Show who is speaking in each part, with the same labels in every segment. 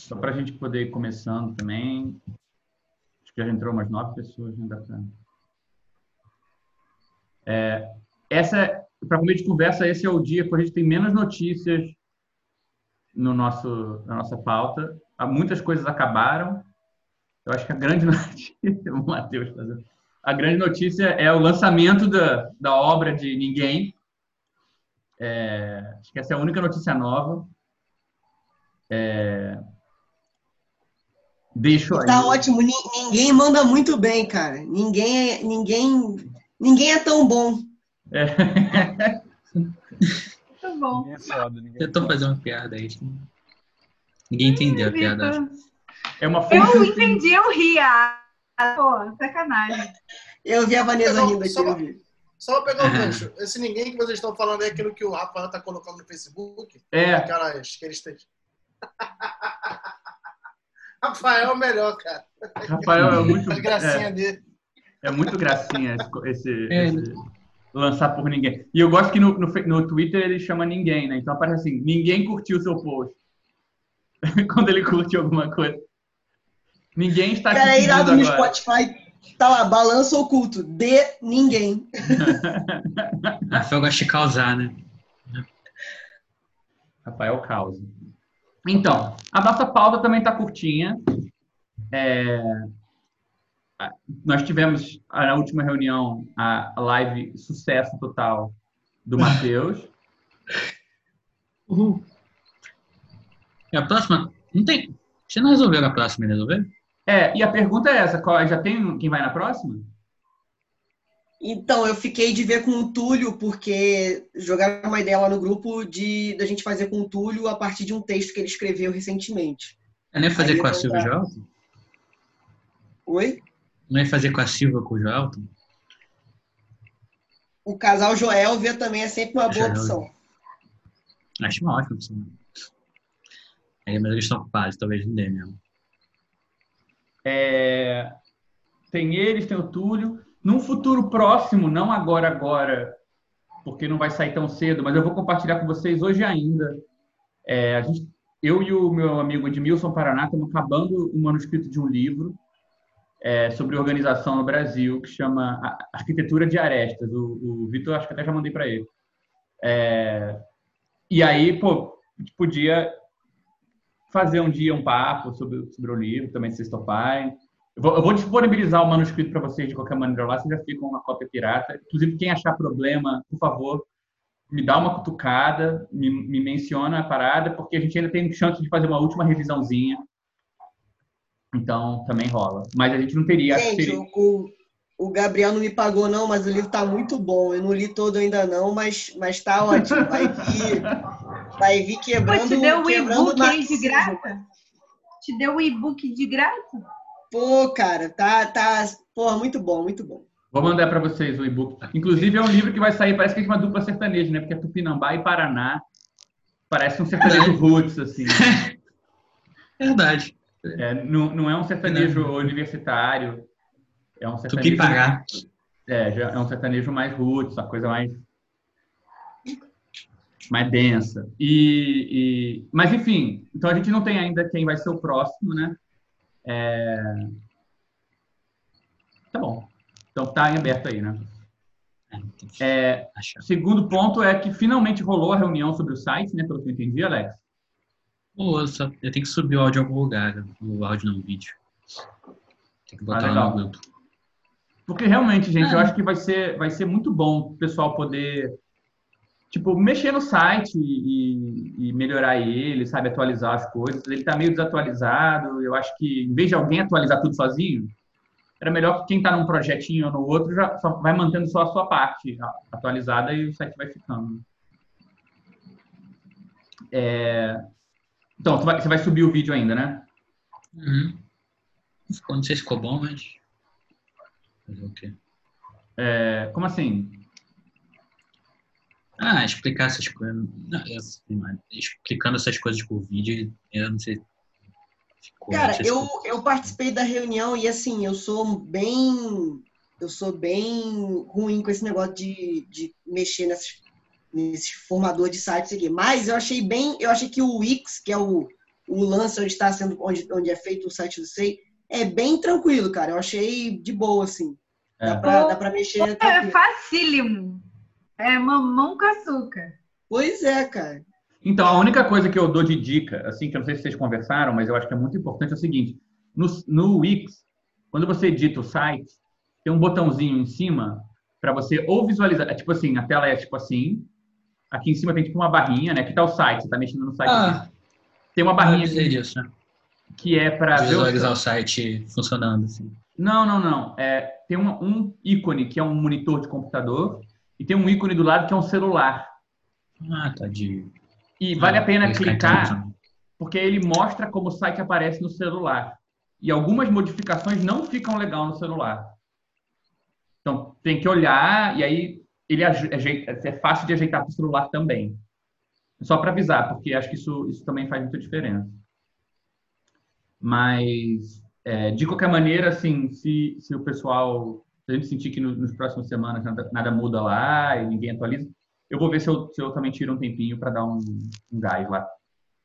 Speaker 1: Só para a gente poder ir começando também. Acho que já entrou umas nove pessoas, ainda pra... É, essa, para comer de conversa, esse é o dia que a gente tem menos notícias no nosso, na nossa pauta. Muitas coisas acabaram. Eu acho que a grande notícia, o Matheus fazendo. A grande notícia é o lançamento da, da obra de Ninguém. É, acho que essa é a única notícia nova. É,
Speaker 2: deixo aí. Tá ótimo. Ninguém manda muito bem, cara. Ninguém, é, ninguém, ninguém é tão bom. É.
Speaker 3: Tá bom. É foda, Eu tô fazendo uma piada aí. Ninguém entendeu a piada.
Speaker 4: É uma Eu entendi, eu ri. Ah, pô, sacanagem.
Speaker 2: Eu vi a Vanessa rindo aqui.
Speaker 5: Só, só pegar o gancho. Esse ninguém que vocês estão falando é aquilo que o Rafael tá colocando no Facebook.
Speaker 1: É.
Speaker 5: Aquelas que eles têm. Rafael é o melhor, cara.
Speaker 1: Rafael é muito.
Speaker 5: A gracinha é, dele.
Speaker 1: É muito gracinha esse, é, esse, lançar por ninguém. E eu gosto que no, no, no, Twitter ele chama ninguém, né? Então aparece assim: ninguém curtiu o seu post. Quando ele curte alguma coisa. Ninguém está
Speaker 2: Cara, é irado no Spotify. Tá lá, balanço oculto. De ninguém.
Speaker 3: Rafael gosta de causar, né?
Speaker 1: Rafael causa. Então, a nossa pauta também está curtinha. É, nós tivemos na última reunião a live sucesso total do Matheus.
Speaker 3: Uhum. E a próxima? Não tem. Você não resolveu a próxima, resolver?
Speaker 1: É, e a pergunta é essa: qual, já tem quem vai na próxima?
Speaker 2: Então, eu fiquei de ver com o Túlio, porque jogaram uma ideia lá no grupo de da gente fazer com o Túlio a partir de um texto que ele escreveu recentemente.
Speaker 3: É nem fazer Aí com a Silvia Joelton?
Speaker 2: Oi?
Speaker 3: Não é fazer com a Silva com o Joelton?
Speaker 2: O casal Joel vê também é sempre uma boa opção.
Speaker 3: Acho uma ótima opção. É, mas eles estão ocupados, talvez não dê mesmo.
Speaker 1: É... Tem eles, tem o Túlio. Num futuro próximo, não agora, agora, porque não vai sair tão cedo, mas eu vou compartilhar com vocês hoje ainda. É, gente, eu e o meu amigo Edmilson Paraná estamos acabando o manuscrito de um livro é, sobre organização no Brasil que chama Arquitetura de Arestas. O, o Vitor, acho que até já mandei para ele. É, e aí, pô, a gente podia fazer um dia um papo sobre, sobre o livro, também se vocês toparem. Eu vou, eu vou disponibilizar o manuscrito para vocês de qualquer maneira lá, vocês já ficam uma cópia pirata. Inclusive, quem achar problema, por favor, me dá uma cutucada, me, me menciona a parada, porque a gente ainda tem chance de fazer uma última revisãozinha. Então, também rola. Mas a gente não teria...
Speaker 2: Gente,
Speaker 1: teria...
Speaker 2: O, o Gabriel não me pagou, não, mas o livro está muito bom. Eu não li todo ainda, não, mas, mas tá ótimo. Vai vir, vai vir quebrando... Pô,
Speaker 4: te deu o e-book de graça? Te deu o e-book de graça?
Speaker 2: Pô, cara, tá, tá, porra, muito bom, muito bom.
Speaker 1: Vou mandar para vocês o e-book. Inclusive, é um livro que vai sair, parece que é de uma dupla sertaneja, né? Porque é Tupinambá e Paraná. Parece um sertanejo roots, assim.
Speaker 3: Verdade.
Speaker 1: É, não, não é um sertanejo universitário. É um sertanejo.
Speaker 3: Tupi-Pará.
Speaker 1: É, já é um sertanejo mais roots, uma coisa mais. mais densa. E, e, Mas, enfim, então a gente não tem ainda quem vai ser o próximo, né? É... Tá bom. Então tá em aberto aí, né? É, segundo ponto é que finalmente rolou a reunião sobre o site, né? Pelo que eu entendi, Alex.
Speaker 3: Eu, eu tenho que subir o áudio em algum lugar, o áudio no vídeo. Tem que botar ah, lá no grupo.
Speaker 1: Porque realmente, gente, é. eu acho que vai ser, vai ser muito bom o pessoal poder tipo, mexer no site e, e, melhorar ele, sabe, atualizar as coisas. Ele está meio desatualizado. Eu acho que, em vez de alguém atualizar tudo sozinho, era melhor que quem está num projetinho ou no outro já vai mantendo só a sua parte atualizada e o site vai ficando. É... Então, você vai, você vai, subir o vídeo ainda, né?
Speaker 3: Uhum. Não sei se ficou bom, mas.
Speaker 1: Fazer o quê? É... Como assim?
Speaker 3: Ah, explicar essas coisas. Não, eu, explicando essas coisas por vídeo, eu não sei.
Speaker 2: Ficou, Cara, não sei eu, eu participei da reunião e assim, eu sou bem. Eu sou bem ruim com esse negócio de, de mexer nesse, nesse formador de sites aqui. Mas eu achei bem. Eu achei que o Wix, que é o, o lance onde está sendo, onde, onde é feito o site do SEI, é bem tranquilo, cara. Eu achei de boa, assim. Dá,
Speaker 1: É.
Speaker 2: pra, dá pra mexer.
Speaker 4: É
Speaker 2: tranquilo.
Speaker 4: facílimo. É mamão com açúcar.
Speaker 2: Pois é, cara.
Speaker 1: Então, a única coisa que eu dou de dica, assim, que eu não sei se vocês conversaram, mas eu acho que é muito importante, é o seguinte: no, no Wix, quando você edita o site, tem um botãozinho em cima para você ou visualizar. É tipo assim, a tela é tipo assim. Aqui em cima tem tipo uma barrinha, né? Aqui tá o site, você tá mexendo no site.
Speaker 3: Ah,
Speaker 1: tem uma barrinha aqui,
Speaker 3: disso, né?
Speaker 1: que é para ver o
Speaker 3: Visualizar o site funcionando, assim.
Speaker 1: Não, não, não. É, tem um, um ícone que é um monitor de computador e tem um ícone do lado que é um celular.
Speaker 3: Ah, de...
Speaker 1: E vale a pena
Speaker 3: Ah, esse cara
Speaker 1: clicar
Speaker 3: usando.
Speaker 1: porque ele mostra como o site aparece no celular. E algumas modificações não ficam legal no celular. Então, tem que olhar e aí ele ajeita- é fácil de ajeitar para o celular também. Só para avisar, porque acho que isso, isso também faz muita diferença. Mas, é, de qualquer maneira, assim, se, se o pessoal, se a gente sentir que no- nos próximas semanas nada, nada muda lá e ninguém atualiza, eu vou ver se eu, se eu também tiro um tempinho para dar um, um gás lá,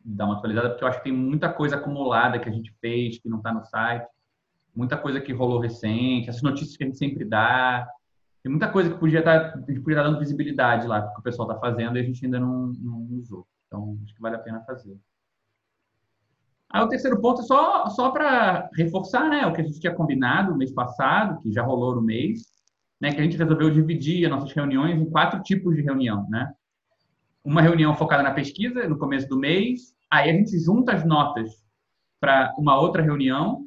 Speaker 1: dar uma atualizada, porque eu acho que tem muita coisa acumulada que a gente fez, que não está no site, muita coisa que rolou recente, essas notícias que a gente sempre dá, tem muita coisa que podia estar, a gente podia estar dando visibilidade lá, que o pessoal está fazendo e a gente ainda não, não usou. Então, acho que vale a pena fazer. Aí o terceiro ponto é só, só para reforçar né, o que a gente tinha combinado no mês passado, que já rolou no mês, né, que a gente resolveu dividir as nossas reuniões em quatro tipos de reunião. Né? Uma reunião focada na pesquisa, no começo do mês, aí a gente junta as notas para uma outra reunião,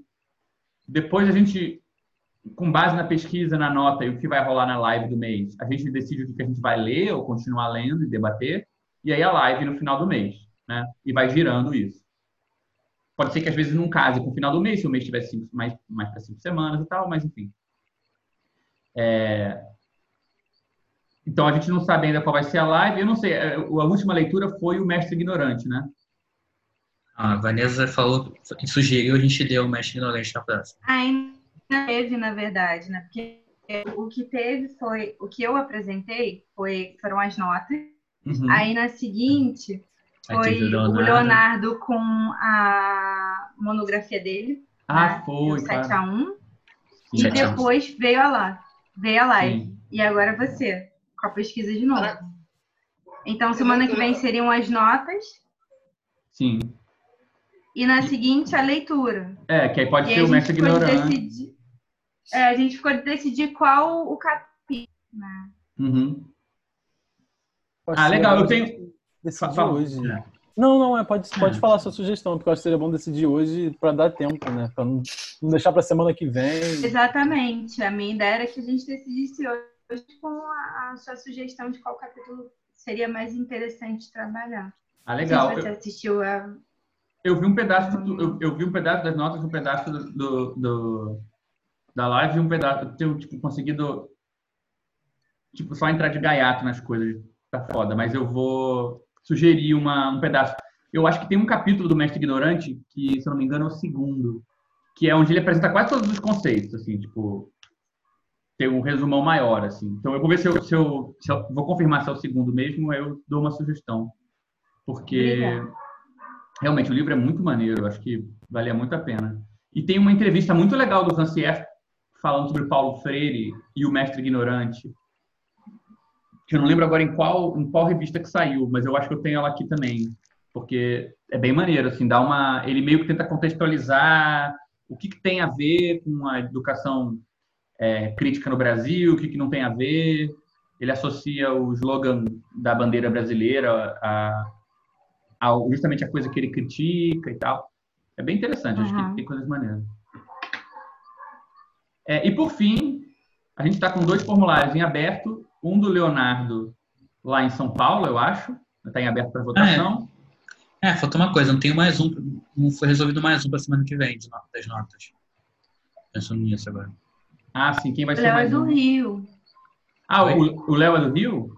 Speaker 1: depois a gente, com base na pesquisa, na nota e o que vai rolar na live do mês, a gente decide o que a gente vai ler ou continuar lendo e debater, e aí a live no final do mês, né? E vai girando isso. Pode ser que às vezes não case com o final do mês, se o mês tivesse cinco- mais, mais para cinco semanas e tal, mas enfim. É, Então a gente não sabe ainda qual vai ser a live. Eu não sei, é, a última leitura foi o Mestre Ignorante, né?
Speaker 3: Ah, A Vanessa falou, sugeriu a gente ler o Mestre Ignorante na próxima.
Speaker 4: Ainda teve, na verdade, né? Porque o que teve foi. O que eu apresentei foi, foram as notas.
Speaker 1: Uhum.
Speaker 4: Aí na seguinte foi o Leonardo com a monografia dele.
Speaker 1: Ah,
Speaker 4: né?
Speaker 1: foi,
Speaker 4: o 7
Speaker 1: claro.
Speaker 4: a 1 E
Speaker 3: Sete a um.
Speaker 4: depois veio a lá. Veio a live.
Speaker 1: Sim.
Speaker 4: E agora você, com a pesquisa de novo.
Speaker 5: Caraca.
Speaker 4: Então, semana que vem seriam as notas.
Speaker 1: Sim.
Speaker 4: E na seguinte, a leitura.
Speaker 1: É, que aí pode
Speaker 4: E
Speaker 1: ser o
Speaker 4: a
Speaker 1: Mestre Ignorante.
Speaker 4: decidir. É, a gente ficou de decidir qual o capítulo. Né?
Speaker 1: Uhum. Ah, legal. Eu tenho.
Speaker 6: Decidir
Speaker 1: Fala.
Speaker 6: hoje.
Speaker 1: É.
Speaker 6: Não, não, é, pode, pode
Speaker 1: É.
Speaker 6: falar a sua sugestão, porque eu acho que seria bom decidir hoje para dar tempo, né? Para não, não deixar para semana que vem.
Speaker 4: Exatamente. A minha ideia era que a gente decidisse hoje com a, a sua sugestão de qual capítulo seria mais interessante trabalhar.
Speaker 1: Ah, legal.
Speaker 4: se você assistiu a.
Speaker 1: Eu vi um pedaço, do- eu, eu vi um pedaço das notas, um pedaço do, do- do- da live e um pedaço. Eu tenho tipo, conseguido tipo, só entrar de gaiato nas coisas. Tá foda, mas eu vou sugerir uma, um pedaço. Eu acho que tem um capítulo do Mestre Ignorante, que, se eu não me engano, é o segundo, que é onde ele apresenta quase todos os conceitos, assim, tipo, tem um resumão maior, assim. Então eu vou ver se eu, se eu, se eu- vou confirmar se é o segundo mesmo, eu dou uma sugestão. Porque
Speaker 4: Obrigada.
Speaker 1: realmente o livro é muito maneiro, eu acho que valia muito a pena. E tem uma entrevista muito legal do Rancière falando sobre Paulo Freire e o Mestre Ignorante. Que eu não lembro agora em qual, em qual revista que saiu, mas eu acho que eu tenho ela aqui também. Porque é bem maneiro, assim, dá uma. Ele meio que tenta contextualizar o que, que tem a ver com a educação é, crítica no Brasil, o que, que não tem a ver. Ele associa o slogan da bandeira brasileira a, ao- justamente a coisa que ele critica e tal. É bem interessante, acho
Speaker 4: Uhum.
Speaker 1: que tem coisas maneiras. É, e por fim, a gente está com dois formulários em aberto, um do Leonardo lá em São Paulo, eu acho, está em aberto para votação.
Speaker 3: É, faltou uma coisa, não tenho mais um, não foi resolvido mais um para semana que vem de das notas. Pensando nisso agora.
Speaker 1: Ah, sim, quem vai
Speaker 4: O
Speaker 1: ser
Speaker 4: Léo é
Speaker 1: mais
Speaker 4: do
Speaker 1: um?
Speaker 4: Rio.
Speaker 1: Ah, o o Léo é do Rio?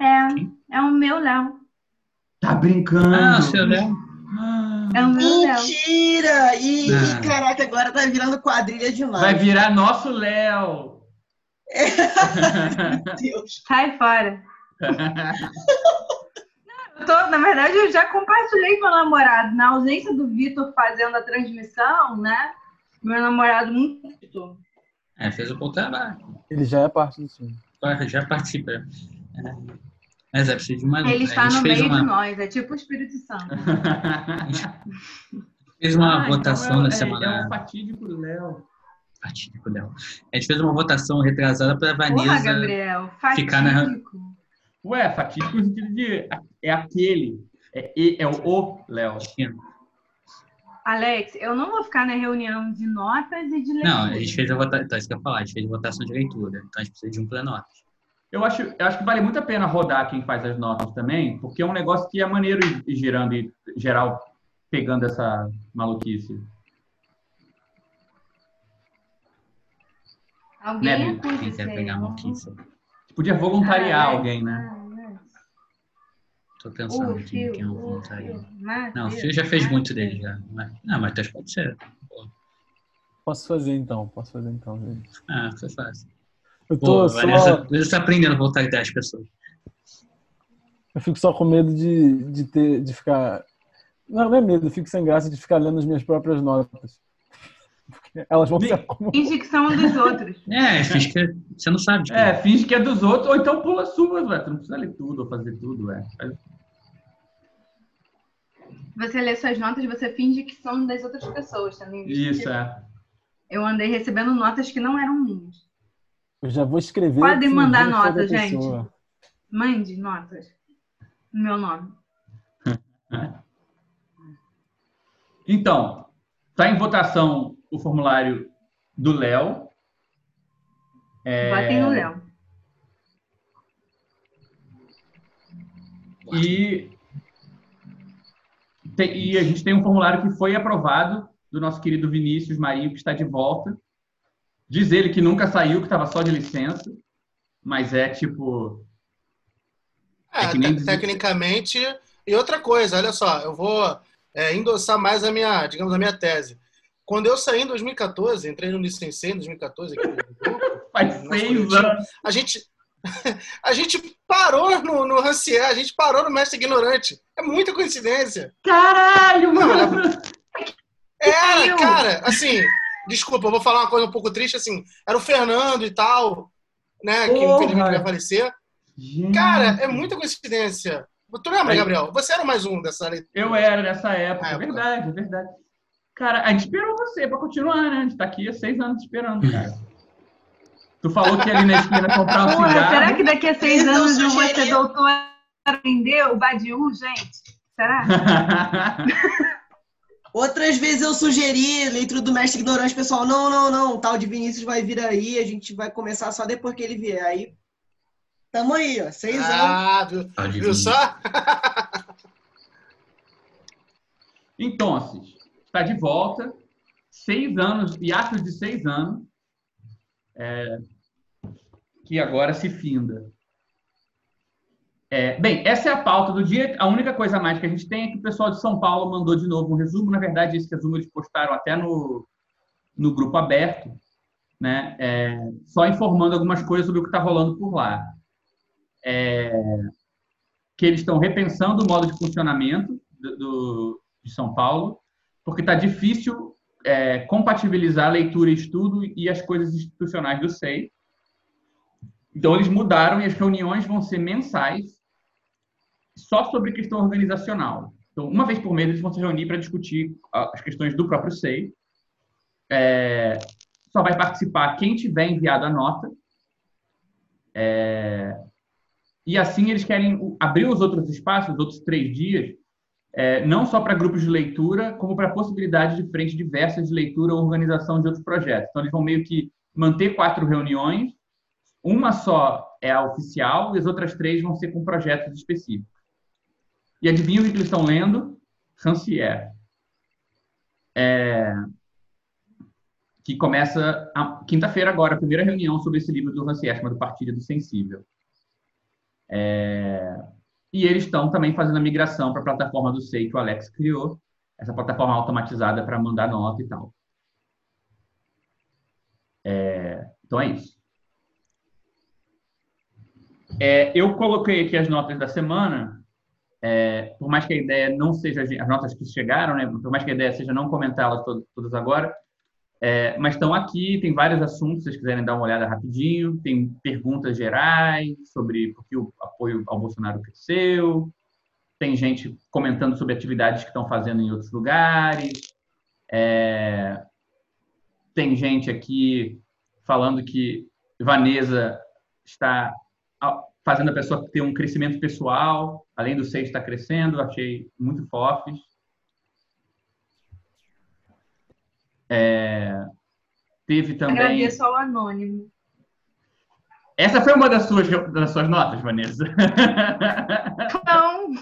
Speaker 4: É, é o meu Léo.
Speaker 1: Tá brincando.
Speaker 3: Ah, seu Léo.
Speaker 1: Ah,
Speaker 4: É o meu Léo.
Speaker 2: Mentira! E, e,
Speaker 3: Ah.
Speaker 2: caraca, agora tá virando quadrilha demais.
Speaker 1: Vai virar nosso Léo.
Speaker 2: Meu Deus.
Speaker 4: Sai fora. Eu tô, na verdade, eu já compartilhei com meu namorado. Na ausência do Vitor fazendo a transmissão, né? Meu namorado muito.
Speaker 3: É, fez o bom trabalho.
Speaker 6: Ele já é parte do time.
Speaker 3: Já participa. É. Mas é preciso de uma.
Speaker 4: Ele
Speaker 3: a
Speaker 4: está no meio
Speaker 3: uma,
Speaker 4: de nós, é tipo o Espírito Santo.
Speaker 3: fez uma
Speaker 1: Ah,
Speaker 3: votação
Speaker 1: então é,
Speaker 3: na
Speaker 1: é,
Speaker 3: semana.
Speaker 1: É um fatídico Léo.
Speaker 3: Fatídico, Léo. A gente fez uma votação retrasada para a
Speaker 4: Porra,
Speaker 3: Vanessa.
Speaker 4: Gabriel,
Speaker 3: ficar na-.
Speaker 1: Ué, fatídico no sentido de é aquele, é, é o o Léo.
Speaker 4: Alex, eu não vou ficar na reunião de notas e de leitura.
Speaker 3: Não, a gente fez a votação. Então, isso que eu ia falar, a gente fez a votação de leitura. Então a gente precisa de um notas.
Speaker 1: Eu acho, eu acho que vale muito a pena rodar quem faz as notas também, porque é um negócio que é maneiro ir, ir girando e geral pegando essa maluquice.
Speaker 4: Alguém
Speaker 1: Né,
Speaker 4: acusa
Speaker 3: Quem
Speaker 4: isso
Speaker 3: quer pegar a
Speaker 4: eu não-
Speaker 3: maluquice?
Speaker 1: Podia voluntariar
Speaker 4: Ah, é.
Speaker 1: alguém, né?
Speaker 4: Ah,
Speaker 3: Tô
Speaker 4: é.
Speaker 3: pensando
Speaker 4: O
Speaker 3: aqui
Speaker 4: Fio,
Speaker 3: quem eu
Speaker 4: o Matheus,
Speaker 3: Não, o Fio já fez muito dele já. Mas- Não, Matheus pode ser.
Speaker 6: Posso fazer então, posso fazer então, gente.
Speaker 3: Ah, foi fácil.
Speaker 6: Eu
Speaker 3: Pô,
Speaker 6: tô
Speaker 3: a
Speaker 6: só.
Speaker 3: Vanessa, Vanessa tá aprendendo a voltar a as pessoas.
Speaker 6: Eu fico só com medo de, de ter. de ficar. Não, não é medo, eu fico sem graça de ficar lendo as minhas próprias notas. Elas vão ser como.
Speaker 4: Finge que são dos outros.
Speaker 3: É, fiz que você não sabe de quem.
Speaker 1: É, finge que é dos outros, ou então pula suas, ué. Tu não precisa ler tudo ou fazer tudo, ué.
Speaker 4: Você lê suas notas, você finge que são das outras pessoas também.
Speaker 1: Isso, é.
Speaker 4: Eu andei recebendo notas que não eram minhas.
Speaker 6: Eu já vou escrever.
Speaker 4: Podem mandar
Speaker 6: que sou da
Speaker 4: nota, gente.
Speaker 6: pessoa.
Speaker 4: Mande notas. No meu nome.
Speaker 1: Então, está em votação o formulário do Léo. É,
Speaker 4: Votem no Léo.
Speaker 1: E, tem- e a gente tem um formulário que foi aprovado do nosso querido Vinícius Marinho, que está de volta. Diz ele que nunca saiu, que estava só de licença. Mas é tipo.
Speaker 5: É,
Speaker 1: É que nem
Speaker 5: te- tecnicamente. E outra coisa, olha só, eu vou é, endossar mais a minha, digamos, a minha tese. Quando eu saí em 2014, entrei no Licensei em 2014, aqui no grupo,
Speaker 1: Faz seis anos.
Speaker 5: a gente, a gente parou no, no Rancière, a gente parou no Mestre Ignorante. É muita coincidência.
Speaker 1: Caralho, mano!
Speaker 5: Era,
Speaker 4: Saiu.
Speaker 5: cara, assim, desculpa, eu vou falar uma coisa um pouco triste, assim, era o Fernando e tal, né, que
Speaker 1: Porra.
Speaker 5: infelizmente vai falecer.
Speaker 1: Gente,
Speaker 5: Cara, é muita coincidência. Tu lembra, Gabriel? Você era mais um dessa leitura.
Speaker 1: Eu era nessa época, é
Speaker 5: Época.
Speaker 1: verdade, é verdade. Cara, a gente esperou você pra continuar, né? A gente tá aqui há seis anos esperando, cara. Tu falou que ali na esquina comprar um
Speaker 4: Porra,
Speaker 1: cigarro.
Speaker 4: será que daqui a seis
Speaker 2: Eles
Speaker 4: anos eu vou ser doutor aprender o Badiu, gente? Será?
Speaker 2: Outras vezes eu sugeri leitura do mestre ignorante, pessoal. Não, não, não. O tal de Vinícius vai vir aí, a gente vai começar só depois que ele vier. Aí. Tamo aí, ó. Seis anos.
Speaker 5: Ah, viu,
Speaker 3: Pode
Speaker 5: viu só?
Speaker 1: Então, está de volta, seis anos, hiatos de seis anos, é, que agora se finda. É, bem, essa é a pauta do dia. A única coisa mais que a gente tem é que o pessoal de São Paulo mandou de novo um resumo. Na verdade, esse resumo eles postaram até no, no grupo aberto, né? É, só informando algumas coisas sobre o que está rolando por lá. É, que eles estão repensando o modo de funcionamento do, do- de São Paulo, porque está difícil é, compatibilizar leitura e estudo e as coisas institucionais do SEI. Então, eles mudaram e as reuniões vão ser mensais, só sobre questão organizacional. Então, uma vez por mês, eles vão se reunir para discutir as questões do próprio SEI. É, só vai participar quem tiver enviado a nota. É, e assim eles querem abrir os outros espaços, os outros três dias, é, não só para grupos de leitura, como para possibilidade de frente diversas de leitura ou organização de outros projetos. Então, eles vão meio que manter quatro reuniões, uma só é a oficial e as outras três vão ser com projetos específicos. E adivinha o que eles estão lendo? Rancière. É, que começa a- quinta-feira agora, a primeira reunião sobre esse livro do Rancière, chamado Partilha do Sensível. É, e eles estão também fazendo a migração para a plataforma do SEI que o Alex criou, essa plataforma automatizada para mandar nota e tal. É, então é isso. É, eu coloquei aqui as notas da semana. É, por mais que a ideia não seja as notas que chegaram, né? Por mais que a ideia seja não comentá-las todas, agora, é, mas estão aqui, tem vários assuntos, se vocês quiserem dar uma olhada rapidinho, tem perguntas gerais sobre por que o apoio ao Bolsonaro cresceu, tem gente comentando sobre atividades que estão fazendo em outros lugares, é, tem gente aqui falando que Vanessa está fazendo a pessoa ter um crescimento pessoal, além do SEI estar crescendo, achei muito fofes. É, teve também.
Speaker 4: Agradeço ao anônimo.
Speaker 1: Essa foi uma das suas, das suas notas, Vanessa?
Speaker 4: Não,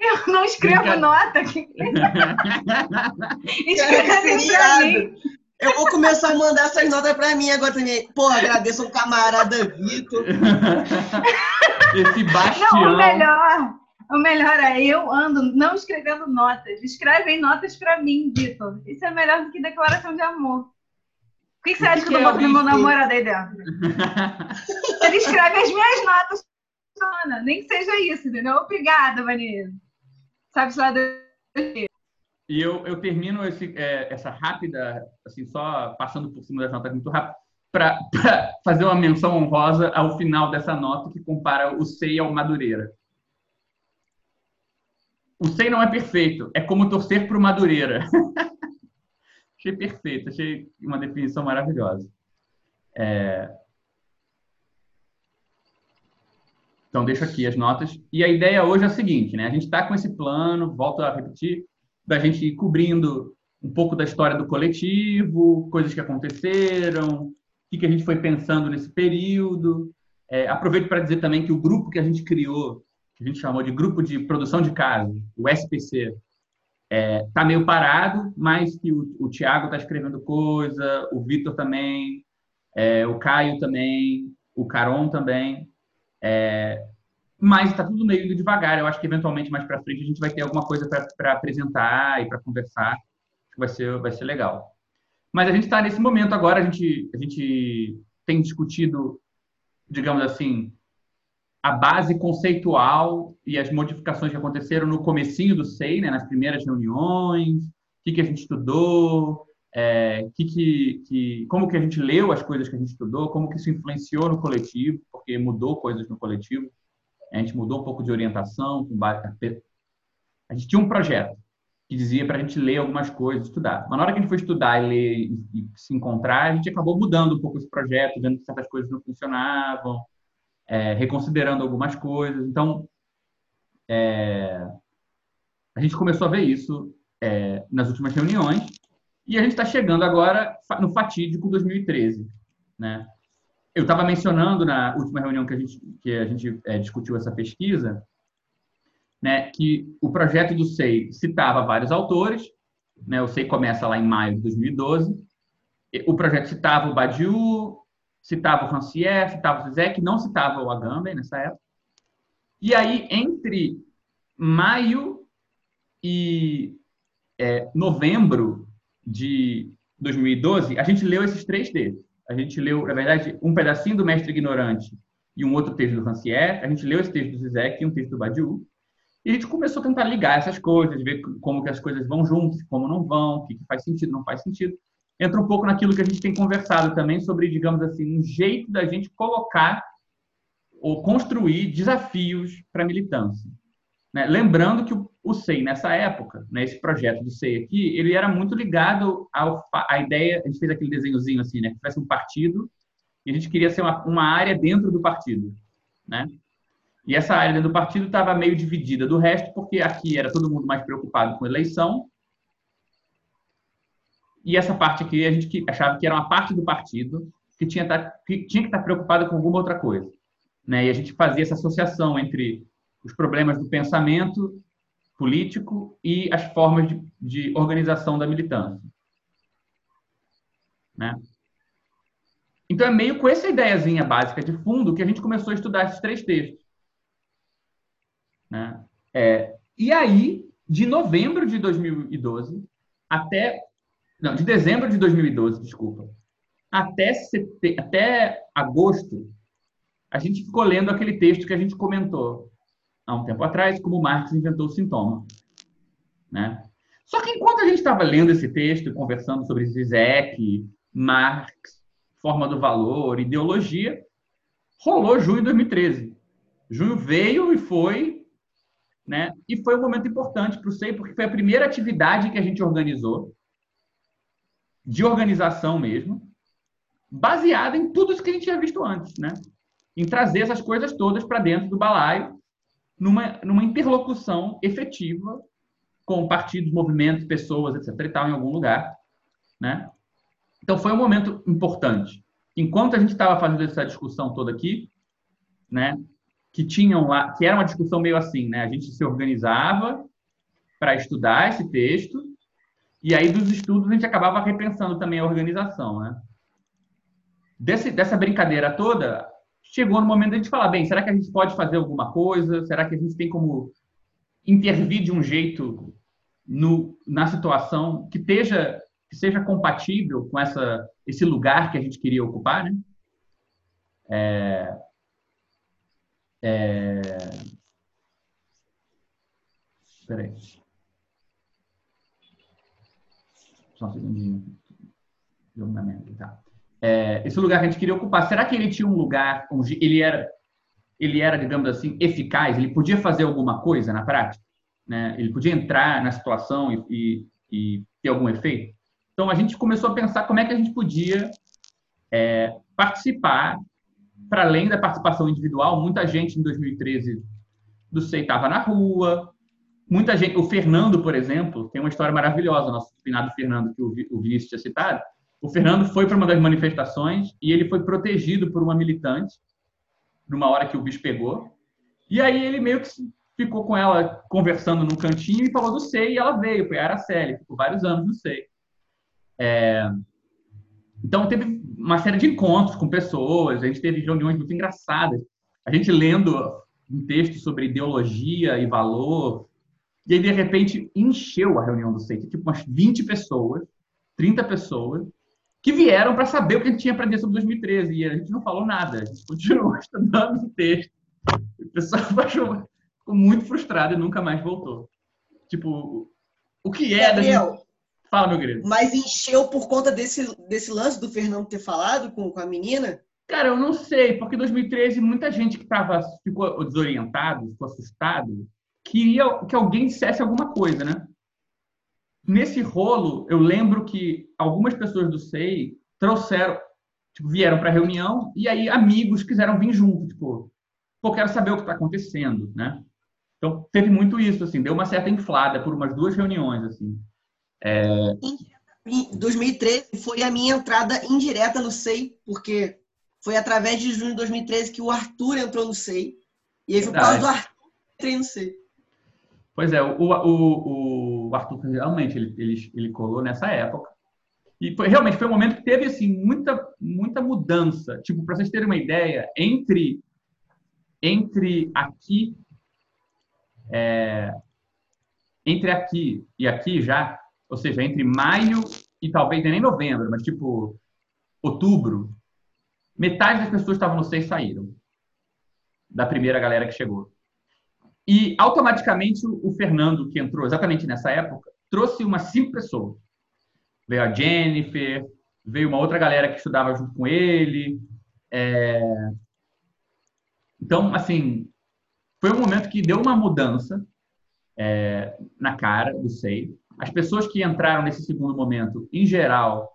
Speaker 4: eu não escrevo Brinca... nota. Escreve
Speaker 2: pra mim. Eu vou começar a mandar essas notas para mim agora também. Pô, agradeço ao camarada Vitor.
Speaker 1: Esse bastião.
Speaker 4: Não, o melhor, o melhor é eu ando não escrevendo notas. Escrevem notas para mim, Vitor. Isso é melhor do que declaração de amor. O que, que você acha que, que eu tô botando no meu namorado aí dentro? Ele escreve as minhas notas, Ana. Nem que seja isso, entendeu? Obrigada, Vanessa. Sabe do...
Speaker 1: E eu, eu termino esse, é, essa rápida, assim, só passando por cima das notas muito rápido, para fazer uma menção honrosa ao final dessa nota que compara o SEI ao Madureira. O SEI não é perfeito, é como torcer para o Madureira. achei perfeito, achei uma definição maravilhosa. É... Então, deixo aqui as notas. E a ideia hoje é a seguinte, né? A gente está com esse plano, volto a repetir, da gente ir cobrindo um pouco da história do coletivo, coisas que aconteceram, o que, que a gente foi pensando nesse período. É, aproveito para dizer também que o grupo que a gente criou, que a gente chamou de Grupo de Produção de Casos, o SPC, está é, tá meio parado, mas que o, o Tiago está escrevendo coisa, o Vitor também, é, o Caio também, o Caron também. É, mas está tudo meio devagar. Eu acho que eventualmente mais para frente a gente vai ter alguma coisa para apresentar e para conversar. Acho que vai ser, vai ser legal. Mas a gente está nesse momento agora, a gente, a gente tem discutido, digamos assim, a base conceitual e as modificações que aconteceram no comecinho do SEI, né, nas primeiras reuniões, o que, que a gente estudou, é, que, que, que, como que a gente leu as coisas que a gente estudou, como que isso influenciou no coletivo, porque mudou coisas no coletivo. A gente mudou um pouco de orientação. A gente tinha um projeto que dizia para a gente ler algumas coisas, estudar. Mas na hora que a gente foi estudar e ler e se encontrar, a gente acabou mudando um pouco esse projeto, vendo que certas coisas não funcionavam, é, reconsiderando algumas coisas. Então, é, a gente começou a ver isso é, nas últimas reuniões e a gente está chegando agora no fatídico 2013, né? eu estava mencionando na última reunião que a gente, que a gente é, discutiu essa pesquisa, né, que o projeto do SEI citava vários autores, né, o SEI começa lá em maio de 2012, o projeto citava o Badiou, citava o Rancière, citava o Zizek, não citava o Agamben nessa época. E aí, entre maio e é, novembro de 2012, a gente leu esses três textos a gente leu, na verdade, um pedacinho do Mestre Ignorante e um outro texto do Rancière, a gente leu esse texto do Zizek e um texto do Badiou, e a gente começou a tentar ligar essas coisas, ver como que as coisas vão juntas, como não vão, o que, que faz sentido, não faz sentido. Entra um pouco naquilo que a gente tem conversado também sobre, digamos assim, um jeito da gente colocar ou construir desafios para a militância. Né? Lembrando que o, SEI, nessa época, né, esse projeto do SEI aqui, ele era muito ligado ao, à ideia, a gente fez aquele desenhozinho assim, né, que tivesse um partido, e a gente queria ser uma, uma área dentro do partido. Né? E essa área do partido estava meio dividida do resto, porque aqui era todo mundo mais preocupado com eleição, e essa parte aqui a gente achava que era uma parte do partido que tinha, que tinha que estar preocupada com alguma outra coisa. Né? E a gente fazia essa associação entre os problemas do pensamento político e as formas de, de organização da militância. Né? Então, é meio com essa ideiazinha básica de fundo que a gente começou a estudar esses três textos. Né? É, e aí, de novembro de 2012 até. Não, de dezembro de 2012, desculpa. Até, sete, até agosto, a gente ficou lendo aquele texto que a gente comentou, há um tempo atrás, como Marx inventou o sintoma. Né? Só que enquanto a gente estava lendo esse texto e conversando sobre Zizek, Marx, forma do valor, ideologia, rolou junho de 2013. Junho veio e foi, né? E foi um momento importante para o SEI, porque foi a primeira atividade que a gente organizou, de organização mesmo, baseada em tudo isso que a gente tinha visto antes, né? Em trazer essas coisas todas para dentro do balaio, numa, numa interlocução efetiva com partidos, movimentos, pessoas, etc. e tal, em algum lugar, né? Então foi um momento importante. Enquanto a gente estava fazendo essa discussão toda aqui, né? Que tinham lá, que era uma discussão meio assim, né? A gente se organizava para estudar esse texto e aí dos estudos a gente acabava repensando também a organização, né? Desse, dessa brincadeira toda, chegou no momento de a gente falar, bem, será que a gente pode fazer alguma coisa? Será que a gente tem como intervir de um jeito no, na situação que que seja compatível com essa esse lugar que a gente queria ocupar, né? É, é, peraí. Tá? É, esse lugar que a gente queria ocupar, será que ele tinha um lugar onde ele era, ele era, digamos assim, eficaz? Ele podia fazer alguma coisa na prática? Né? Ele podia entrar na situação e, e, e ter algum efeito? Então, a gente começou a pensar como é que a gente podia é, participar, para além da participação individual, muita gente em 2013 do SEI estava na rua, muita gente, o Fernando, por exemplo, tem uma história maravilhosa, nosso finado Fernando, que o Vinícius tinha citado, o Fernando foi para uma das manifestações e ele foi protegido por uma militante, numa hora que o bicho pegou, e aí ele meio que ficou com ela conversando num cantinho e falou do SEI, e ela veio, foi a Araceli, ficou vários anos no SEI. É... Então, teve uma série de encontros com pessoas, a gente teve reuniões muito engraçadas. A gente lendo um texto sobre ideologia e valor, e aí, de repente, encheu a reunião do SEI, tipo umas 20 pessoas, 30 pessoas, que vieram para saber o que a gente tinha para dizer sobre 2013. E a gente não falou nada, a gente continuou estudando o texto. O pessoal ficou muito frustrado e nunca mais voltou. Tipo, o que é.
Speaker 2: Gabriel,
Speaker 1: gente... Fala, meu querido.
Speaker 2: Mas encheu por conta desse, desse lance do Fernando ter falado com, com a menina?
Speaker 1: Cara, eu não sei, porque em 2013 muita gente que tava, ficou desorientado, ficou assustado, queria que alguém dissesse alguma coisa, né? Nesse rolo, eu lembro que algumas pessoas do SEI trouxeram, tipo, vieram para a reunião e aí amigos quiseram vir junto, tipo, pô, quero saber o que está acontecendo, né? Então, teve muito isso, assim, deu uma certa inflada por umas duas reuniões, assim. É...
Speaker 2: Em 2013 foi a minha entrada indireta no SEI, porque foi através de junho de 2013 que o Arthur entrou no SEI. E aí por causa do Arthur entrei no SEI.
Speaker 1: Pois é, o, o, o Arthur realmente ele, ele, ele colou nessa época. E foi, realmente foi um momento que teve assim muita muita mudança. Tipo, para vocês terem uma ideia, entre entre aqui é, entre aqui e aqui já ou seja, entre maio e talvez nem novembro, mas tipo outubro, metade das pessoas que estavam no SEI saíram da primeira galera que chegou. E automaticamente o Fernando, que entrou exatamente nessa época, trouxe umas cinco pessoas. Veio a Jennifer, veio uma outra galera que estudava junto com ele. É... Então, assim, foi um momento que deu uma mudança é, na cara do SEI. As pessoas que entraram nesse segundo momento, em geral,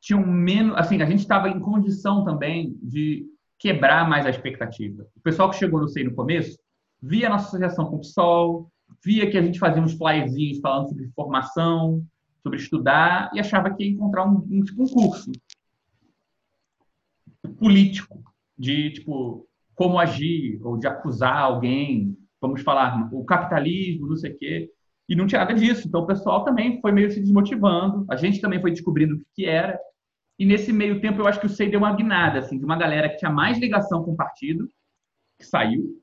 Speaker 1: tinham menos. Assim, a gente estava em condição também de quebrar mais a expectativa. O pessoal que chegou no SEI no começo via nossa associação com o PSOL, via que a gente fazia uns flyerzinhos falando sobre formação, sobre estudar, e achava que ia encontrar um, um curso político de tipo como agir ou de acusar alguém, vamos falar o capitalismo, não sei o quê. E não tinha nada disso. Então o pessoal também foi meio se desmotivando. A gente também foi descobrindo o que era. E nesse meio tempo eu acho que o SEI deu uma guinada, assim, de uma galera que tinha mais ligação com o partido, que saiu,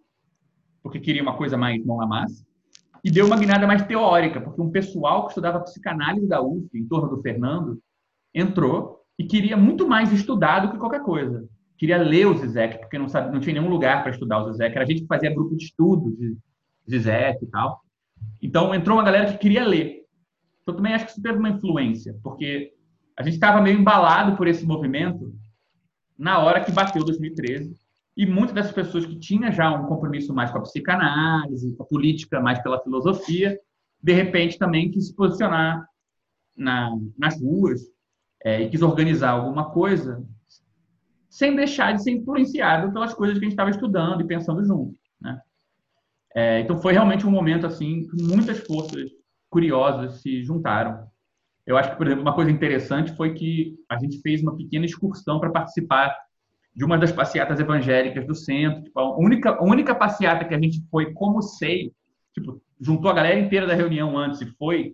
Speaker 1: porque queria uma coisa mais mão na massa, e deu uma guinada mais teórica, porque um pessoal que estudava psicanálise da UF, em torno do Fernando, entrou e queria muito mais estudar do que qualquer coisa. queria ler o Zizek, porque não, sabe, não tinha nenhum lugar para estudar o Zizek. Era a gente que fazia grupo de estudo de Zizek e tal. Então, entrou uma galera que queria ler. Então, também acho que isso teve uma influência, porque a gente estava meio embalado por esse movimento na hora que bateu 2013. E muitas dessas pessoas que tinham já um compromisso mais com a psicanálise, com a política, mais pela filosofia, de repente também quis se posicionar na, nas ruas é, e quis organizar alguma coisa sem deixar de ser influenciado pelas coisas que a gente estava estudando e pensando junto. Né? É, então foi realmente um momento assim que muitas forças curiosas se juntaram. Eu acho que, por exemplo, uma coisa interessante foi que a gente fez uma pequena excursão para participar de uma das passeatas evangélicas do centro. Tipo, a única, a única passeata que a gente foi como sei, tipo, juntou a galera inteira da reunião antes e foi,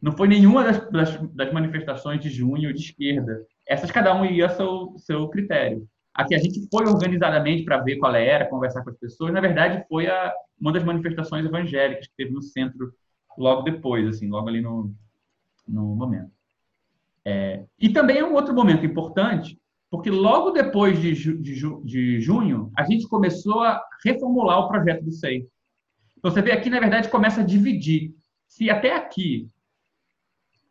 Speaker 1: não foi nenhuma das, das, das manifestações de junho de esquerda. Essas cada um ia seu seu critério. A que a gente foi organizadamente para ver qual era, conversar com as pessoas, na verdade foi a, uma das manifestações evangélicas que teve no centro logo depois, assim, logo ali no, no momento. É, e também é um outro momento importante, porque logo depois de, ju, de, ju, de, junho, a gente começou a reformular o projeto do SEI. Então, você vê aqui, na verdade, começa a dividir. Se até aqui,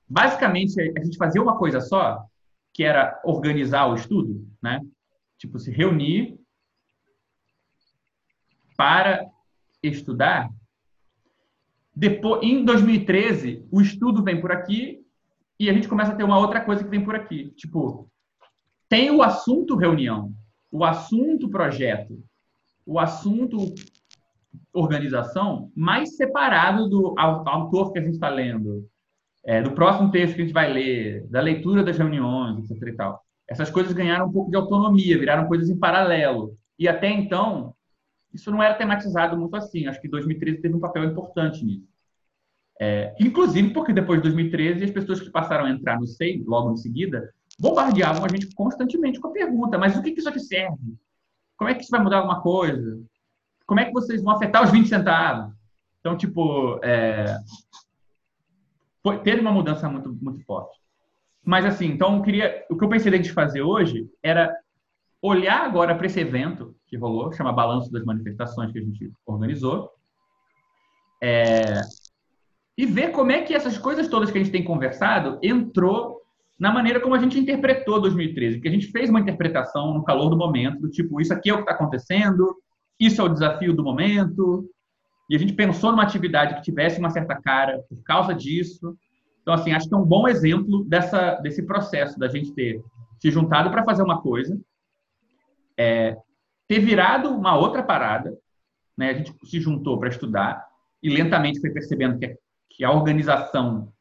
Speaker 1: basicamente, a gente fazia uma coisa só, que era organizar o estudo, né? Tipo, se reunir para estudar. Depois, em 2013, o estudo vem por aqui e a gente começa a ter uma outra coisa que vem por aqui. Tipo, tem o assunto reunião, o assunto projeto, o assunto organização mais separado do autor que a gente está lendo, é, do próximo texto que a gente vai ler, da leitura das reuniões, etc. E tal. Essas coisas ganharam um pouco de autonomia, viraram coisas em paralelo. E até então, isso não era tematizado muito assim. Acho que 2013 teve um papel importante nisso. É, inclusive porque depois de 2013, as pessoas que passaram a entrar no SEI, logo em seguida, bombardeavam a gente constantemente com a pergunta: mas o que, que isso aqui serve? Como é que isso vai mudar alguma coisa? Como é que vocês vão afetar os 20 centavos? Então, tipo, é, foi, teve uma mudança muito, muito forte. Mas, assim, então, eu queria, o que eu pensei de fazer hoje era olhar agora para esse evento que rolou, chama Balanço das Manifestações, que a gente organizou, é, e ver como é que essas coisas todas que a gente tem conversado entrou na maneira como a gente interpretou 2013, que a gente fez uma interpretação no calor do momento, do tipo, isso aqui é o que está acontecendo, isso é o desafio do momento, e a gente pensou numa atividade que tivesse uma certa cara por causa disso. Então, assim, acho que é um bom exemplo dessa, desse processo da gente ter se juntado para fazer uma coisa, é, ter virado uma outra parada, né? a gente se juntou para estudar e lentamente foi percebendo que, que a organização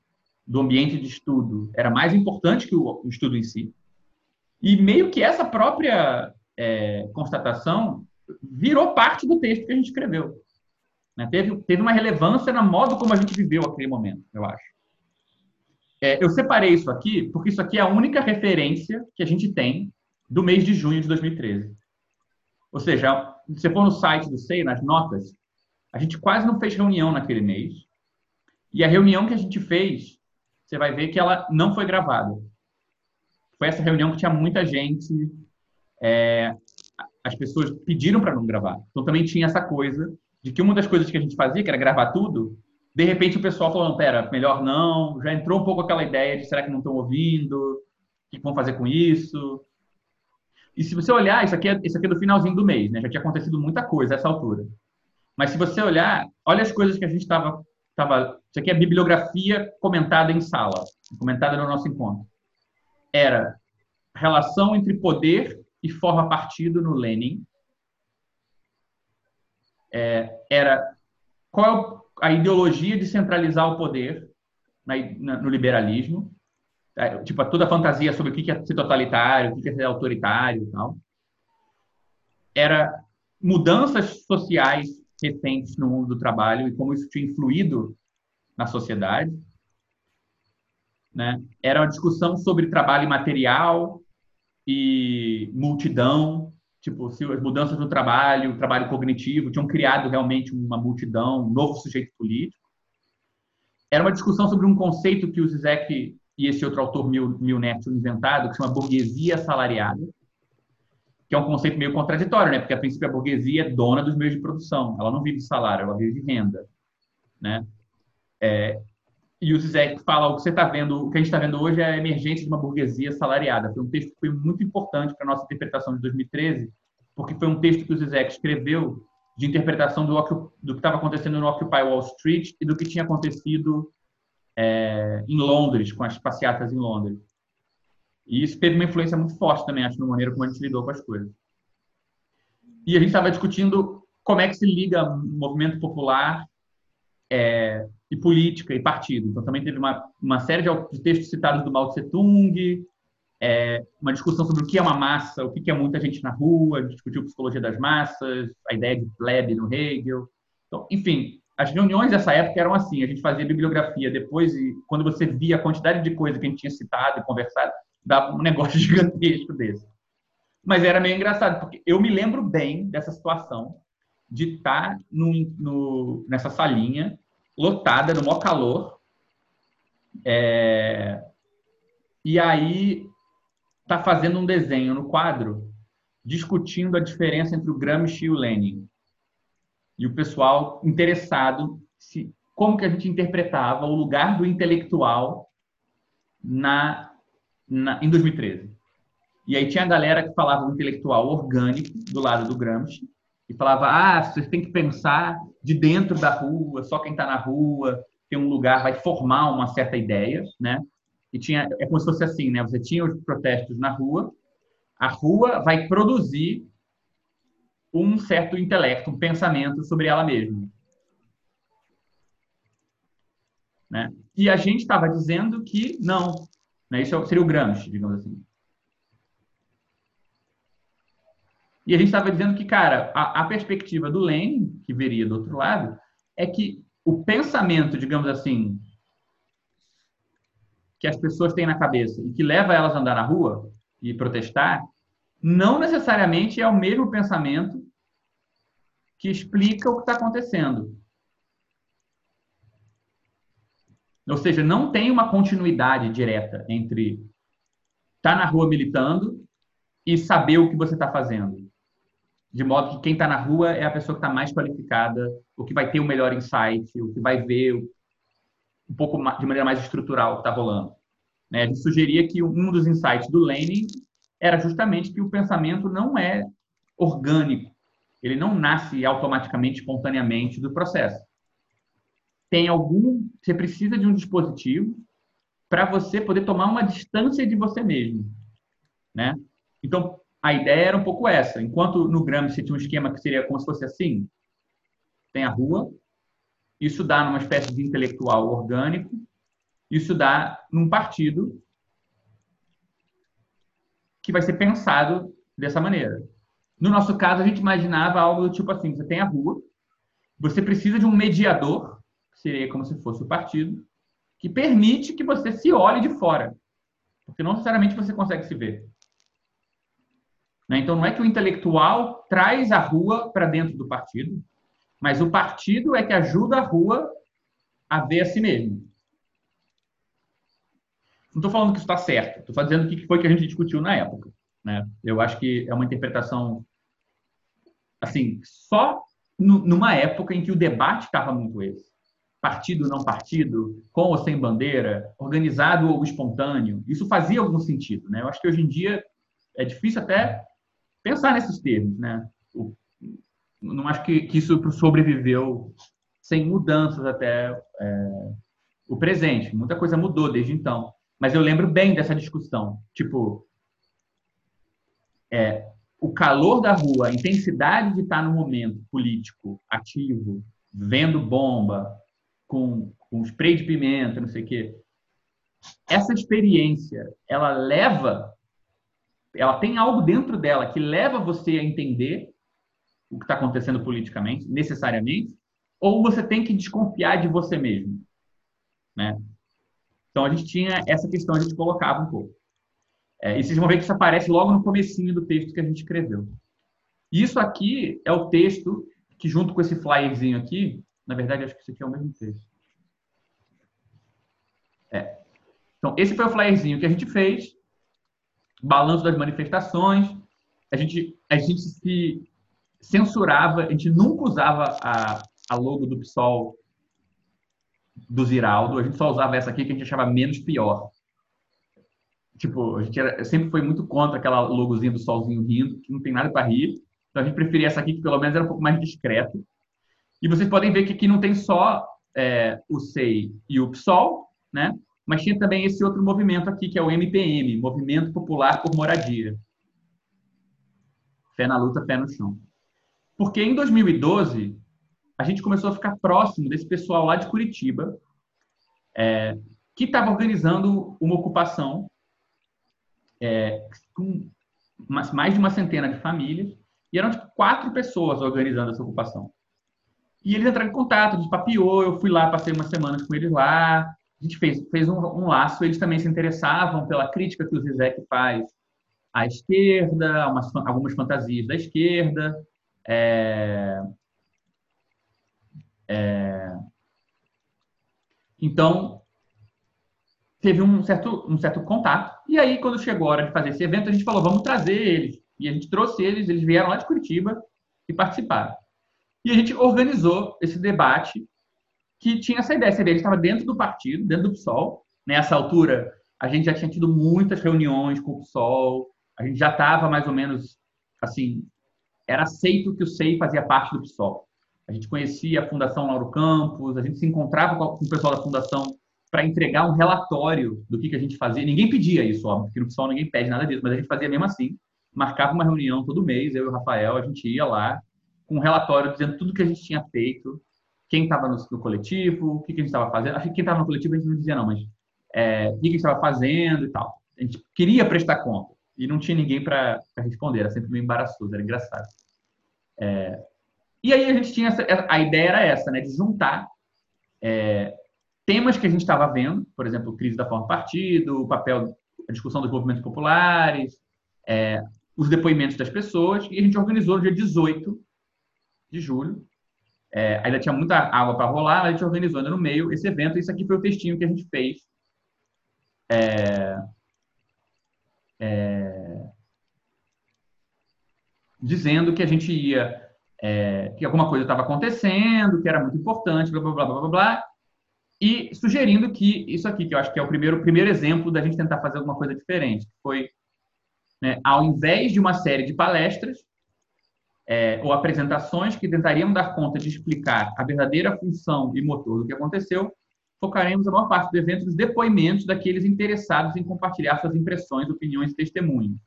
Speaker 1: do ambiente de estudo era mais importante que o, estudo em si. E meio que essa própria é, constatação virou parte do texto que a gente escreveu. Né? Teve, teve uma relevância na modo como a gente viveu aquele momento, eu acho. É, eu separei isso aqui porque isso aqui é a única referência que a gente tem do mês de junho de 2013. Ou seja, se você for no site do SEI, nas notas, a gente quase não fez reunião naquele mês. E a reunião que a gente fez você vai ver que ela não foi gravada. Foi essa reunião que tinha muita gente, é, as pessoas pediram para não gravar. Então também tinha essa coisa de que uma das coisas que a gente fazia, que era gravar tudo, de repente o pessoal falou, não, pera, melhor não, já entrou um pouco aquela ideia de será que não estão ouvindo, o que vão fazer com isso? E se você olhar, isso aqui é, isso aqui é do finalzinho do mês, né? Já tinha acontecido muita coisa essa altura. Mas se você olhar, olha as coisas que a gente estava Tava, isso aqui é bibliografia comentada em sala, comentada no nosso encontro. Era relação entre poder e forma partido no Lenin. É, era qual é a ideologia de centralizar o poder na, na, no liberalismo. É, tipo, toda a fantasia sobre o que é ser totalitário, o que é ser autoritário e tal. Era mudanças sociais recentes no mundo do trabalho e como isso tinha influído na sociedade. Né? Era uma discussão sobre trabalho material e multidão, tipo, se as mudanças no trabalho, o trabalho cognitivo, tinham criado realmente uma multidão, um novo sujeito político. Era uma discussão sobre um conceito que o Zizek e esse outro autor Milner tinham inventado, que chama burguesia assalariada, que é um conceito meio contraditório, né? Porque a princípio a burguesia é dona dos meios de produção, ela não vive de salário, ela vive de renda, né? É, e o Zizek fala o que você está vendo, o que a gente está vendo hoje é a emergência de uma burguesia salariada. Foi um texto que foi muito importante para a nossa interpretação de 2013, porque foi um texto que o Zizek escreveu de interpretação do, do que estava acontecendo no Occupy Wall Street e do que tinha acontecido é, em Londres, com as passeatas em Londres. E isso teve uma influência muito forte também, acho, na maneira como a gente lidou com as coisas. E a gente estava discutindo como é que se liga movimento popular é, e política e partido. Então, também teve uma, uma série de textos citados do Mao Tse Tung, é, uma discussão sobre o que é uma massa, o que é muita gente na rua, discutiu psicologia das massas, a ideia de plebe no Hegel. Então, enfim, as reuniões dessa época eram assim, a gente fazia bibliografia depois e quando você via a quantidade de coisa que a gente tinha citado e conversado, dava um negócio gigantesco desse. Mas era meio engraçado, porque eu me lembro bem dessa situação de estar no, no, nessa salinha lotada, no maior calor, é, e aí está fazendo um desenho no quadro discutindo a diferença entre o Gramsci e o Lenin. E o pessoal interessado se como que a gente interpretava o lugar do intelectual na, na em 2013. E aí tinha a galera que falava o intelectual orgânico do lado do Gramsci e falava: "Ah, vocês têm que pensar de dentro da rua, só quem está na rua tem um lugar vai formar uma certa ideia, né? e tinha é como se fosse assim, né? Você tinha os protestos na rua, a rua vai produzir um certo intelecto, um pensamento sobre ela mesma. Né? E a gente estava dizendo que não, né? isso seria o Gramsci, digamos assim. E a gente estava dizendo que, cara, a, a, perspectiva do Lenin, que veria do outro lado, é que o pensamento, digamos assim, que as pessoas têm na cabeça e que leva elas a andar na rua e protestar, não necessariamente é o mesmo pensamento que explica o que está acontecendo. Ou seja, não tem uma continuidade direta entre estar tá na rua militando e saber o que você está fazendo. De modo que quem está na rua é a pessoa que está mais qualificada, o que vai ter o melhor insight, o que vai ver um pouco de maneira mais estrutural o que está rolando. Né? A gente sugeria que um dos insights do Lenin era justamente que o pensamento não é orgânico, ele não nasce automaticamente, espontaneamente do processo. Tem algum, você precisa de um dispositivo para você poder tomar uma distância de você mesmo, né? Então, a ideia era um pouco essa. Enquanto no Gramsci tinha um esquema que seria como se fosse assim, tem a rua, isso dá numa espécie de intelectual orgânico, isso dá num partido que vai ser pensado dessa maneira. No nosso caso, a gente imaginava algo do tipo assim: você tem a rua, você precisa de um mediador, que seria como se fosse o partido, que permite que você se olhe de fora, porque não necessariamente você consegue se ver. Né? Então, não é que o intelectual traz a rua para dentro do partido, mas o partido é que ajuda a rua a ver a si mesmo. Não estou falando que isso está certo, estou fazendo o que foi que a gente discutiu na época. Né? Eu acho que é uma interpretação, assim, só numa época em que o debate estava muito esse. Partido, não partido, com ou sem bandeira, organizado ou espontâneo. Isso fazia algum sentido. Né? Eu acho que hoje em dia é difícil até pensar nesses termos. Né? não acho que, que isso sobreviveu sem mudanças até é, o presente. Muita coisa mudou desde então. Mas eu lembro bem dessa discussão. Tipo, é, o calor da rua, a intensidade de estar no momento político ativo, vendo bomba, com, com spray de pimenta, não sei o quê. Essa experiência, ela leva, ela tem algo dentro dela que leva você a entender o que está acontecendo politicamente, necessariamente, ou você tem que desconfiar de você mesmo, né? Então, a gente tinha essa questão, a gente colocava um pouco. É, e vocês vão ver que isso aparece logo no comecinho do texto que a gente escreveu. Isso aqui é o texto que, junto com esse flyerzinho aqui, na verdade, acho que isso aqui é o mesmo texto. É. Então, esse foi o flyerzinho que a gente fez, balanço das manifestações, a gente, a gente se censurava, a gente nunca usava a, a logo do PSOL do Ziraldo, a gente só usava essa aqui que a gente achava menos pior. Tipo, a gente era, sempre foi muito contra aquela logozinha do solzinho rindo, que não tem nada para rir. Então a gente preferia essa aqui, que pelo menos era um pouco mais discreto. E vocês podem ver que aqui não tem só é, o SEI e o PSOL, né? Mas tinha também esse outro movimento aqui, que é o MPM, Movimento Popular por Moradia. Fé na luta, pé no chão. Porque em 2012, a gente começou a ficar próximo desse pessoal lá de Curitiba, é, que estava organizando uma ocupação é, com mais de uma centena de famílias, e eram tipo, quatro pessoas organizando essa ocupação. E eles entraram em contato, a gente papiou, eu fui lá, passei umas semanas com eles lá, a gente fez, fez um, um laço, eles também se interessavam pela crítica que o Zizek faz à esquerda, umas, algumas fantasias da esquerda, é, é... Então, teve um certo, um certo contato. E aí, quando chegou a hora de fazer esse evento, a gente falou, vamos trazer eles. E a gente trouxe eles, eles vieram lá de Curitiba e participaram. E a gente organizou esse debate que tinha essa ideia. Você vê, ele estava dentro do partido, dentro do PSOL. Nessa altura, a gente já tinha tido muitas reuniões com o PSOL. A gente já estava mais ou menos, assim, era aceito que o SEI fazia parte do PSOL. A gente conhecia a Fundação Lauro Campos, a gente se encontrava com o pessoal da Fundação para entregar um relatório do que, que a gente fazia. Ninguém pedia isso, óbvio, porque no pessoal ninguém pede nada disso, mas a gente fazia mesmo assim. Marcava uma reunião todo mês, eu e o Rafael, a gente ia lá com um relatório dizendo tudo que a gente tinha feito, quem estava no, no, coletivo, o que, que a gente estava fazendo. Acho que quem estava no coletivo a gente não dizia não, mas é, o que, que a gente estava fazendo e tal. A gente queria prestar conta e não tinha ninguém para responder, era sempre meio embaraçoso, era engraçado. É, e aí a gente tinha essa, a ideia era essa, né, de juntar é, temas que a gente estava vendo, por exemplo, crise da forma partido, o papel, a discussão dos movimentos populares, é, os depoimentos das pessoas, e a gente organizou no dia 18 de julho. É, ainda tinha muita água para rolar, a gente organizou no meio esse evento. Isso aqui foi o textinho que a gente fez. É, é, dizendo que a gente ia é, que alguma coisa estava acontecendo, que era muito importante, blá, blá, blá, blá, blá, blá, e sugerindo que isso aqui, que eu acho que é o primeiro, primeiro exemplo da gente tentar fazer alguma coisa diferente, foi, né, ao invés de uma série de palestras é, ou apresentações que tentariam dar conta de explicar a verdadeira função e motor do que aconteceu, focaremos a maior parte do evento nos depoimentos daqueles interessados em compartilhar suas impressões, opiniões e testemunhos.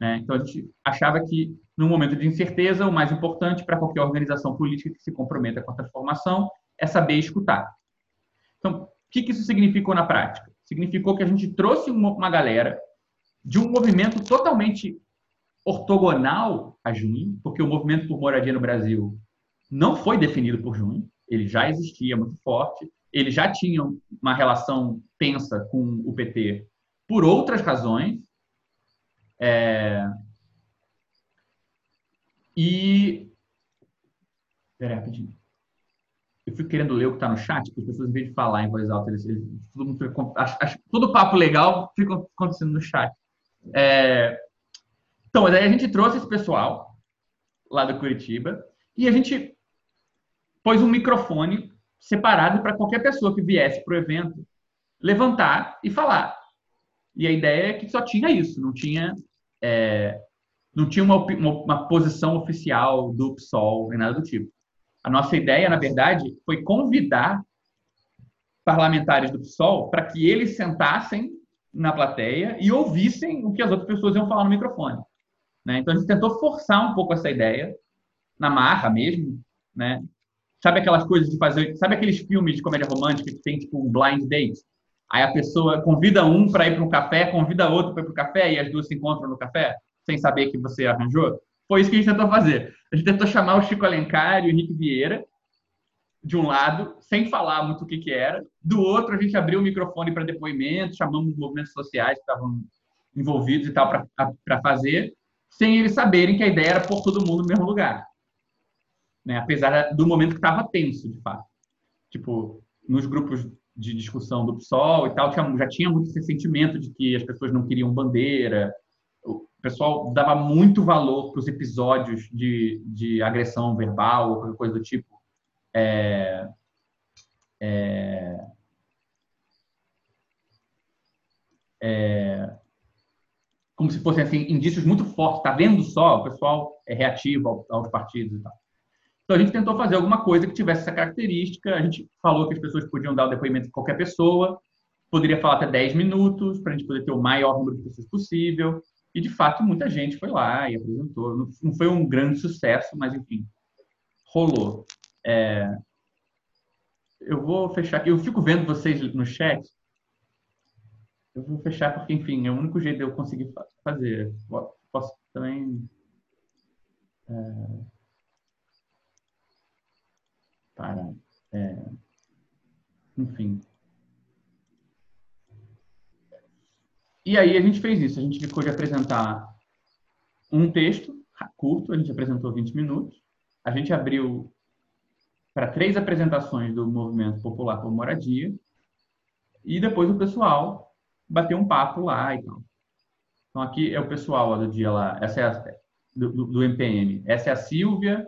Speaker 1: Né? Então, a gente achava que, num momento de incerteza, o mais importante para qualquer organização política que se comprometa com a transformação é saber escutar. Então, o que, isso significou na prática? Significou que a gente trouxe uma galera de um movimento totalmente ortogonal a junho, porque o movimento por moradia no Brasil não foi definido por junho, ele já existia muito forte, ele já tinha uma relação tensa com o PT por outras razões, é... E. Peraí, rapidinho. Eu fico querendo ler o que está no chat, porque as pessoas, em vez de falar em voz alta, eles, eles todo, mundo, todo papo legal fica acontecendo no chat. É... Então, daí a gente trouxe esse pessoal lá do Curitiba e a gente pôs um microfone separado para qualquer pessoa que viesse para o evento levantar e falar. E a ideia é que só tinha isso, não tinha é, não tinha uma, uma, uma, posição oficial do PSOL, nem nada do tipo. A nossa ideia, na verdade, foi convidar parlamentares do PSOL para que eles sentassem na plateia e ouvissem o que as outras pessoas iam falar no microfone. Né? Então, a gente tentou forçar um pouco essa ideia, na marra mesmo, né? Sabe aquelas coisas de fazer... Sabe aqueles filmes de comédia romântica que tem, tipo, um blind date? Aí a pessoa convida um para ir para um café, convida outro para ir para o café e as duas se encontram no café, sem saber que você arranjou. Foi isso que a gente tentou fazer. A gente tentou chamar o Chico Alencar e o Henrique Vieira, de um lado, sem falar muito o que, que era. Do outro, a gente abriu o microfone para depoimento, chamamos movimentos sociais que estavam envolvidos e tal para fazer, sem eles saberem que a ideia era pôr todo mundo no mesmo lugar. Né? Apesar do momento que estava tenso, de fato. Tipo, nos grupos de discussão do PSOL e tal, já tinha muito esse sentimento de que as pessoas não queriam bandeira. o pessoal dava muito valor para os episódios de, de agressão verbal ou qualquer coisa do tipo. É, é, é, como se fossem assim, indícios muito fortes. Está vendo só? O pessoal é reativo aos partidos e tal. Então, a gente tentou fazer alguma coisa que tivesse essa característica. A gente falou que as pessoas podiam dar o depoimento de qualquer pessoa, poderia falar até 10 minutos, para a gente poder ter o maior número de pessoas possível. E, de fato, muita gente foi lá e apresentou. Não foi um grande sucesso, mas, enfim, rolou. É... Eu vou fechar aqui. Eu fico vendo vocês no chat. Eu vou fechar porque, enfim, é o único jeito de eu conseguir fazer. Posso também. É... Para. É... Enfim. E aí a gente fez isso. A gente ficou de apresentar um texto curto, a gente apresentou 20 minutos. A gente abriu para três apresentações do Movimento Popular por Moradia. E depois o pessoal bateu um papo lá e tal. Então aqui é o pessoal do dia lá, essa é a, do, do MPM. Essa é a Silvia,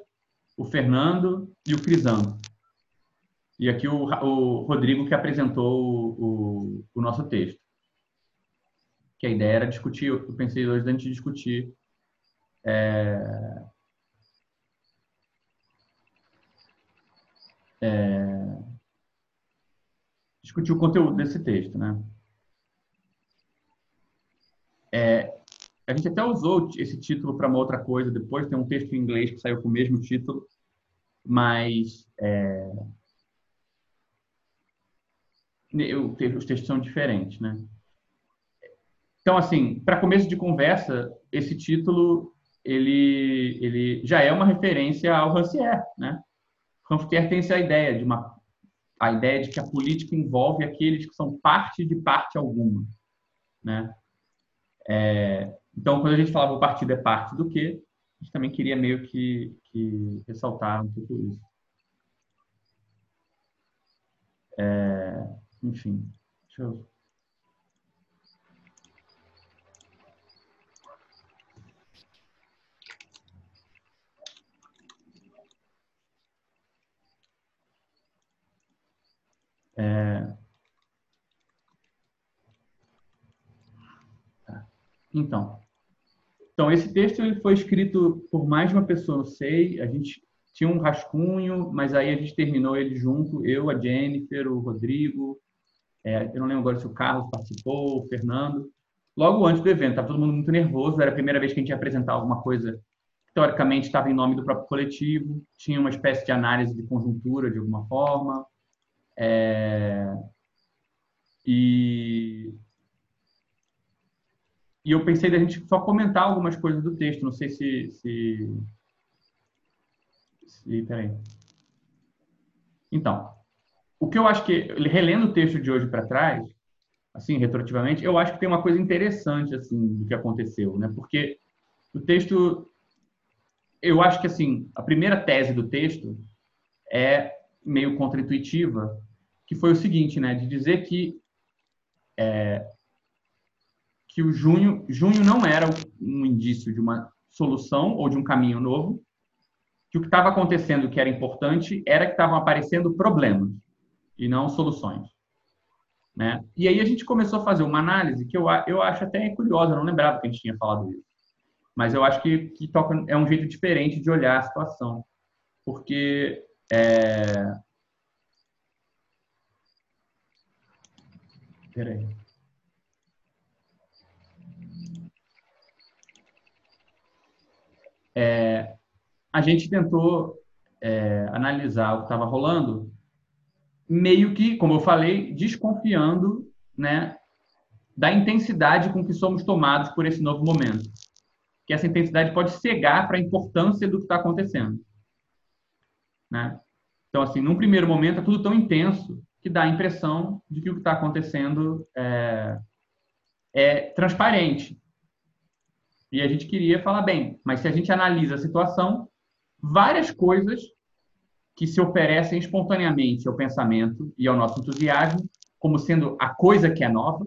Speaker 1: o Fernando e o Crisando. E aqui o, o Rodrigo que apresentou o, o, o nosso texto que a ideia era discutir, eu pensei hoje antes de discutir é, é, discutir o conteúdo desse texto, né? É, a gente até usou esse título para uma outra coisa depois, tem um texto em inglês que saiu com o mesmo título, mas é, os textos são diferentes, né? Então, assim, para começo de conversa, esse título ele, ele já é uma referência ao Rancière, né? Rancière tem essa ideia de uma a ideia de que a política envolve aqueles que são parte de parte alguma, né? É, então, quando a gente falava o partido é parte do quê, a gente também queria meio que, que ressaltar um pouco isso. É, enfim, deixa eu É... Tá. Então, então esse texto ele foi escrito por mais de uma pessoa no SEI. A gente tinha um rascunho, mas aí a gente terminou ele junto, eu, a Jennifer, o Rodrigo, é, eu não lembro agora se o Carlos participou, o Fernando. Logo antes do evento, estava todo mundo muito nervoso, era a primeira vez que a gente ia apresentar alguma coisa que teoricamente estava em nome do próprio coletivo, tinha uma espécie de análise de conjuntura de alguma forma, é, e, e eu pensei da gente só comentar algumas coisas do texto. Não sei se. se, se peraí. Então, o que eu acho que, relendo o texto de hoje para trás, assim, retroativamente, eu acho que tem uma coisa interessante, assim, do que aconteceu, né? Porque o texto, eu acho que, assim, a primeira tese do texto é meio contraintuitiva, que foi o seguinte, né, de dizer que é, que o junho, junho não era um indício de uma solução ou de um caminho novo, que o que estava acontecendo, que era importante, era que estavam aparecendo problemas e não soluções. Né? E aí a gente começou a fazer uma análise que eu, eu acho até curiosa, eu não lembrava que a gente tinha falado isso. Mas eu acho que, que toca, é um jeito diferente de olhar a situação. Porque é, Peraí. É, a gente tentou é, analisar o que estava rolando, meio que, como eu falei, desconfiando né, da intensidade com que somos tomados por esse novo momento. Que essa intensidade pode cegar para a importância do que está acontecendo. Né? Então, assim, num primeiro momento é tudo tão intenso que dá a impressão de que o que está acontecendo é, é transparente. E a gente queria falar bem, mas se a gente analisa a situação, várias coisas que se oferecem espontaneamente ao pensamento e ao nosso entusiasmo, como sendo a coisa que é nova,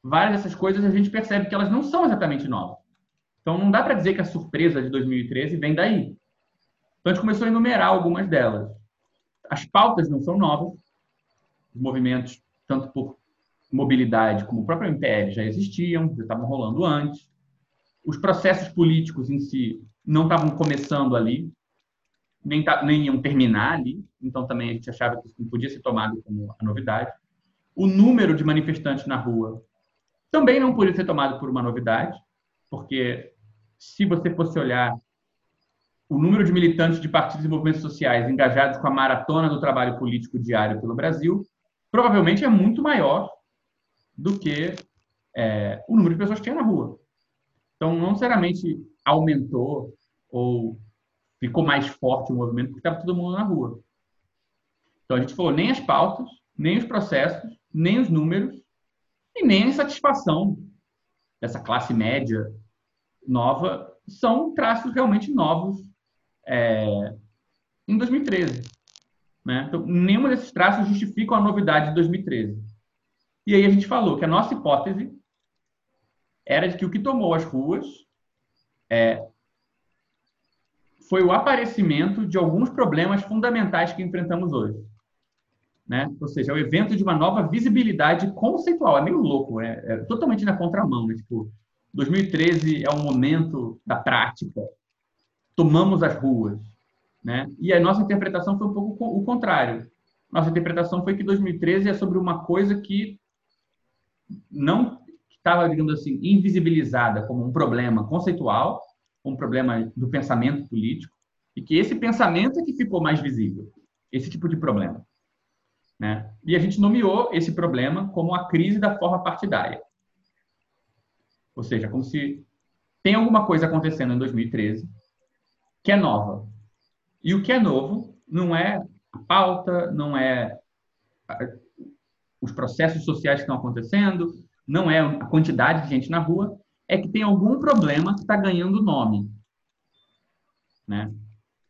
Speaker 1: várias dessas coisas a gente percebe que elas não são exatamente novas. Então, não dá para dizer que a surpresa de 2013 vem daí. Então, a gente começou a enumerar algumas delas. As pautas não são novas. Os movimentos, tanto por mobilidade como o próprio MPL, já existiam, já estavam rolando antes. Os processos políticos em si não estavam começando ali, nem, nem iam terminar ali. Então, também a gente achava que isso não podia ser tomado como a novidade. O número de manifestantes na rua também não podia ser tomado por uma novidade, porque se você fosse olhar o número de militantes de partidos e movimentos sociais engajados com a maratona do trabalho político diário pelo Brasil, provavelmente é muito maior do que é, o número de pessoas que tinha na rua. Então, não necessariamente aumentou ou ficou mais forte o movimento porque estava todo mundo na rua. Então, a gente falou nem as pautas, nem os processos, nem os números e nem a insatisfação dessa classe média nova são traços realmente novos é, em 2013. Né? Então, nenhum desses traços justificam a novidade de 2013. E aí a gente falou que a nossa hipótese era de que o que tomou as ruas é, foi o aparecimento de alguns problemas fundamentais que enfrentamos hoje. Né? Ou seja, o evento de uma nova visibilidade conceitual. É meio louco, é, é totalmente na contramão. Né? Tipo, 2013 é o momento da prática. Tomamos as ruas. Né? E a nossa interpretação foi um pouco o contrário. Nossa interpretação foi que 2013 é sobre uma coisa que não estava, digamos assim, invisibilizada como um problema conceitual, um problema do pensamento político, e que esse pensamento é que ficou mais visível, esse tipo de problema. Né? E a gente nomeou esse problema como a crise da forma partidária. Ou seja, como se tem alguma coisa acontecendo em 2013 que é nova. E o que é novo não é a pauta, não é os processos sociais que estão acontecendo, não é a quantidade de gente na rua, é que tem algum problema que está ganhando nome. Né?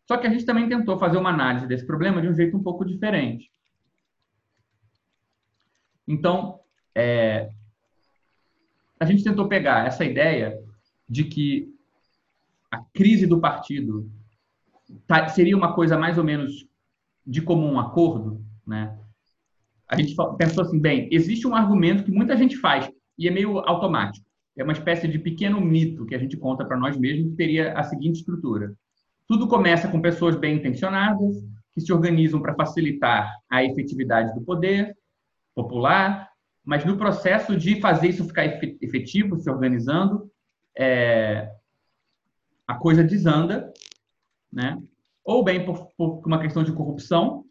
Speaker 1: Só que a gente também tentou fazer uma análise desse problema de um jeito um pouco diferente. Então, é, a gente tentou pegar essa ideia de que a crise do partido tá, seria uma coisa mais ou menos de comum acordo, né? A gente pensou assim, bem, existe um argumento que muita gente faz e é meio automático. É uma espécie de pequeno mito que a gente conta para nós mesmos que teria a seguinte estrutura. Tudo começa com pessoas bem intencionadas que se organizam para facilitar a efetividade do poder popular mas no processo de fazer isso ficar efetivo, se organizando, é, a coisa desanda, né? ou bem por, por, uma questão de corrupção,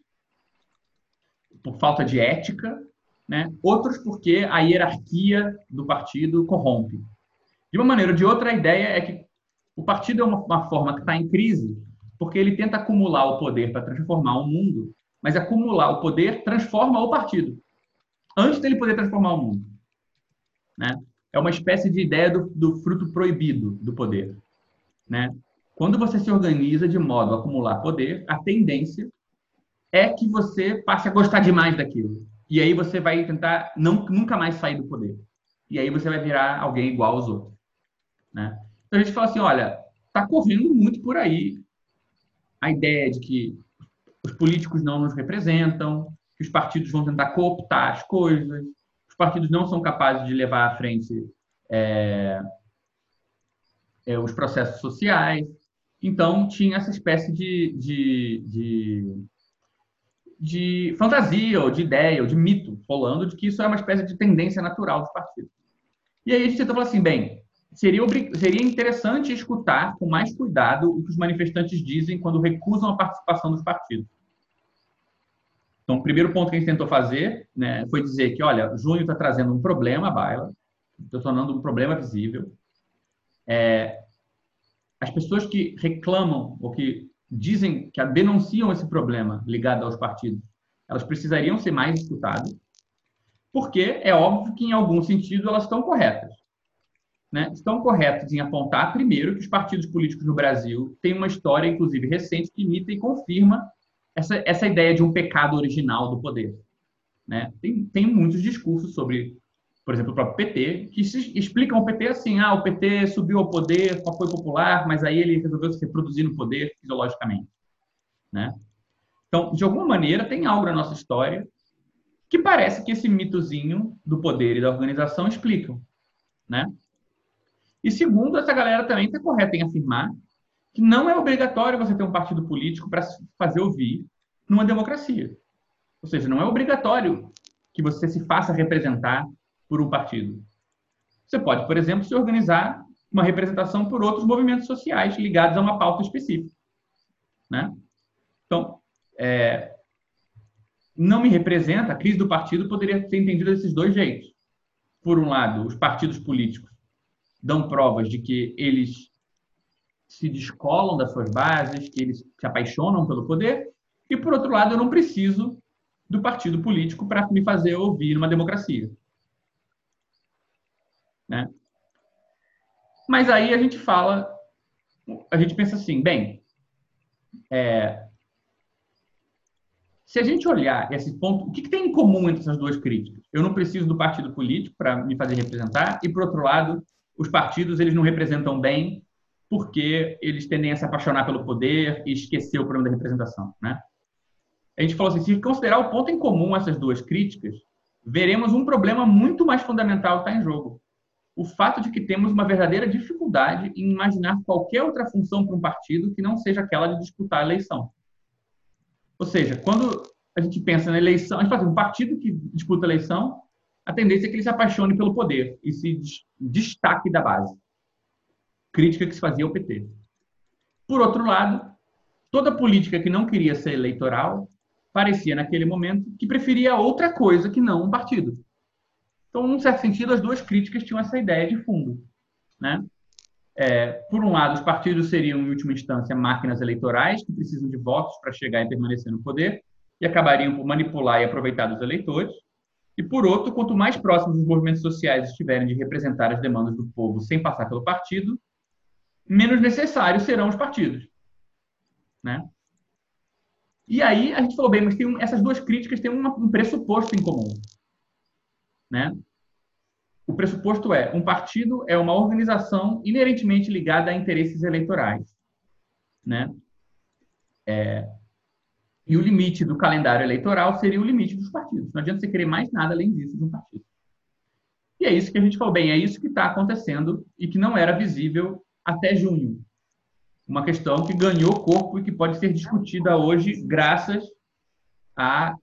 Speaker 1: por falta de ética, né? outros porque a hierarquia do partido corrompe. De uma maneira ou de outra, a ideia é que o partido é uma, uma forma que está em crise porque ele tenta acumular o poder para transformar o mundo, mas acumular o poder transforma o partido antes dele poder transformar o mundo. Né? É uma espécie de ideia do, do fruto proibido do poder. Né? Quando você se organiza de modo a acumular poder, a tendência é que você passe a gostar demais daquilo. E aí você vai tentar não, nunca mais sair do poder. E aí você vai virar alguém igual aos outros. Né? Então a gente fala assim, olha, está correndo muito por aí a ideia de que os políticos não nos representam, que os partidos vão tentar cooptar as coisas, os partidos não são capazes de levar à frente é, é, os processos sociais. Então, tinha essa espécie de, de, de, de, fantasia, ou de ideia, ou de mito rolando de que isso é uma espécie de tendência natural dos partidos. E aí a gente tentou falar assim, bem, seria, seria interessante escutar com mais cuidado o que os manifestantes dizem quando recusam a participação dos partidos. Então, o primeiro ponto que a gente tentou fazer né, foi dizer que, olha, junho está trazendo um problema à baila, está tornando um problema visível. É, as pessoas que reclamam ou que dizem, que denunciam esse problema ligado aos partidos, elas precisariam ser mais escutadas, porque é óbvio que, em algum sentido, elas estão corretas. Né? Estão corretas em apontar, primeiro, que os partidos políticos no Brasil têm uma história, inclusive recente, que imita e confirma essa, essa ideia de um pecado original do poder. Né? Tem, tem muitos discursos sobre por exemplo, o próprio PT, que explicam o PT assim: ah, o PT subiu ao poder com apoio popular, mas aí ele resolveu se reproduzir no poder fisiologicamente. Né? Então, de alguma maneira, tem algo na nossa história que parece que esse mitozinho do poder e da organização explicam. Né? E segundo, essa galera também está correta em afirmar que não é obrigatório você ter um partido político para fazer ouvir numa democracia. Ou seja, não é obrigatório que você se faça representar por um partido. Você pode, por exemplo, se organizar uma representação por outros movimentos sociais ligados a uma pauta específica. Né? Então, é, não me representa, a crise do partido poderia ser entendida desses dois jeitos. Por um lado, os partidos políticos dão provas de que eles se descolam das suas bases, que eles se apaixonam pelo poder, e por outro lado, eu não preciso do partido político para me fazer ouvir numa democracia. Né? Mas aí a gente fala, a gente pensa assim, bem, é, se a gente olhar esse ponto, o que, que, tem em comum entre essas duas críticas? Eu não preciso do partido político para me fazer representar, e por outro lado, os partidos eles não representam bem porque eles tendem a se apaixonar pelo poder e esquecer o problema da representação, né? A gente falou assim, se considerar o ponto em comum essas duas críticas, veremos um problema muito mais fundamental que está em jogo, o fato de que temos uma verdadeira dificuldade em imaginar qualquer outra função para um partido que não seja aquela de disputar a eleição. Ou seja, quando a gente pensa na eleição, a gente fala assim, um partido que disputa a eleição, a tendência é que ele se apaixone pelo poder e se destaque da base. Crítica que se fazia ao PT. Por outro lado, toda política que não queria ser eleitoral parecia, naquele momento, que preferia outra coisa que não um partido. Então, num certo sentido, as duas críticas tinham essa ideia de fundo. Né? É, por um lado, os partidos seriam, em última instância, máquinas eleitorais que precisam de votos para chegar e permanecer no poder e acabariam por manipular e aproveitar dos eleitores. E, por outro, quanto mais próximos os movimentos sociais estiverem de representar as demandas do povo sem passar pelo partido, menos necessários serão os partidos. Né? E aí a gente falou, bem, mas tem essas duas críticas têm um pressuposto em comum. Né? O pressuposto é: um partido é uma organização inerentemente ligada a interesses eleitorais. Né? É, e o limite do calendário eleitoral seria o limite dos partidos. Não adianta você querer mais nada além disso de um partido. E é isso que a gente falou, bem, é isso que está acontecendo e que não era visível até junho. Uma questão que ganhou corpo e que pode ser discutida hoje graças a,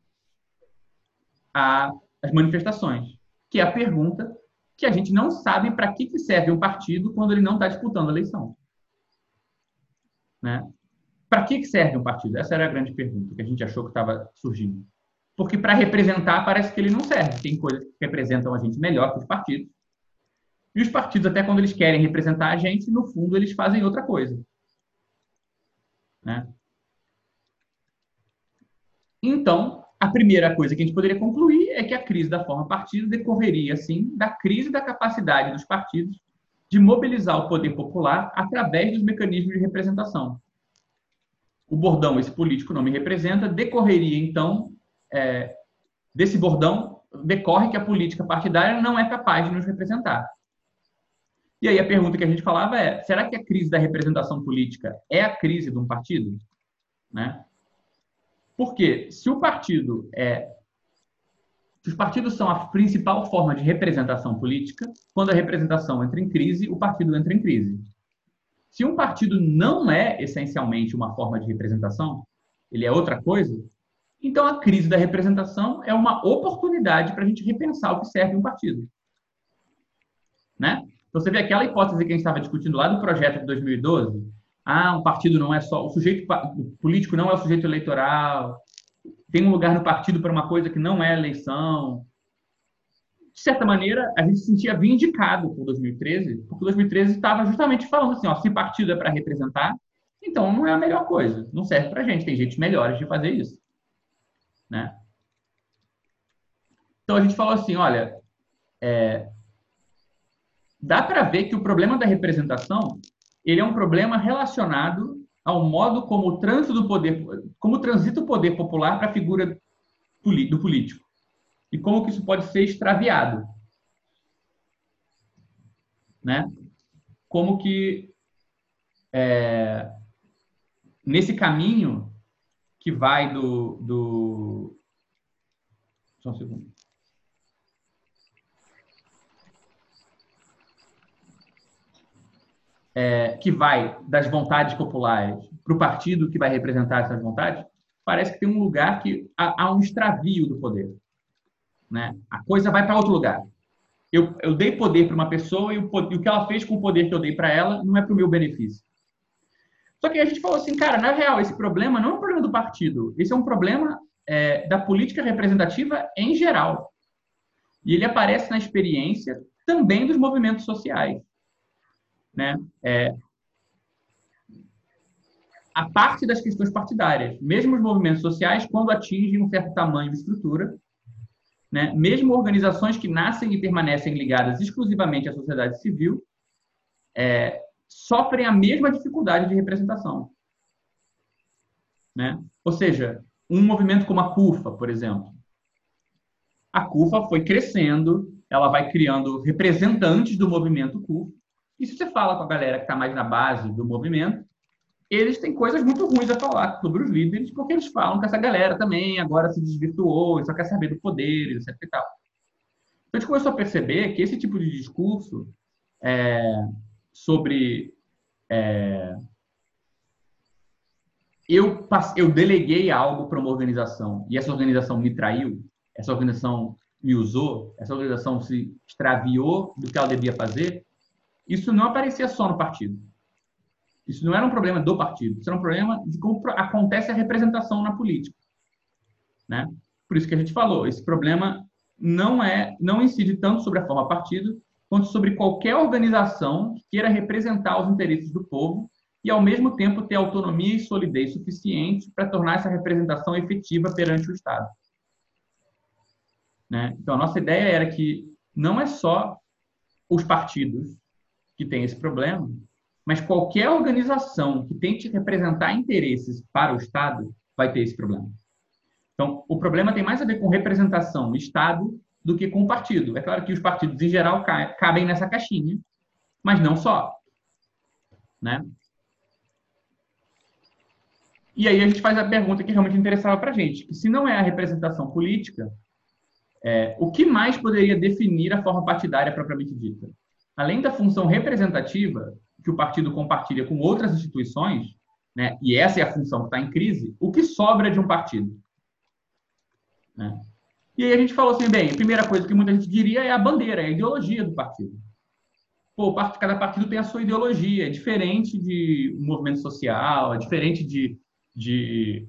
Speaker 1: a as manifestações, que é a pergunta que a gente não sabe para que, que serve um partido quando ele não está disputando a eleição. Né? Para que, que serve um partido? Essa era a grande pergunta que a gente achou que estava surgindo. Porque para representar parece que ele não serve. Tem coisas que representam a gente melhor que os partidos. E os partidos, até quando eles querem representar a gente, no fundo eles fazem outra coisa. Né? Então, a primeira coisa que a gente poderia concluir é que a crise da forma partido decorreria, sim, da crise da capacidade dos partidos de mobilizar o poder popular através dos mecanismos de representação. O bordão, esse político não me representa, decorreria, então, é, desse bordão, decorre que a política partidária não é capaz de nos representar. E aí a pergunta que a gente falava é: será que a crise da representação política é a crise de um partido? Né? Porque se o partido é. Se os partidos são a principal forma de representação política, quando a representação entra em crise, o partido entra em crise. Se um partido não é essencialmente uma forma de representação, ele é outra coisa, então a crise da representação é uma oportunidade para a gente repensar o que serve um partido. Né? Então você vê aquela hipótese que a gente estava discutindo lá do projeto de 2012, ah, um partido não é só. O sujeito político não é o sujeito eleitoral. Tem um lugar no partido para uma coisa que não é eleição. De certa maneira, a gente se sentia vindicado por 2013, porque 2013 estava justamente falando assim: ó, se partido é para representar, então não é a melhor coisa. Não serve para gente. Tem jeitos melhores de fazer isso. Né? Então a gente falou assim: olha, é, dá para ver que o problema da representação ele é um problema relacionado ao modo como o trânsito do poder, como transita o poder popular para a figura do político e como que isso pode ser extraviado. né? Como que é, nesse caminho que vai do, do só um segundo. É, que vai das vontades populares para o partido que vai representar essas vontades, parece que tem um lugar que há, há um extravio do poder. Né? A coisa vai para outro lugar. Eu, eu dei poder para uma pessoa e o, e o que ela fez com o poder que eu dei para ela não é para o meu benefício. Só que a gente falou assim, cara, na real, esse problema não é um problema do partido, esse é um problema é, da política representativa em geral. E ele aparece na experiência também dos movimentos sociais. Né? É, a parte das questões partidárias, mesmo os movimentos sociais, quando atingem um certo tamanho e estrutura, né, mesmo organizações que nascem e permanecem ligadas exclusivamente à sociedade civil, é, sofrem a mesma dificuldade de representação. Né? Ou seja, um movimento como a CUFA, por exemplo. A CUFA foi crescendo, ela vai criando representantes do movimento CUFA. E se você fala com a galera que está mais na base do movimento, eles têm coisas muito ruins a falar sobre os líderes, porque eles falam que essa galera também agora se desvirtuou, só quer saber do poder, etc. E tal. Então, a gente começou a perceber que esse tipo de discurso é, sobre é, eu, eu deleguei algo para uma organização e essa organização me traiu, essa organização me usou, essa organização se extraviou do que ela devia fazer, isso não aparecia só no partido. Isso não era um problema do partido, isso era um problema de como acontece a representação na política. Né? Por isso que a gente falou, esse problema não é, não incide tanto sobre a forma partido, quanto sobre qualquer organização que queira representar os interesses do povo e, ao mesmo tempo, ter autonomia e solidez suficiente para tornar essa representação efetiva perante o Estado. Né? Então, a nossa ideia era que não é só os partidos que têm esse problema, mas qualquer organização que tente representar interesses para o Estado vai ter esse problema. Então, o problema tem mais a ver com representação Estado do que com o partido. É claro que os partidos, em geral, cabem nessa caixinha, mas não só. Né? E aí a gente faz a pergunta que realmente interessava para a gente, que se não é a representação política, é, o que mais poderia definir a forma partidária propriamente dita? Além da função representativa, que o partido compartilha com outras instituições, né, e essa é a função que está em crise, o que sobra de um partido? Né? E aí a gente falou assim, bem, a primeira coisa que muita gente diria é a bandeira, é a ideologia do partido. Pô, cada partido tem a sua ideologia, é diferente de um movimento social, é diferente de de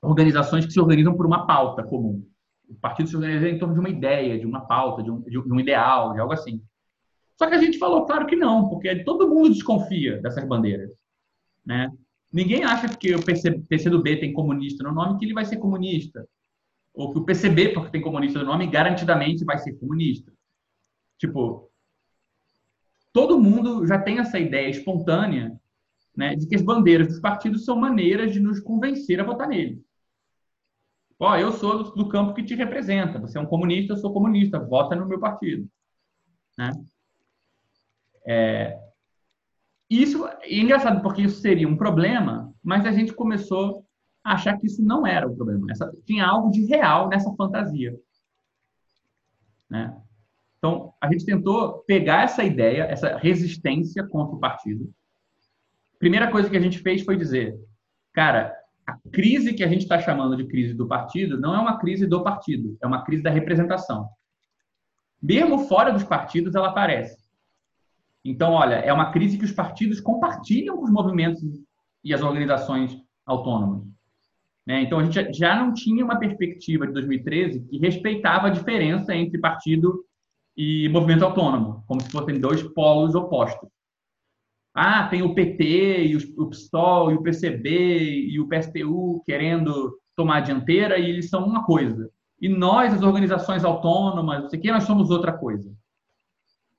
Speaker 1: organizações que se organizam por uma pauta comum. O partido se organiza em torno de uma ideia, de uma pauta, de um, de um ideal, de algo assim. Só que a gente falou, claro que não, porque todo mundo desconfia dessas bandeiras. Né? Ninguém acha que o PC, PCdoB tem comunista no nome que ele vai ser comunista. Ou que o PCB, porque tem comunista no nome, garantidamente vai ser comunista. Tipo, todo mundo já tem essa ideia espontânea né, de que as bandeiras dos partidos são maneiras de nos convencer a votar neles. Ó, eu sou do, do, campo que te representa. Você é um comunista, eu sou comunista. Vota no meu partido. Né? É, isso é engraçado porque isso seria um problema, mas a gente começou a achar que isso não era o problema. Essa, tinha algo de real nessa fantasia. Né? Então, a gente tentou pegar essa ideia, essa resistência contra o partido, primeira coisa que a gente fez foi dizer, cara, a crise que a gente está chamando de crise do partido não é uma crise do partido, é uma crise da representação. Mesmo fora dos partidos, ela aparece. Então, olha, é uma crise que os partidos compartilham com os movimentos e as organizações autônomas. Né? Então, a gente já não tinha uma perspectiva de 2013 que respeitava a diferença entre partido e movimento autônomo, como se fossem dois polos opostos. Ah, tem o PT, e o PSTOL, e o PCB, e o PSTU querendo tomar a dianteira, e eles são uma coisa. E nós, as organizações autônomas, não sei o que, nós somos outra coisa.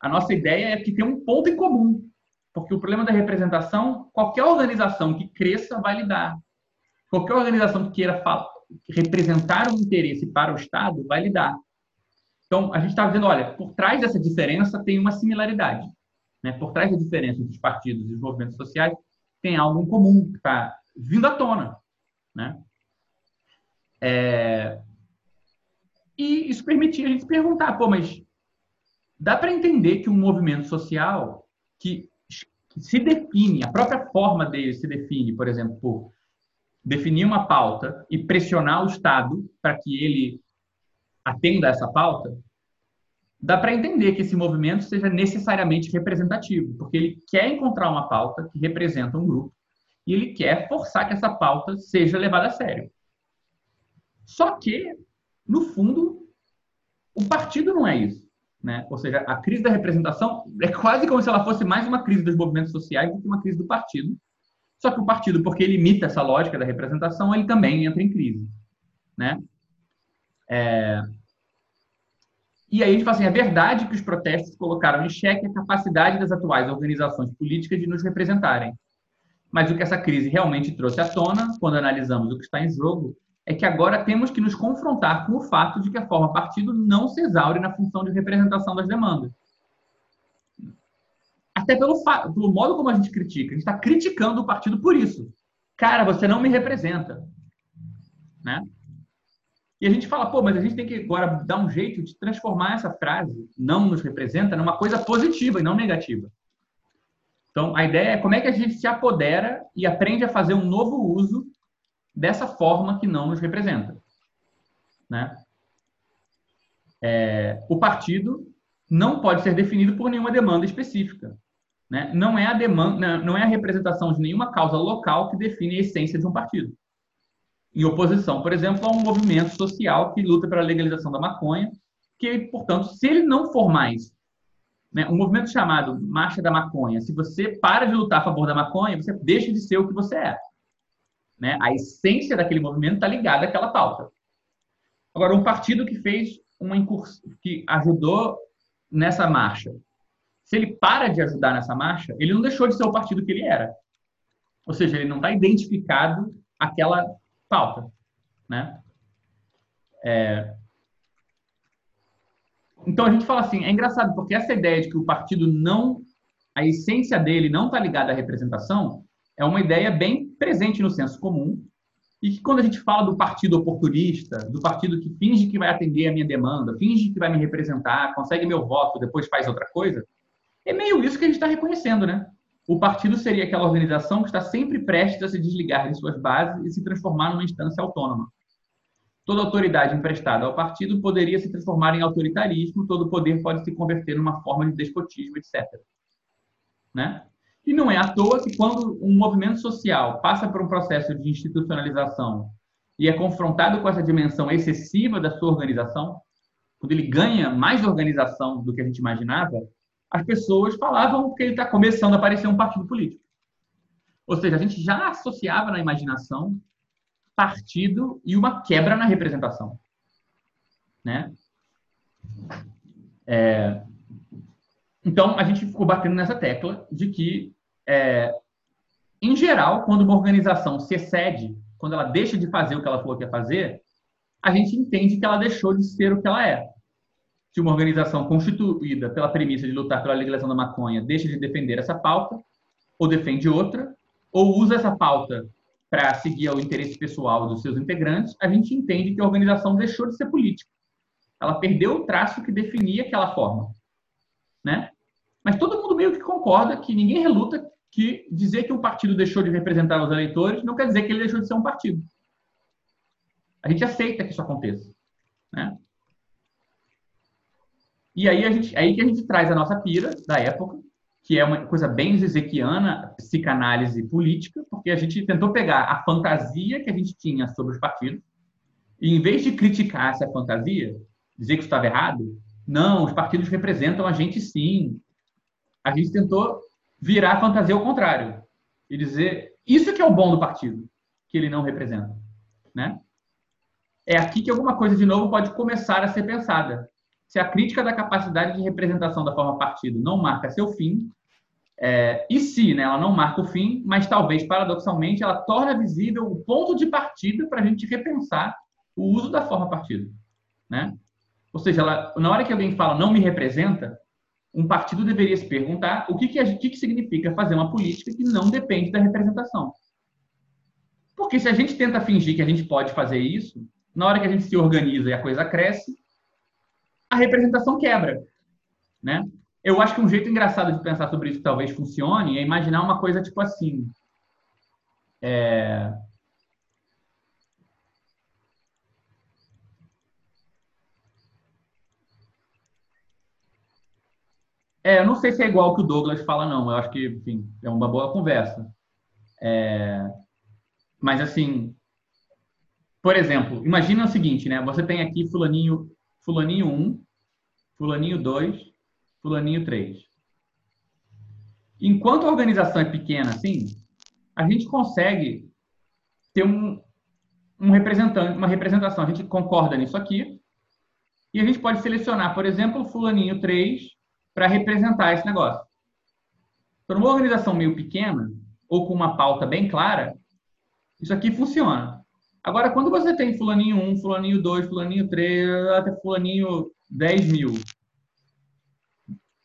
Speaker 1: A nossa ideia é que tem um ponto em comum. Porque o problema da representação, qualquer organização que cresça vai lidar. Qualquer organização que queira representar um interesse para o Estado vai lidar. Então, a gente está dizendo, olha, por trás dessa diferença tem uma similaridade. né, por trás da diferença entre os partidos e os movimentos sociais, tem algo em comum que está vindo à tona. Né? É... E isso permitia a gente se perguntar, pô, mas dá para entender que um movimento social que, que, se define, a própria forma dele se define, por exemplo, por definir uma pauta e pressionar o Estado para que ele atenda a essa pauta, dá para entender que esse movimento seja necessariamente representativo, porque ele quer encontrar uma pauta que representa um grupo e ele quer forçar que essa pauta seja levada a sério. Só que, no fundo, o partido não é isso. Né? Ou seja, a crise da representação é quase como se ela fosse mais uma crise dos movimentos sociais do que uma crise do partido. Só que o partido, porque ele imita essa lógica da representação, ele também entra em crise. Né? É... E aí a gente fala assim, é verdade que os protestos colocaram em xeque a capacidade das atuais organizações políticas de nos representarem. Mas o que essa crise realmente trouxe à tona, quando analisamos o que está em jogo, é que agora temos que nos confrontar com o fato de que a forma partido não se exaure na função de representação das demandas. Até pelo, pelo modo como a gente critica. A gente está criticando o partido por isso. Cara, você não me representa. Né? E a gente fala, pô, mas a gente tem que agora dar um jeito de transformar essa frase, não nos representa, numa coisa positiva e não negativa. Então, a ideia é como é que a gente se apodera e aprende a fazer um novo uso dessa forma que não nos representa. Né? É, o partido não pode ser definido por nenhuma demanda específica. Né? Não é a demanda, não é a representação de nenhuma causa local que define a essência de um partido em oposição, por exemplo, a um movimento social que luta pela legalização da maconha, que, portanto, se ele não for mais né, um movimento chamado Marcha da Maconha, se você para de lutar a favor da maconha, você deixa de ser o que você é. Né? A essência daquele movimento está ligada àquela pauta. Agora, um partido que fez uma incursão, que ajudou nessa marcha, se ele para de ajudar nessa marcha, ele não deixou de ser o partido que ele era. Ou seja, ele não está identificado àquela pauta, né? É... Então a gente fala assim, é engraçado porque essa ideia de que o partido não, a essência dele não está ligada à representação, é uma ideia bem presente no senso comum e que quando a gente fala do partido oportunista, do partido que finge que vai atender a minha demanda, finge que vai me representar, consegue meu voto, depois faz outra coisa, é meio isso que a gente está reconhecendo, né? o partido seria aquela organização que está sempre prestes a se desligar de suas bases e se transformar numa instância autônoma. Toda autoridade emprestada ao partido poderia se transformar em autoritarismo, todo poder pode se converter numa forma de despotismo, etc. Né? E não é à toa que quando um movimento social passa por um processo de institucionalização e é confrontado com essa dimensão excessiva da sua organização, quando ele ganha mais organização do que a gente imaginava, as pessoas falavam que ele está começando a aparecer um partido político. Ou seja, a gente já associava na imaginação partido e uma quebra na representação. Né? É... Então, a gente ficou batendo nessa tecla de que, é... em geral, quando uma organização se excede, quando ela deixa de fazer o que ela falou que ia fazer, a gente entende que ela deixou de ser o que ela é se uma organização constituída pela premissa de lutar pela legalização da maconha deixa de defender essa pauta, ou defende outra, ou usa essa pauta para seguir o interesse pessoal dos seus integrantes, a gente entende que a organização deixou de ser política. Ela perdeu o traço que definia aquela forma. Né? Mas todo mundo meio que concorda que ninguém reluta que dizer que um partido deixou de representar os eleitores não quer dizer que ele deixou de ser um partido. A gente aceita que isso aconteça. Né? E aí, a gente, aí que a gente traz a nossa pira da época, que é uma coisa bem zequiana, psicanálise política, porque a gente tentou pegar a fantasia que a gente tinha sobre os partidos, e em vez de criticar essa fantasia, dizer que estava errado, não, os partidos representam a gente sim. A gente tentou virar a fantasia ao contrário e dizer isso que é o bom do partido, que ele não representa, né? É aqui que alguma coisa de novo pode começar a ser pensada se a crítica da capacidade de representação da forma partido não marca seu fim, é, e se né, ela não marca o fim, mas talvez, paradoxalmente, ela torna visível o ponto de partida para a gente repensar o uso da forma partido. Né? Ou seja, ela, na hora que alguém fala não me representa, um partido deveria se perguntar o que, que, que, que significa fazer uma política que não depende da representação. Porque se a gente tenta fingir que a gente pode fazer isso, na hora que a gente se organiza e a coisa cresce, a representação quebra, né? Eu acho que um jeito engraçado de pensar sobre isso que talvez funcione é imaginar uma coisa tipo assim. É... É, eu não sei se é igual que o Douglas fala, não. Eu acho que, enfim, é uma boa conversa. É... Mas, assim, por exemplo, imagina o seguinte, né? Você tem aqui fulaninho, fulaninho 1, fulaninho 2, fulaninho 3. Enquanto a organização é pequena assim, a gente consegue ter um, um representante, uma representação. A gente concorda nisso aqui e a gente pode selecionar, por exemplo, fulaninho 3 para representar esse negócio. Então, numa organização meio pequena ou com uma pauta bem clara, isso aqui funciona. Agora, quando você tem fulaninho 1, fulaninho 2, fulaninho 3, até fulaninho 10 mil,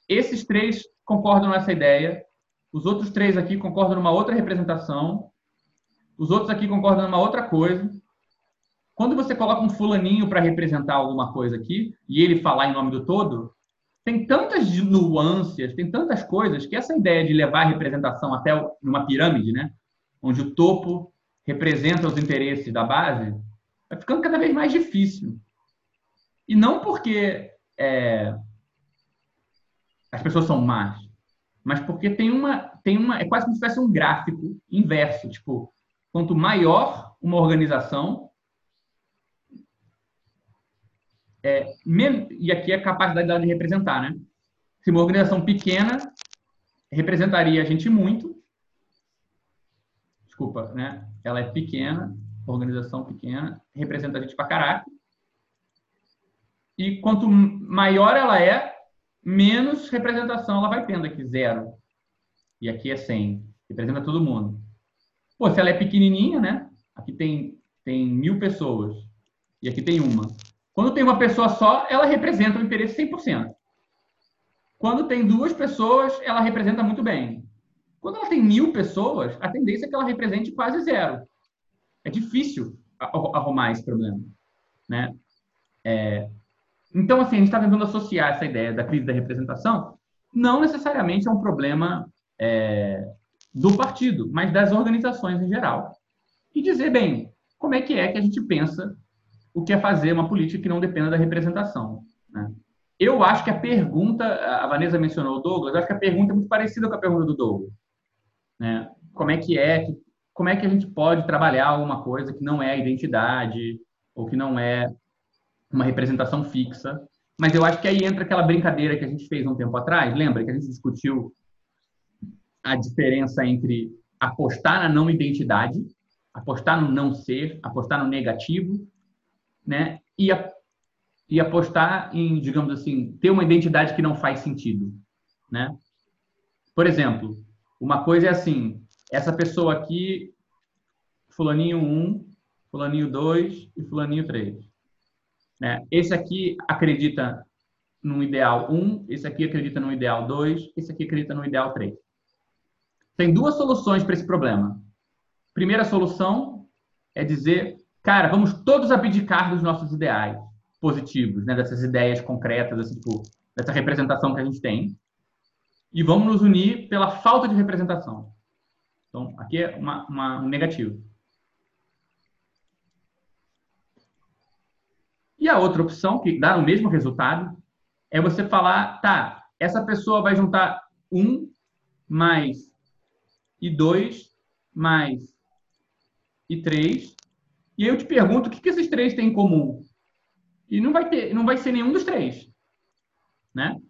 Speaker 1: esses três concordam nessa ideia, os outros três aqui concordam numa outra representação, os outros aqui concordam numa outra coisa. Quando você coloca um fulaninho para representar alguma coisa aqui, e ele falar em nome do todo, tem tantas nuances, tem tantas coisas, que essa ideia de levar a representação até uma pirâmide, né? onde o topo representa os interesses da base, vai ficando cada vez mais difícil. E não porque é, as pessoas são más, mas porque tem uma, tem uma, é quase como se tivesse um gráfico inverso, tipo, quanto maior uma organização, é, e aqui é a capacidade dela de representar, né? Se uma organização pequena representaria a gente muito, desculpa, né? Ela é pequena, organização pequena, representa a gente pra caraca. E quanto maior ela é, menos representação ela vai tendo aqui, zero. E aqui é 100. Representa todo mundo. Pô, se ela é pequenininha, né? Aqui tem, tem mil pessoas. E aqui tem uma. Quando tem uma pessoa só, ela representa o interesse 100%. Quando tem duas pessoas, ela representa muito bem. Quando ela tem mil pessoas, a tendência é que ela represente quase zero. É difícil arrumar esse problema. Né? É, então, assim, a gente está tentando associar essa ideia da crise da representação não necessariamente a um problema é, do partido, mas das organizações em geral. E dizer, bem, como é que é que a gente pensa o que é fazer uma política que não dependa da representação. Né? Eu acho que a pergunta, a Vanessa mencionou o Douglas, acho que a pergunta é muito parecida com a pergunta do Douglas. Né? Como é que é, como é que a gente pode trabalhar alguma coisa que não é identidade ou que não é uma representação fixa. Mas eu acho que aí entra aquela brincadeira que a gente fez um tempo atrás. Lembra que a gente discutiu a diferença entre apostar na não identidade, apostar no não ser, apostar no negativo, né? E, a, e apostar em, digamos assim, ter uma identidade que não faz sentido, né? Por exemplo, uma coisa é assim, essa pessoa aqui, fulaninho 1, fulaninho 2 e fulaninho 3. Né? Esse aqui acredita no ideal 1, esse aqui acredita no ideal 2, esse aqui acredita no ideal 3. Tem duas soluções para esse problema. Primeira solução é dizer, cara, vamos todos abdicar dos nossos ideais positivos, né? dessas ideias concretas, assim, tipo, dessa representação que a gente tem, e vamos nos unir pela falta de representação. Então, aqui é uma, uma, um negativo. E a outra opção, que dá o mesmo resultado, é você falar, tá, essa pessoa vai juntar um mais e dois mais e três. E aí eu te pergunto o que, que esses três têm em comum. E não vai ter, não vai ser nenhum dos três, né?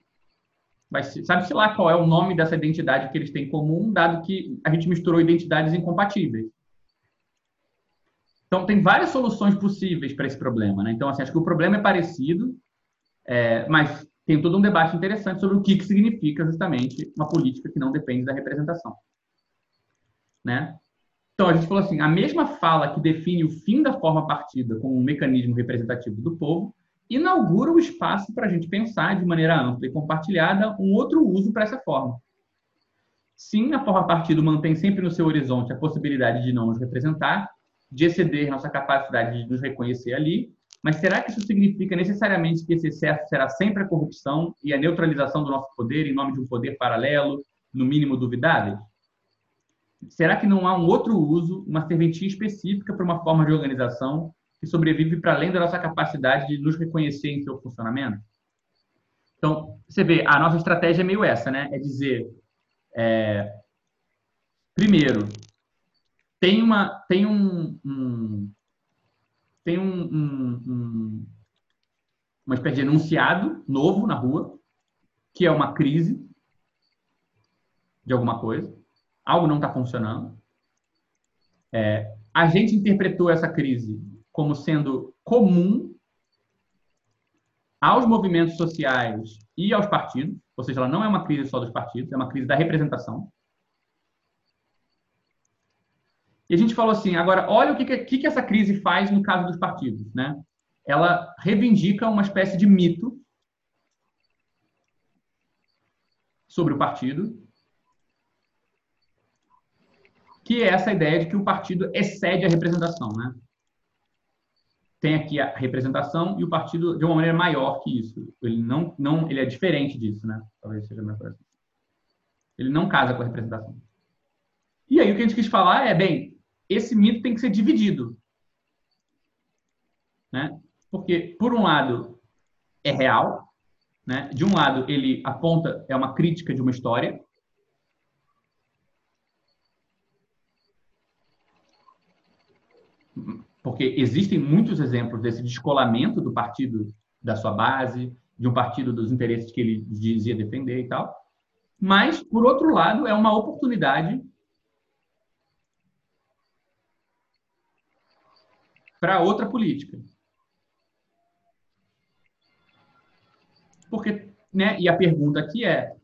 Speaker 1: Sabe-se lá qual é o nome dessa identidade que eles têm em comum, dado que a gente misturou identidades incompatíveis. Então, tem várias soluções possíveis para esse problema. Né? Então, assim, acho que o problema é parecido, é, mas tem todo um debate interessante sobre o que, que significa justamente uma política que não depende da representação. Né? Então, a gente falou assim, a mesma fala que define o fim da forma partida como um mecanismo representativo do povo inaugura o espaço para a gente pensar de maneira ampla e compartilhada um outro uso para essa forma. Sim, a forma partido mantém sempre no seu horizonte a possibilidade de não nos representar, de exceder nossa capacidade de nos reconhecer ali, mas será que isso significa necessariamente que esse excesso será sempre a corrupção e a neutralização do nosso poder em nome de um poder paralelo, no mínimo duvidável? Será que não há um outro uso, uma serventia específica para uma forma de organização que sobrevive para além da nossa capacidade de nos reconhecer em seu funcionamento? Então, você vê, a nossa estratégia é meio essa, né? É dizer, é, primeiro, tem uma, tem um, um tem um, um, um, uma espécie de enunciado novo na rua, que é uma crise de alguma coisa, algo não está funcionando. É, a gente interpretou essa crise como sendo comum aos movimentos sociais e aos partidos, ou seja, ela não é uma crise só dos partidos, é uma crise da representação. E a gente falou assim, agora, olha o que, que, que essa crise faz no caso dos partidos. Né? Ela reivindica uma espécie de mito sobre o partido, que é essa ideia de que o partido excede a representação. Né? Tem aqui a representação e o partido de uma maneira maior que isso. Ele não, não ele é diferente disso, né? Talvez seja melhor assim. Ele não casa com a representação. E aí o que a gente quis falar é, bem, esse mito tem que ser dividido. Né? Porque, por um lado, é real, né? de um lado, ele aponta, é uma crítica de uma história, porque existem muitos exemplos desse descolamento do partido da sua base, de um partido dos interesses que ele dizia defender e tal. Mas, por outro lado, é uma oportunidade para outra política. Porque, né, e a pergunta aqui é,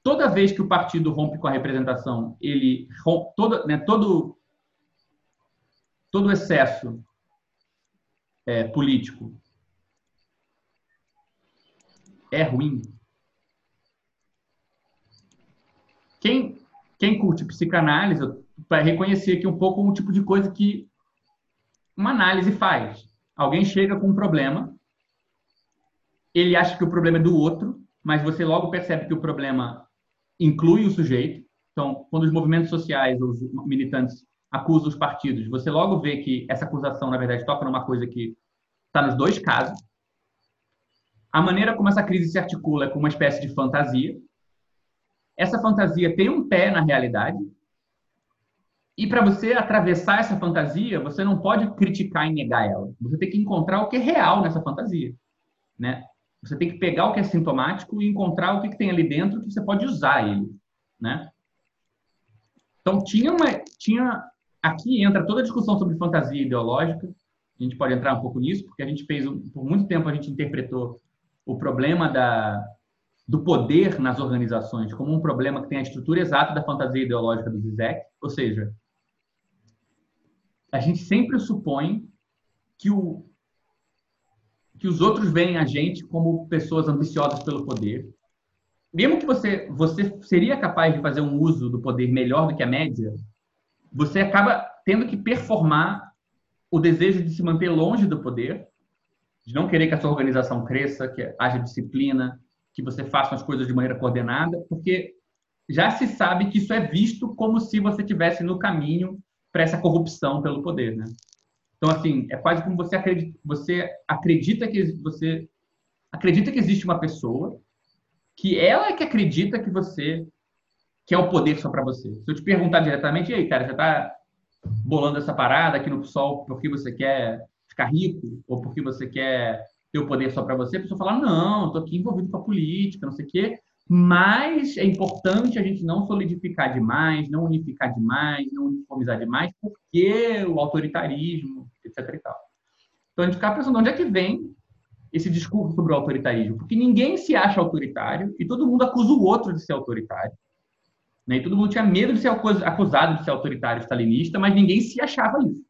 Speaker 1: toda vez que o partido rompe com a representação, ele rompe, toda, né, todo todo excesso é, político é ruim. Quem, quem curte psicanálise vai reconhecer aqui um pouco um tipo de coisa que uma análise faz. Alguém chega com um problema, ele acha que o problema é do outro, mas você logo percebe que o problema inclui o sujeito. Então, quando os movimentos sociais, os militantes acusam os partidos, você logo vê que essa acusação, na verdade, toca numa coisa que está nos dois casos. A maneira como essa crise se articula é com uma espécie de fantasia. Essa fantasia tem um pé na realidade, e para você atravessar essa fantasia, você não pode criticar e negar ela. Você tem que encontrar o que é real nessa fantasia, né? Você tem que pegar o que é sintomático e encontrar o que, que tem ali dentro que você pode usar ele, né? Então tinha uma, tinha aqui entra toda a discussão sobre fantasia ideológica. A gente pode entrar um pouco nisso, porque a gente fez por muito tempo a gente interpretou o problema da do poder nas organizações como um problema que tem a estrutura exata da fantasia ideológica do Zizek, ou seja, a gente sempre supõe que, o, que os outros veem a gente como pessoas ambiciosas pelo poder. Mesmo que você, você seria capaz de fazer um uso do poder melhor do que a média, você acaba tendo que performar o desejo de se manter longe do poder, de não querer que a sua organização cresça, que haja disciplina, que você faça as coisas de maneira coordenada, porque já se sabe que isso é visto como se você estivesse no caminho para essa corrupção pelo poder, né? Então, assim, é quase como você acredita, você acredita que você acredita que existe uma pessoa que ela é que acredita que você que é o poder só para você. Se eu te perguntar diretamente, e aí, cara, você está bolando essa parada aqui no PSOL porque você quer ficar rico ou porque você quer ter o poder só para você, a pessoa fala, não, estou aqui envolvido com a política, não sei o quê. Mas é importante a gente não solidificar demais, não unificar demais, não uniformizar demais, porque o autoritarismo, etc. Então a gente fica pensando onde é que vem esse discurso sobre o autoritarismo, porque ninguém se acha autoritário e todo mundo acusa o outro de ser autoritário. Né? E todo mundo tinha medo de ser acusado de ser autoritário stalinista, mas ninguém se achava isso.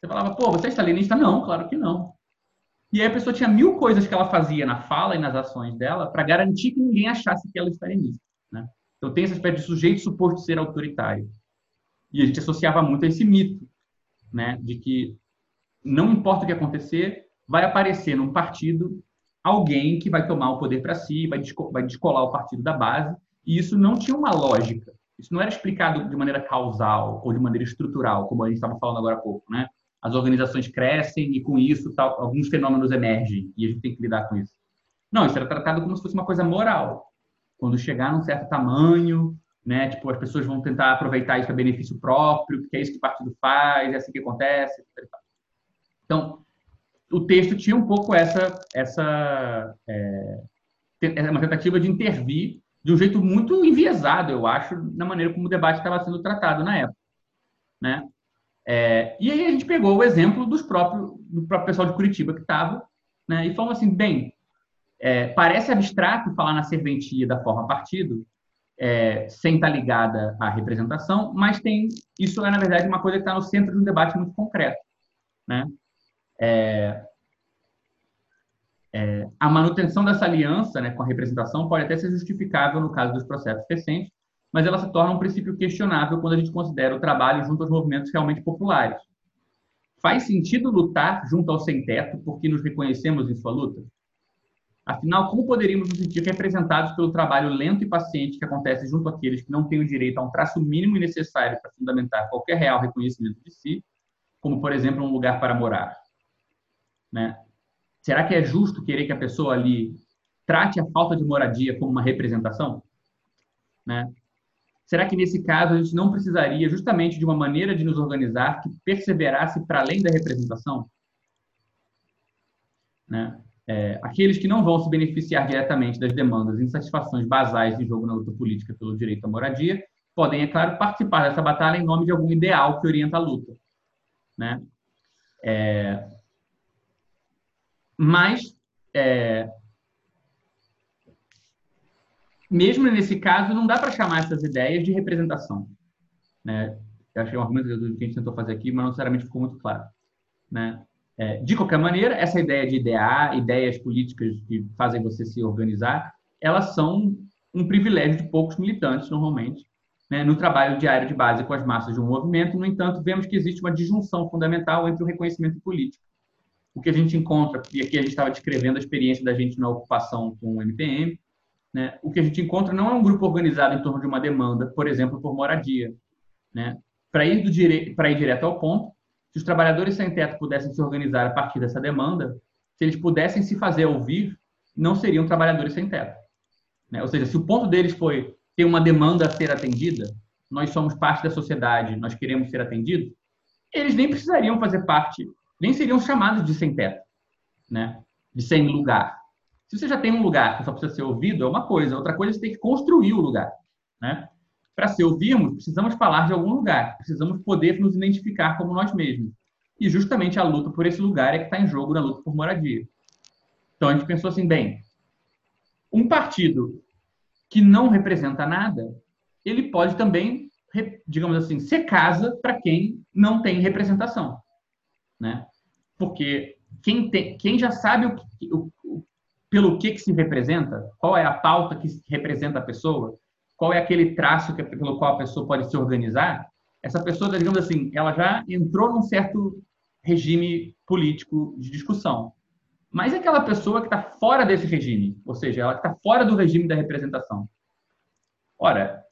Speaker 1: Você falava, pô, você é stalinista? Não, claro que não. E aí a pessoa tinha mil coisas que ela fazia na fala e nas ações dela para garantir que ninguém achasse que ela estaria nisso. Né? Então tem esse aspecto de sujeito suposto ser autoritário. E a gente associava muito a esse mito, né, de que não importa o que acontecer, vai aparecer num partido alguém que vai tomar o poder para si, vai descolar o partido da base, e isso não tinha uma lógica. Isso não era explicado de maneira causal ou de maneira estrutural, como a gente estava falando agora há pouco, né? As organizações crescem e com isso tal, alguns fenômenos emergem e a gente tem que lidar com isso. Não, isso era tratado como se fosse uma coisa moral. Quando chegar num certo tamanho, né? Tipo, as pessoas vão tentar aproveitar isso a benefício próprio, porque é isso que o partido faz, é assim que acontece. Então, o texto tinha um pouco essa, essa é, é, uma tentativa de intervir de um jeito muito enviesado, eu acho, na maneira como o debate estava sendo tratado na época, né? É, e aí a gente pegou o exemplo dos próprios, do próprio pessoal de Curitiba que estava, né? E falou assim, bem, é, parece abstrato falar na serventia da forma partido, é, sem estar ligada à representação, mas tem isso é na verdade uma coisa que está no centro de um debate muito concreto, né? É, é, a manutenção dessa aliança né, com a representação pode até ser justificável no caso dos processos recentes, mas ela se torna um princípio questionável quando a gente considera o trabalho junto aos movimentos realmente populares. Faz sentido lutar junto ao sem-teto porque nos reconhecemos em sua luta? Afinal, como poderíamos nos sentir representados pelo trabalho lento e paciente que acontece junto àqueles que não têm o direito a um traço mínimo e necessário para fundamentar qualquer real reconhecimento de si, como, por exemplo, um lugar para morar? Né? Será que é justo querer que a pessoa ali trate a falta de moradia como uma representação? Né? Será que nesse caso a gente não precisaria justamente de uma maneira de nos organizar que perseverasse para além da representação? Né? É, aqueles que não vão se beneficiar diretamente das demandas e insatisfações basais em jogo na luta política pelo direito à moradia podem, é claro, participar dessa batalha em nome de algum ideal que orienta a luta. Né? É, mas, é, mesmo nesse caso, não dá para chamar essas ideias de representação. Né? Eu achei um argumento que a gente tentou fazer aqui, mas não necessariamente ficou muito claro. Né? É, de qualquer maneira, essa ideia de idear, ideias políticas que fazem você se organizar, elas são um privilégio de poucos militantes, normalmente, né, no trabalho diário de base com as massas de um movimento. No entanto, vemos que existe uma disjunção fundamental entre o reconhecimento político o que a gente encontra, e aqui a gente estava descrevendo a experiência da gente na ocupação com o MPM, né? o que a gente encontra não é um grupo organizado em torno de uma demanda, por exemplo, por moradia. Né? Para ir, dire... ir direto ao ponto, se os trabalhadores sem teto pudessem se organizar a partir dessa demanda, se eles pudessem se fazer ouvir, não seriam trabalhadores sem teto. Né? Ou seja, se o ponto deles foi ter uma demanda a ser atendida, nós somos parte da sociedade, nós queremos ser atendidos, eles nem precisariam fazer parte nem seriam chamados de sem teto, né? de sem lugar. Se você já tem um lugar que só precisa ser ouvido, é uma coisa. Outra coisa é você tem que construir o lugar. Né? Para ser ouvidos, precisamos falar de algum lugar. Precisamos poder nos identificar como nós mesmos. E justamente a luta por esse lugar é que está em jogo na luta por moradia. Então a gente pensou assim, bem, um partido que não representa nada, ele pode também, digamos assim, ser casa para quem não tem representação né? Porque quem, tem, quem já sabe o, o, o, pelo que, que se representa, qual é a pauta que representa a pessoa, qual é aquele traço que, pelo qual a pessoa pode se organizar, essa pessoa, digamos assim, ela já entrou num certo regime político de discussão. Mas é aquela pessoa que está fora desse regime, ou seja, ela está fora do regime da representação. Ora,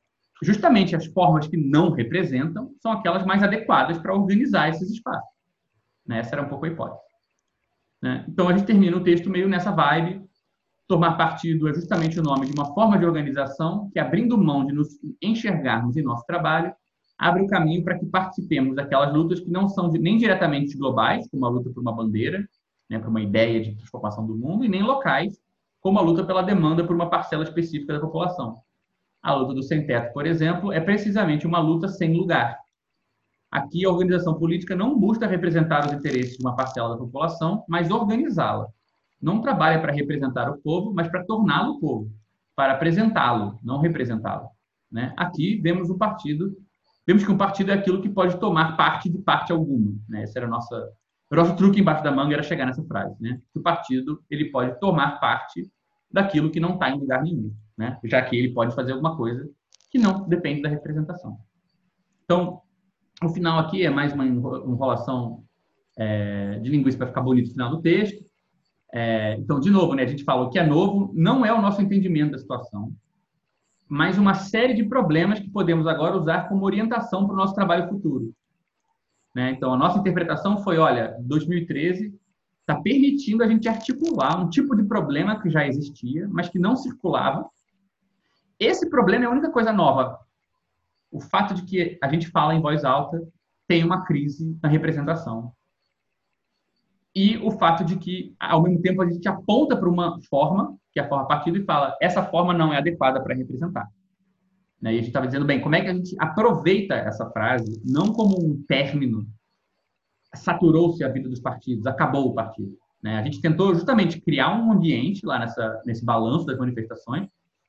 Speaker 1: justamente as formas que não representam são aquelas mais adequadas para organizar esses espaços. Né? Essa era um pouco a hipótese. Né? Então, a gente termina o texto meio nessa vibe. Tomar partido é justamente o nome de uma forma de organização que, abrindo mão de nos enxergarmos em nosso trabalho, abre o caminho para que participemos daquelas lutas que não são nem diretamente globais, como a luta por uma bandeira, né, por uma ideia de transformação do mundo, e nem locais, como a luta pela demanda por uma parcela específica da população. A luta do sem-teto, por exemplo, é precisamente uma luta sem lugar, Aqui, a organização política não busca representar os interesses de uma parcela da população, mas organizá-la. Não trabalha para representar o povo, mas para torná-lo povo, para apresentá-lo, não representá-lo. Né? Aqui vemos um partido, vemos que um partido é aquilo que pode tomar parte de parte alguma. Né? Essa era O nosso truque embaixo da manga era chegar nessa frase, né? Que o partido ele pode tomar parte daquilo que não está em lugar nenhum, né? Já que ele pode fazer alguma coisa que não depende da representação. Então, o final aqui é mais uma enrolação é, de linguística para ficar bonito no final do texto. É, então, de novo, né, a gente falou que é novo, não é o nosso entendimento da situação, mas uma série de problemas que podemos agora usar como orientação para o nosso trabalho futuro. Né? Então, a nossa interpretação foi, olha, 2013 está permitindo a gente articular um tipo de problema que já existia, mas que não circulava. Esse problema é a única coisa nova. O fato de que a gente fala em voz alta tem uma crise na representação. E o fato de que, ao mesmo tempo, a gente aponta para uma forma, que é a forma partido, e fala, essa forma não é adequada para representar. Né? E a gente estava dizendo, bem, como é que a gente aproveita essa frase, não como um término, saturou-se a vida dos partidos, acabou o partido. Né? A gente tentou justamente criar um ambiente lá nessa, nesse balanço das manifestações,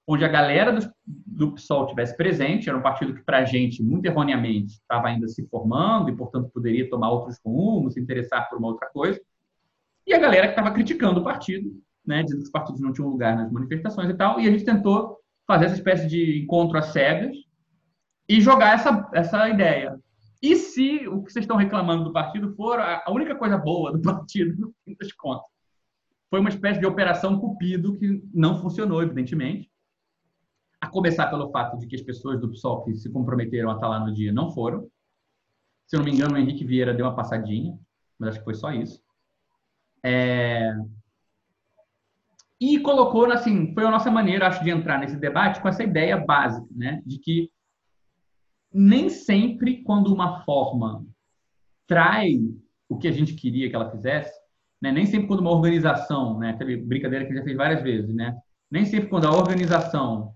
Speaker 1: onde a galera do, do PSOL tivesse presente, era um partido que, para a gente, muito erroneamente, estava ainda se formando e, portanto, poderia tomar outros rumos, se interessar por uma outra coisa, e a galera que estava criticando o partido, né, dizendo que os partidos não tinham lugar nas manifestações e tal, e a gente tentou fazer essa espécie de encontro às cegas e jogar essa, essa ideia. E se o que vocês estão reclamando do partido for a, a única coisa boa do partido, no fim das contas? Foi uma espécie de operação cupido que não funcionou, evidentemente. A começar pelo fato de que as pessoas do PSOL que se comprometeram a estar lá no dia não foram. Se eu não me engano, o Henrique Vieira deu uma passadinha, mas acho que foi só isso. É... E colocou, assim, foi a nossa maneira, acho, de entrar nesse debate com essa ideia básica, né? De que nem sempre quando uma forma traz o que a gente queria que ela fizesse, né? nem sempre quando uma organização, né? aquela brincadeira que a gente já fez várias vezes, né? nem sempre quando a organização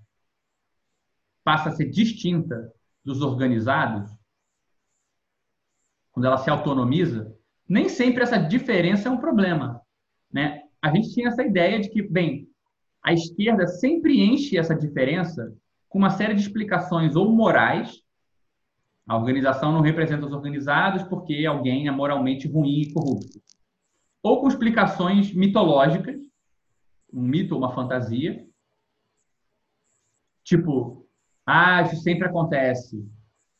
Speaker 1: passa a ser distinta dos organizados, quando ela se autonomiza, nem sempre essa diferença é um problema. Né? a gente tinha essa ideia de que, bem, a esquerda sempre enche essa diferença com uma série de explicações ou morais. A organização não representa os organizados porque alguém é moralmente ruim e corrupto. Ou com explicações mitológicas, um mito ou uma fantasia. Tipo, ah, isso sempre acontece.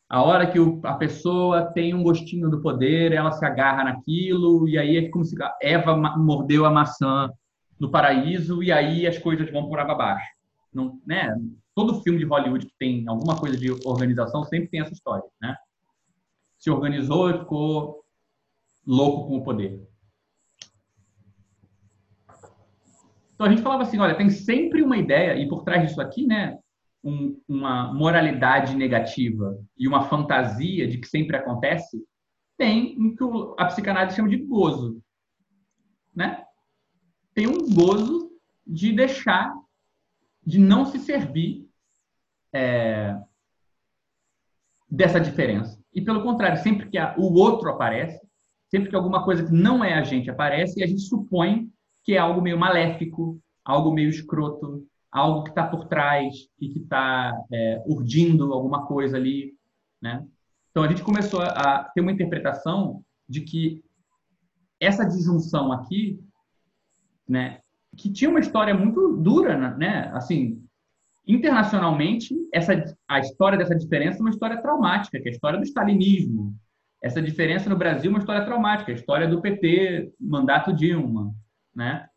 Speaker 1: A hora que a pessoa tem um gostinho do poder, ela se agarra naquilo, e aí é como se Eva mordeu a maçã no paraíso, e aí as coisas vão por água abaixo. Não, né? Todo filme de Hollywood que tem alguma coisa de organização sempre tem essa história. Né? Se organizou e ficou louco com o poder. Então a gente falava assim, olha, tem sempre uma ideia, e por trás disso aqui, né, um, uma moralidade negativa e uma fantasia de que sempre acontece, tem o que a psicanálise chama de gozo. Né? Tem um gozo de deixar, de não se servir é, dessa diferença. E pelo contrário, sempre que a, o outro aparece, sempre que alguma coisa que não é a gente aparece, a gente supõe que é algo meio maléfico, algo meio escroto, algo que está por trás e que está é, urdindo alguma coisa ali, né? Então a gente começou a ter uma interpretação de que essa disjunção aqui, né, que tinha uma história muito dura, né? Assim, internacionalmente, essa a história dessa diferença é uma história traumática, que é a história do stalinismo. Essa diferença no Brasil é uma história traumática, a história do PT, mandato Dilma, né?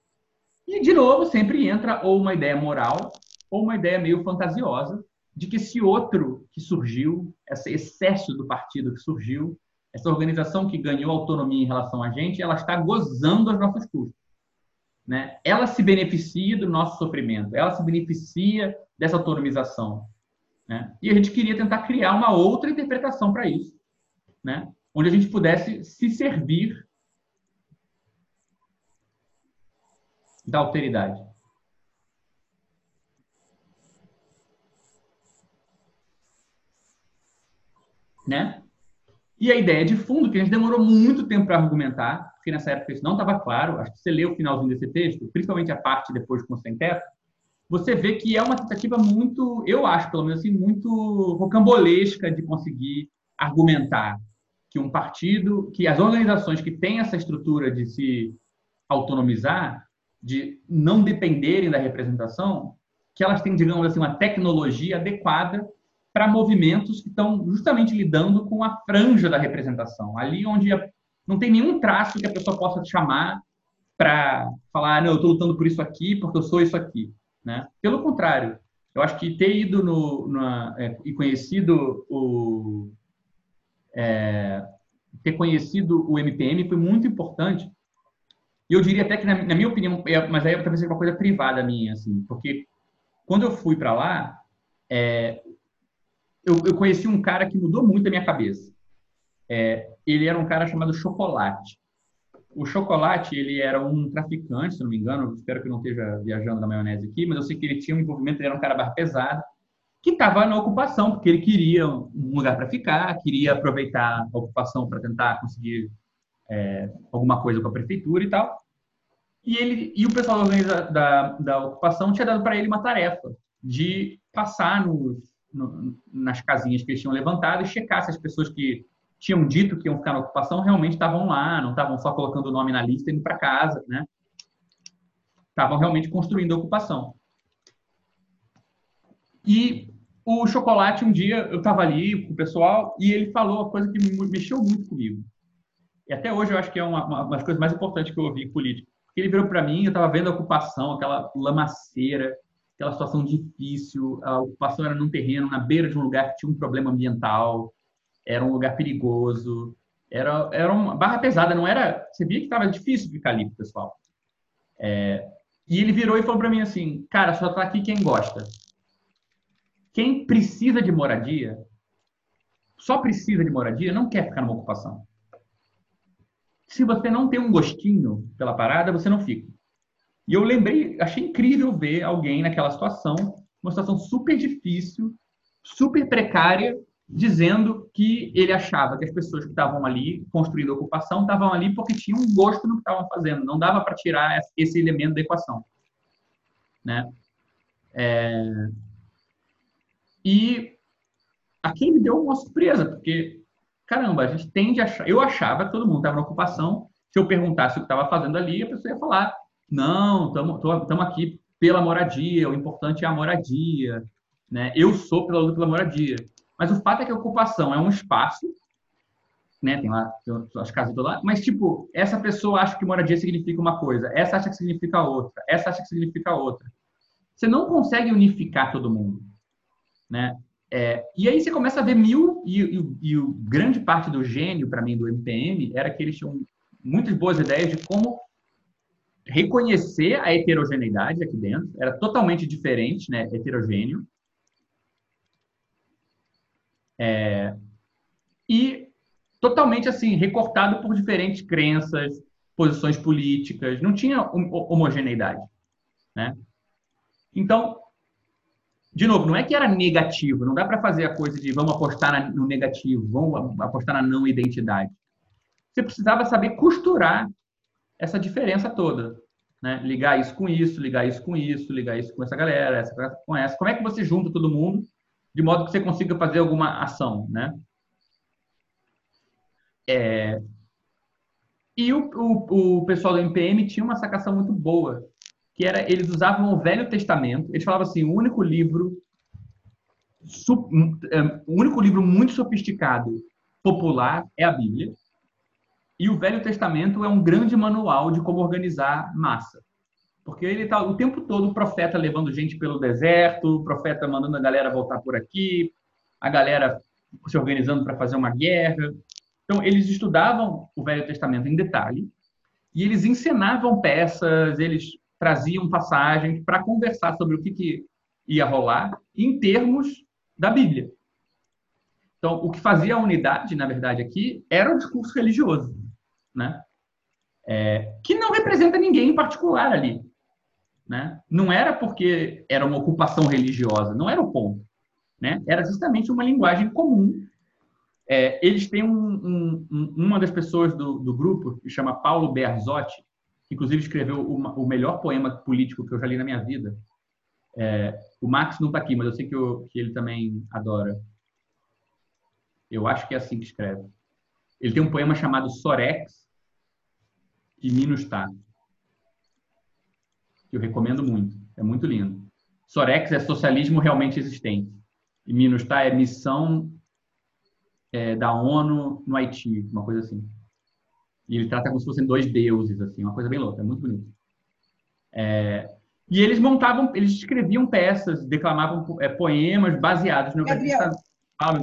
Speaker 1: E, de novo, sempre entra ou uma ideia moral ou uma ideia meio fantasiosa de que esse outro que surgiu, esse excesso do partido que surgiu, essa organização que ganhou autonomia em relação a gente, ela está gozando as nossas custas. Né? Ela se beneficia do nosso sofrimento, ela se beneficia dessa autonomização. Né? E a gente queria tentar criar uma outra interpretação para isso, né? onde a gente pudesse se servir da alteridade. Né? E a ideia de fundo, que a gente demorou muito tempo para argumentar, porque nessa época isso não estava claro, acho que você lê o finalzinho desse texto, principalmente a parte depois com o sem teto, você vê que é uma tentativa muito, eu acho, pelo menos assim, muito rocambolesca de conseguir argumentar que um partido, que as organizações que têm essa estrutura de se autonomizar, de não dependerem da representação, que elas têm, digamos assim, uma tecnologia adequada para movimentos que estão justamente lidando com a franja da representação, ali onde não tem nenhum traço que a pessoa possa chamar para falar, não, eu estou lutando por isso aqui porque eu sou isso aqui, né? Pelo contrário, eu acho que ter ido no, é, e conhecido o é, ter conhecido o MPM foi muito importante. E eu diria até que, na, na minha opinião, é, mas aí talvez seja uma coisa privada minha, assim, porque quando eu fui para lá, é, eu, eu, conheci um cara que mudou muito a minha cabeça. É, ele era um cara chamado Chocolate. O Chocolate, ele era um traficante, se não me engano, espero que não esteja viajando na maionese aqui, mas eu sei que ele tinha um envolvimento, ele era um cara barra pesado, que estava na ocupação, porque ele queria um lugar para ficar, queria aproveitar a ocupação para tentar conseguir é, alguma coisa com a prefeitura e tal. E, ele, e o pessoal da, da, da ocupação tinha dado para ele uma tarefa de passar no, nas casinhas que eles tinham levantado e checar se as pessoas que tinham dito que iam ficar na ocupação realmente estavam lá, não estavam só colocando o nome na lista e indo para casa, né? Estavam realmente construindo a ocupação. E o Chocolate, um dia, eu estava ali com o pessoal e ele falou uma coisa que mexeu muito comigo. E até hoje eu acho que é uma, uma, uma das coisas mais importantes que eu ouvi em política. Porque ele virou para mim, eu estava vendo a ocupação, aquela lamaceira, aquela situação difícil. A ocupação era num terreno, na beira de um lugar que tinha um problema ambiental, era um lugar perigoso, era, era uma barra pesada, não era. Você via que estava difícil ficar ali, pessoal. É, e ele virou e falou para mim assim: Cara, só está aqui quem gosta. Quem precisa de moradia, só precisa de moradia, não quer ficar numa ocupação. Se você não tem um gostinho pela parada, você não fica. E eu lembrei, achei incrível ver alguém naquela situação, uma situação super difícil, super precária, dizendo que ele achava que as pessoas que estavam ali construindo a ocupação estavam ali porque tinham um gosto no que estavam fazendo. Não dava para tirar esse elemento da equação. Né? É... E aqui me deu uma surpresa, porque, caramba, a gente tende a achar. Eu achava que todo mundo estava na ocupação. Se eu perguntasse o que estava fazendo ali, a pessoa ia falar: não, estamos aqui pela moradia, o importante é a moradia. Né? Eu sou pela luta pela moradia. Mas o fato é que a ocupação é um espaço, né? Tem lá as casas do lado, mas tipo, essa pessoa acha que moradia significa uma coisa, essa acha que significa outra, essa acha que significa outra. Você não consegue unificar todo mundo né? É, e aí você começa a ver mil, e, e, e grande parte do gênio, para mim, do MPM, era que eles tinham muitas boas ideias de como reconhecer a heterogeneidade aqui dentro, era totalmente diferente, né, heterogêneo, é, e totalmente assim recortado por diferentes crenças, posições políticas, não tinha homogeneidade, né? Então de novo, não é que era negativo, não dá para fazer a coisa de vamos apostar no negativo, vamos apostar na não identidade. Você precisava saber costurar essa diferença toda, né? Ligar isso com isso, ligar isso com isso, ligar isso com essa galera, essa com essa. Como é que você junta todo mundo de modo que você consiga fazer alguma ação, né? É... E o, o, o pessoal do MPM tinha uma sacação muito boa, que era eles usavam o Velho Testamento. Eles falavam assim, o único livro é, o único livro muito sofisticado popular é a Bíblia. E o Velho Testamento é um grande manual de como organizar massa. Porque ele está o tempo todo o profeta levando gente pelo deserto, o profeta mandando a galera voltar por aqui, a galera se organizando para fazer uma guerra. Então, eles estudavam o Velho Testamento em detalhe e eles encenavam peças, eles traziam passagens para conversar sobre o que, que ia rolar em termos da Bíblia. Então, o que fazia a unidade, na verdade, aqui, era o discurso religioso, né? É, que não representa ninguém em particular ali. Né? Não era porque era uma ocupação religiosa, não era o ponto. Né? Era justamente uma linguagem comum. É, eles têm um, um, uma das pessoas do, do grupo, que chama Paulo Berzotti, que inclusive escreveu o, o, melhor poema político que eu já li na minha vida. É, o Max não está aqui, mas eu sei que, eu, que, ele também adora. Eu acho que é assim que escreve. ele tem um poema chamado Sorex e Minustah, que eu recomendo muito. É muito lindo. Sorex é socialismo realmente existente. E Minustah é missão é, da ONU no Haiti, uma coisa assim. E ele trata como se fossem dois deuses, assim, uma coisa bem louca, é muito bonito. É, e eles montavam, eles escreviam peças, declamavam é, poemas baseados no
Speaker 2: Gabriel,
Speaker 1: Fala.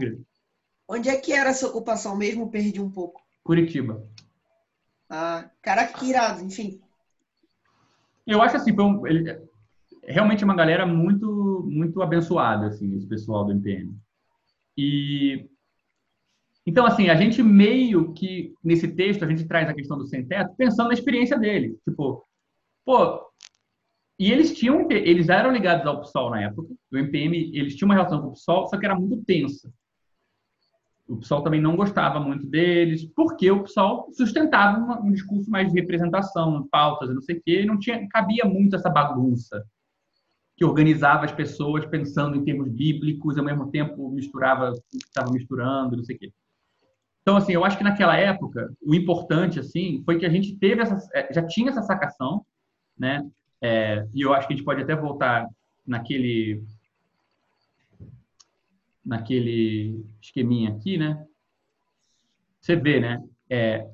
Speaker 2: Onde é que era essa ocupação mesmo? Perdi um pouco.
Speaker 1: Curitiba.
Speaker 2: Ah, caraca, que irado, enfim.
Speaker 1: Eu acho assim, um, ele, realmente é uma galera muito, muito abençoada, assim, esse pessoal do MPM. E então, assim, a gente meio que, nesse texto, a gente traz a questão do sem-teto pensando na experiência dele. Tipo, pô, e eles tinham, eles eram ligados ao PSOL na época, o MPM, eles tinham uma relação com o PSOL, só que era muito tensa. O PSOL também não gostava muito deles, porque o PSOL sustentava uma, um discurso mais de representação, pautas e não sei o quê, não tinha, cabia muito essa bagunça que organizava as pessoas pensando em termos bíblicos, ao mesmo tempo misturava o que estava misturando, não sei o quê. Então, assim, eu acho que naquela época, o importante, assim, foi que a gente teve essa, é, já tinha essa sacação, né? É, e eu acho que a gente pode até voltar naquele naquele esqueminha aqui, né? Você vê, né? É,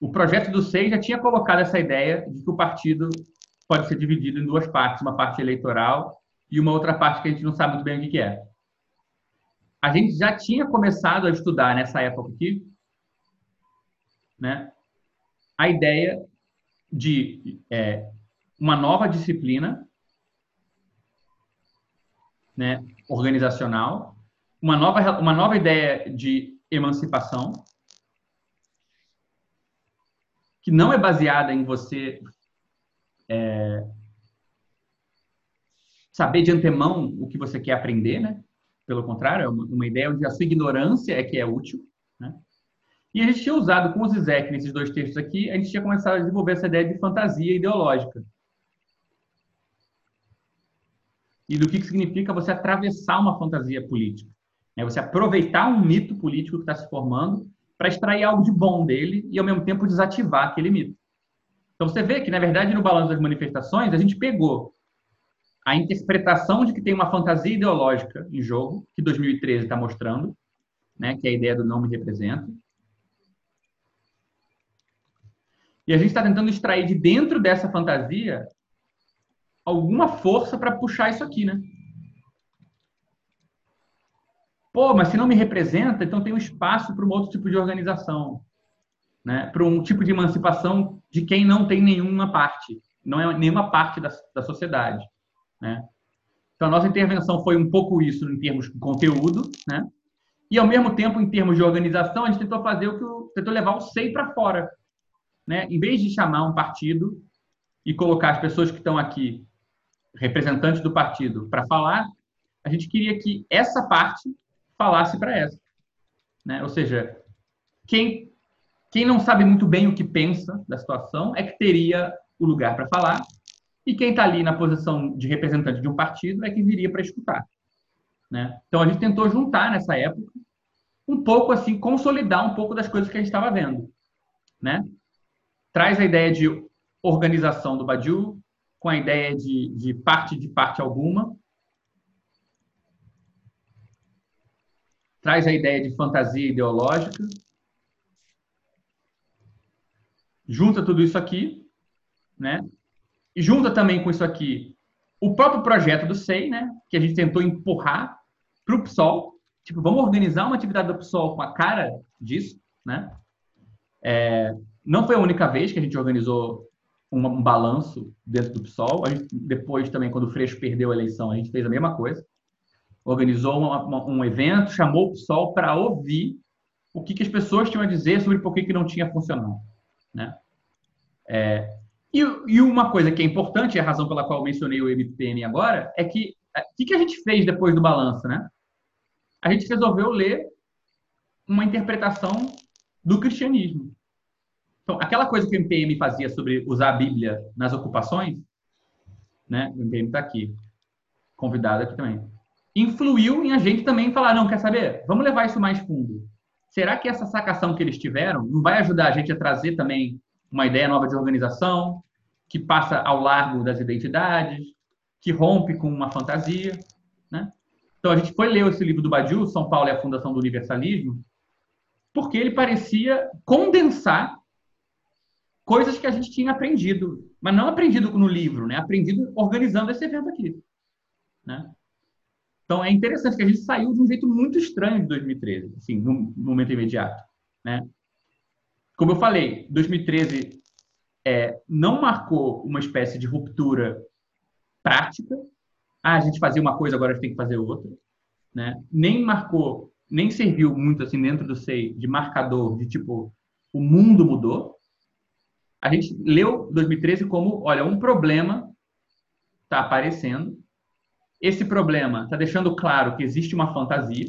Speaker 1: o projeto do SEI já tinha colocado essa ideia de que o partido pode ser dividido em duas partes, uma parte eleitoral e uma outra parte que a gente não sabe muito bem o que é a gente já tinha começado a estudar nessa época aqui, né, a ideia de é, uma nova disciplina né, organizacional, uma nova, uma nova ideia de emancipação, que não é baseada em você é, saber de antemão o que você quer aprender, né? Pelo contrário, é uma, ideia onde a sua ignorância é que é útil. Né? E a gente tinha usado com o Zizek, nesses dois textos aqui, a gente tinha começado a desenvolver essa ideia de fantasia ideológica. E do que, que significa você atravessar uma fantasia política. É você aproveitar um mito político que está se formando para extrair algo de bom dele e, ao mesmo tempo, desativar aquele mito. Então, você vê que, na verdade, no balanço das manifestações, a gente pegou a interpretação de que tem uma fantasia ideológica em jogo, que 2013 está mostrando, né, que é a ideia do não me representa. E a gente está tentando extrair de dentro dessa fantasia alguma força para puxar isso aqui, né? Pô, mas se não me representa, então tem um espaço para um outro tipo de organização, né? Para um tipo de emancipação de quem não tem nenhuma parte, não é nenhuma parte da, da sociedade. Né? Então, a nossa intervenção foi um pouco isso em termos de conteúdo, né? E, ao mesmo tempo, em termos de organização, a gente tentou fazer o que o, tentou levar o SEI para fora. Né? Em vez de chamar um partido e colocar as pessoas que estão aqui, representantes do partido, para falar, a gente queria que essa parte falasse para essa. Né? Ou seja, quem, quem não sabe muito bem o que pensa da situação é que teria o lugar para falar e quem está ali na posição de representante de um partido é que viria para escutar. Né? Então a gente tentou juntar nessa época um pouco assim, consolidar um pouco das coisas que a gente estava vendo. Né? Traz a ideia de organização do Badiou, com a ideia de, de parte de parte alguma. Traz a ideia de fantasia ideológica. Junta tudo isso aqui, né? Junta também com isso aqui o próprio projeto do SEI, né, que a gente tentou empurrar para o PSOL. Tipo, vamos organizar uma atividade do PSOL com a cara disso, né? É, não foi a única vez que a gente organizou um, um balanço dentro do PSOL. Gente, depois também, quando o Freixo perdeu a eleição, a gente fez a mesma coisa. Organizou uma, uma, um evento, chamou o PSOL para ouvir o que, que, as pessoas tinham a dizer sobre por que, que não tinha funcionado. Né? É, e, e, uma coisa que é importante, a razão pela qual eu mencionei o MPM agora, é que o que, que a gente fez depois do balanço, né? A gente resolveu ler uma interpretação do cristianismo. Então, aquela coisa que o MPM fazia sobre usar a Bíblia nas ocupações, né? O MPM está aqui, convidado aqui também. Influiu em a gente também falar, não, quer saber? Vamos levar isso mais fundo. será que essa sacação que eles tiveram não vai ajudar a gente a trazer também uma ideia nova de organização, que passa ao largo das identidades, que rompe com uma fantasia, né? Então a gente foi ler esse livro do Badiou, São Paulo e a Fundação do Universalismo, porque ele parecia condensar coisas que a gente tinha aprendido, mas não aprendido no livro, né? Aprendido organizando esse evento aqui, né? Então é interessante que a gente saiu de um jeito muito estranho de 2013, assim, no momento imediato, né? Como eu falei, 2013 é, não marcou uma espécie de ruptura prática. Ah, a gente fazia uma coisa, agora a gente tem que fazer outra. Né? Nem marcou, nem serviu muito assim dentro do SEI de marcador de tipo, o mundo mudou. A gente leu 2013 como, olha, um problema está aparecendo. Esse problema está deixando claro que existe uma fantasia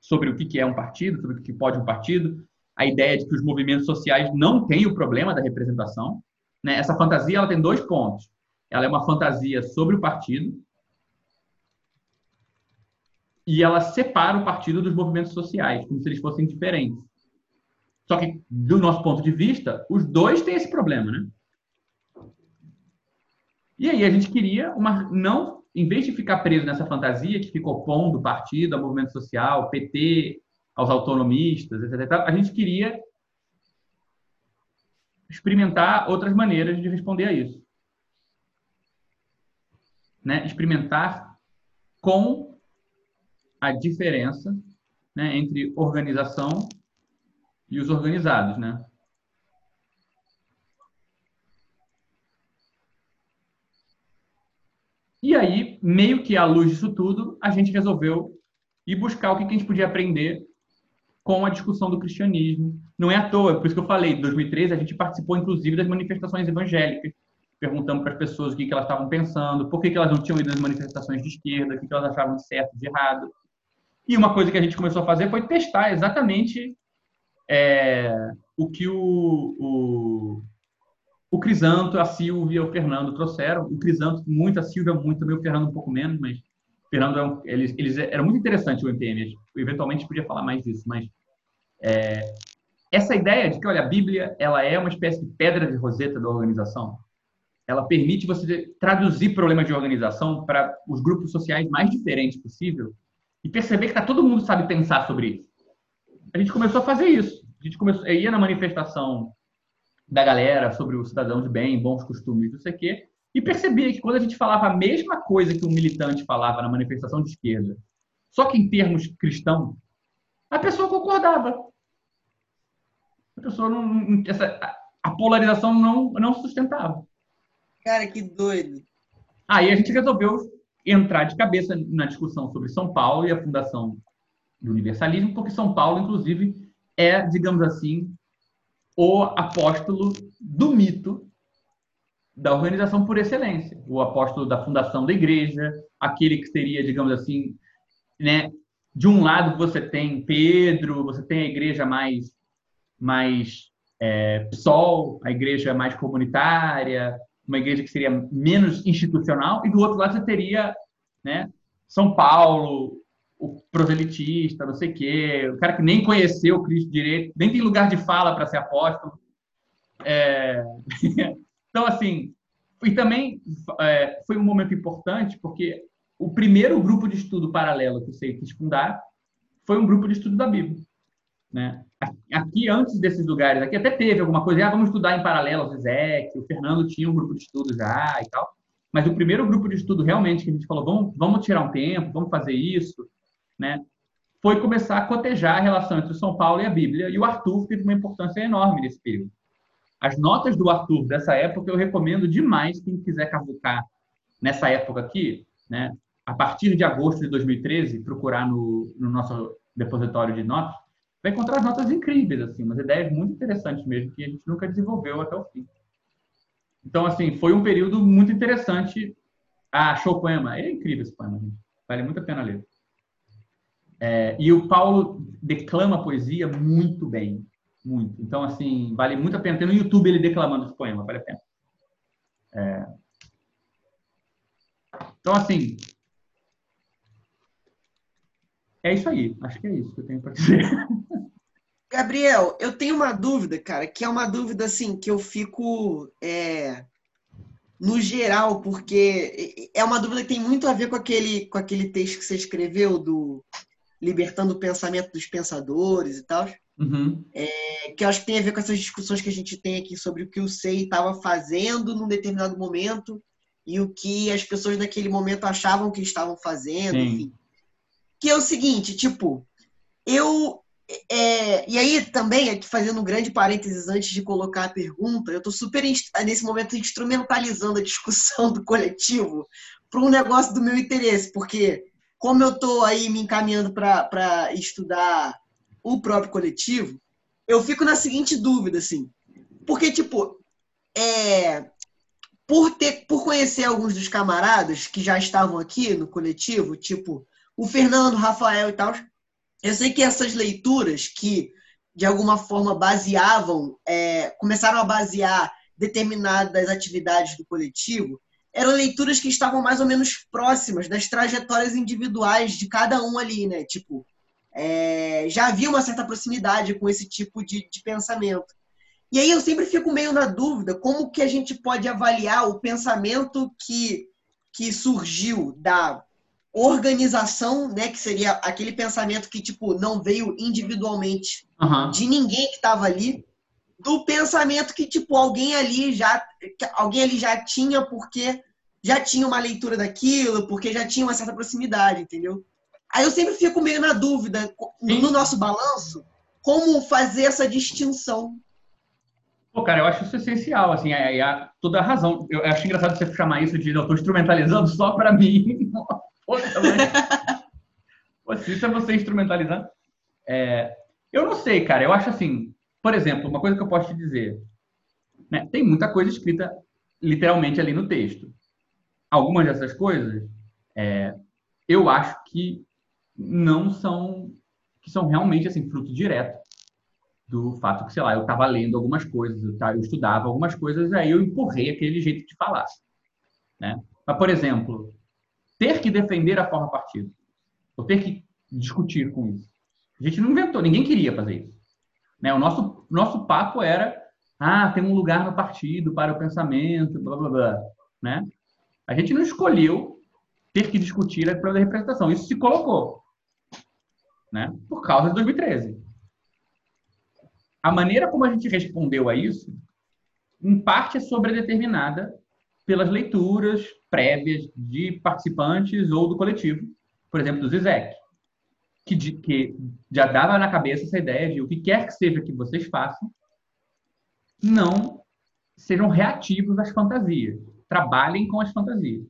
Speaker 1: sobre o que é um partido, sobre o que pode um partido, a ideia de que os movimentos sociais não têm o problema da representação. Né? Essa fantasia ela tem dois pontos. Ela é uma fantasia sobre o partido e ela separa o partido dos movimentos sociais, como se eles fossem diferentes. Só que, do nosso ponto de vista, os dois têm esse problema, né? E aí a gente queria uma não, em vez de ficar preso nessa fantasia que fica opondo o partido ao movimento social, PT, aos autonomistas, etc. A gente queria experimentar outras maneiras de responder a isso. Né? Experimentar com a diferença né, entre organização e os organizados, né? E aí, meio que à luz disso tudo, a gente resolveu ir buscar o que a gente podia aprender com a discussão do cristianismo. Não é à toa, por isso que eu falei, em 2013 a gente participou inclusive das manifestações evangélicas, perguntando para as pessoas o que, elas estavam pensando, por que, elas não tinham ido nas manifestações de esquerda, o que, que elas achavam de certo, de errado. E uma coisa que a gente começou a fazer foi testar exatamente é, o que o, o, o Crisanto, a Silvia, o Fernando trouxeram. O Crisanto, muito, a Silvia, muito, também o Fernando um pouco menos, mas Fernando, é eles, eles era muito interessante o MPM. Eventualmente podia falar mais disso, mas é, essa ideia de que, olha, a Bíblia ela é uma espécie de pedra de roseta da organização. Ela permite você traduzir problemas de organização para os grupos sociais mais diferentes possível e perceber que tá, todo mundo sabe pensar sobre isso. A gente começou a fazer isso. A gente começou, ia na manifestação da galera sobre o cidadão de bem, bons costumes, não sei o quê, e percebia que quando a gente falava a mesma coisa que um militante falava na manifestação de esquerda, só que em termos cristãos, a pessoa concordava. A pessoa não. Essa, a polarização não, não sustentava.
Speaker 2: Cara, que doido.
Speaker 1: Aí a gente resolveu entrar de cabeça na discussão sobre São Paulo e a fundação do universalismo, porque São Paulo, inclusive, é, digamos assim, o apóstolo do mito da organização por excelência, o apóstolo da fundação da igreja, aquele que seria, digamos assim, né, de um lado você tem Pedro, você tem a igreja mais mais é, PSOL, a igreja mais comunitária, uma igreja que seria menos institucional, e do outro lado você teria né, São Paulo, o proselitista, não sei o quê, o cara que nem conheceu Cristo direito, nem tem lugar de fala para ser apóstolo. É... Então, assim, e também é, foi um momento importante porque o primeiro grupo de estudo paralelo que você quis fundar foi um grupo de estudo da Bíblia. Né? Aqui, antes desses lugares, aqui até teve alguma coisa, ah, vamos estudar em paralelo, o Zezek, o Fernando tinha um grupo de estudo já e tal. Mas o primeiro grupo de estudo realmente que a gente falou, vamos, vamos tirar um tempo, vamos fazer isso, né? foi começar a cotejar a relação entre São Paulo e a Bíblia. E o Arthur teve uma importância enorme nesse período. As notas do Arthur dessa época eu recomendo demais quem quiser cavucar nessa época aqui, né? A partir de agosto de 2013, procurar no, no nosso depositório de notas, vai encontrar notas incríveis, assim, umas ideias muito interessantes mesmo que a gente nunca desenvolveu até o fim. Então, assim, foi um período muito interessante. Ah, achou o poema? É incrível esse poema, gente. Vale muito a pena ler. É, e o Paulo declama poesia muito bem. Muito. Então, assim, vale muito a pena. Tem no YouTube ele declamando esse poema, vale a pena. É... Então, assim, é isso aí. Acho que é isso que eu tenho para dizer.
Speaker 2: Gabriel, eu tenho uma dúvida, cara, que é uma dúvida assim que eu fico é, no geral, porque é uma dúvida que tem muito a ver com aquele, com aquele texto que você escreveu do Libertando o Pensamento dos Pensadores e tal.
Speaker 1: Uhum.
Speaker 2: É, que eu acho que tem a ver com essas discussões que a gente tem aqui sobre o que o SEI estava fazendo num determinado momento e o que as pessoas naquele momento achavam que estavam fazendo,
Speaker 1: Sim.
Speaker 2: enfim. Que é o seguinte, tipo, eu. é, e aí também, aqui fazendo um grande parênteses antes de colocar a pergunta, eu estou super nesse momento instrumentalizando a discussão do coletivo para um negócio do meu interesse, porque como eu estou aí me encaminhando para estudar o próprio coletivo, eu fico na seguinte dúvida, assim. Porque, tipo, é, por, ter, por conhecer alguns dos camaradas que já estavam aqui no coletivo, tipo o Fernando, Rafael e tal, eu sei que essas leituras que, de alguma forma, baseavam, é, começaram a basear determinadas atividades do coletivo, eram leituras que estavam mais ou menos próximas das trajetórias individuais de cada um ali, né? Tipo, é, já havia uma certa proximidade com esse tipo de, de pensamento. E aí eu sempre fico meio na dúvida como que a gente pode avaliar o pensamento que, que surgiu da organização, né, que seria aquele pensamento que tipo não veio individualmente
Speaker 1: Aham.
Speaker 2: de ninguém que estava ali, do pensamento que tipo alguém ali já alguém ali já tinha porque já tinha uma leitura daquilo, porque já tinha uma certa proximidade, entendeu? Aí eu sempre fico meio na dúvida no,
Speaker 1: Sim.
Speaker 2: no nosso balanço como fazer essa distinção.
Speaker 1: Pô, cara, eu acho isso essencial, assim, é, é toda a razão. Eu acho engraçado você chamar isso de eu estou instrumentalizando só para mim. Poxa, mas... Pô, se isso é você instrumentalizando. É, eu não sei, cara. Eu acho assim, por exemplo, uma coisa que eu posso te dizer. né, tem muita coisa escrita literalmente ali no texto. Algumas dessas coisas, é, eu acho que não são que são realmente assim fruto direto do fato que, sei lá, eu estava lendo algumas coisas, eu estudava algumas coisas, aí eu empurrei aquele jeito de falar. Né? Mas, por exemplo, ter que defender a forma partido, ou ter que discutir com isso. A gente não inventou, ninguém queria fazer isso. Né? O nosso, nosso papo era, ah, tem um lugar no partido para o pensamento, blá, blá, blá. Né? A gente não escolheu ter que discutir a prova da representação. Isso se colocou. Né? Por causa de 2013 a maneira como a gente respondeu a isso, em parte é sobredeterminada pelas leituras prévias de participantes ou do coletivo, por exemplo, do Zizek, que, de- que já dava na cabeça essa ideia de o que quer que seja que vocês façam, não sejam reativos às fantasias, trabalhem com as fantasias.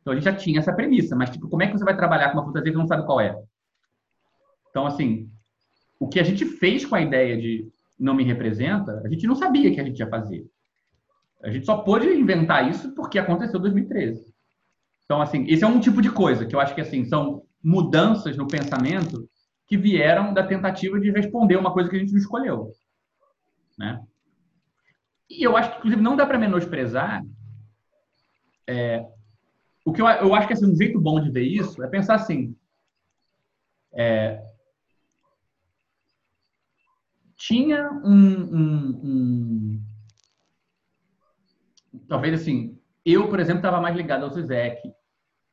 Speaker 1: Então a gente já tinha essa premissa, mas tipo, como é que você vai trabalhar com uma fantasia que não sabe qual é? Então, assim, o que a gente fez com a ideia de não me representa, a gente não sabia que a gente ia fazer. A gente só pôde inventar isso porque aconteceu em 2013. Então, assim, esse é um tipo de coisa que eu acho que, assim, são mudanças no pensamento que vieram da tentativa de responder uma coisa que a gente não escolheu. Né? E eu acho que, inclusive, não dá para menosprezar. é, o que eu, eu acho que assim, um jeito bom de ver isso é pensar assim: é, tinha um, um- um- talvez assim eu por exemplo estava mais ligado ao Zizek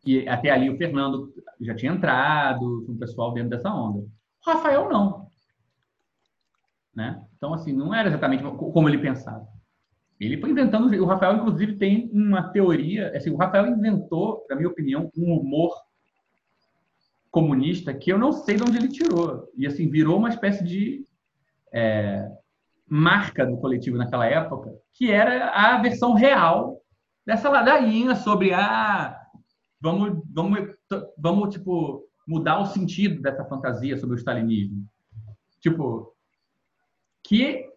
Speaker 1: e até ali o Fernando já tinha entrado um pessoal dentro dessa onda. O Rafael não. Né? Então assim não era exatamente como ele pensava. Ele foi inventando o Rafael inclusive tem uma teoria assim o Rafael inventou na minha opinião um humor comunista que eu não sei de onde ele tirou. E assim virou uma espécie de é, marca do coletivo naquela época, que era a versão real dessa ladainha sobre ah, vamos, vamos, vamos tipo mudar o sentido dessa fantasia sobre o stalinismo. Tipo, que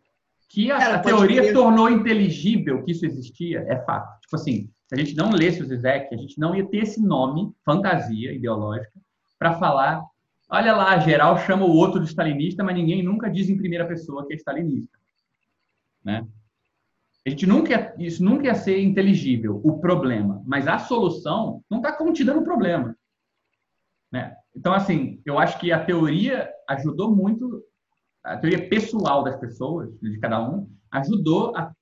Speaker 1: que a,
Speaker 2: Cara,
Speaker 1: a teoria
Speaker 2: crer.
Speaker 1: tornou inteligível que isso existia, é fato. Tipo assim, se a gente não lesse o Zizek, a gente não ia ter esse nome, fantasia ideológica, para falar Olha lá, geral chama o outro de stalinista, mas ninguém nunca diz em primeira pessoa que é stalinista. Né? A gente nunca, ia- isso nunca ia ser inteligível, o problema. Mas a solução não está contida no problema. Né? Então, assim, eu acho que a teoria ajudou muito, a teoria pessoal das pessoas, de cada um, ajudou a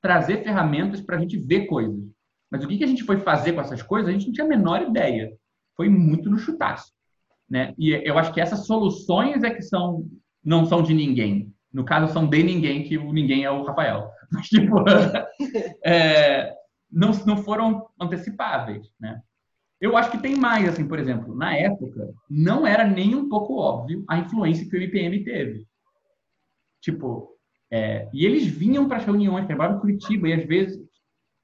Speaker 1: trazer ferramentas para a gente ver coisas. Mas o que, que a gente foi fazer com essas coisas, a gente não tinha a menor ideia. Foi muito no chutaço. Né? E eu acho que essas soluções é que são não são de ninguém. No caso, são de ninguém, que o ninguém é o Rafael. Mas, tipo, é, não, não foram antecipáveis, né? Eu acho que tem mais, assim, por exemplo, na época, não era nem um pouco óbvio a influência que o IPM teve. Tipo, é, e eles vinham para as reuniões, trabalhavam em Curitiba, e às vezes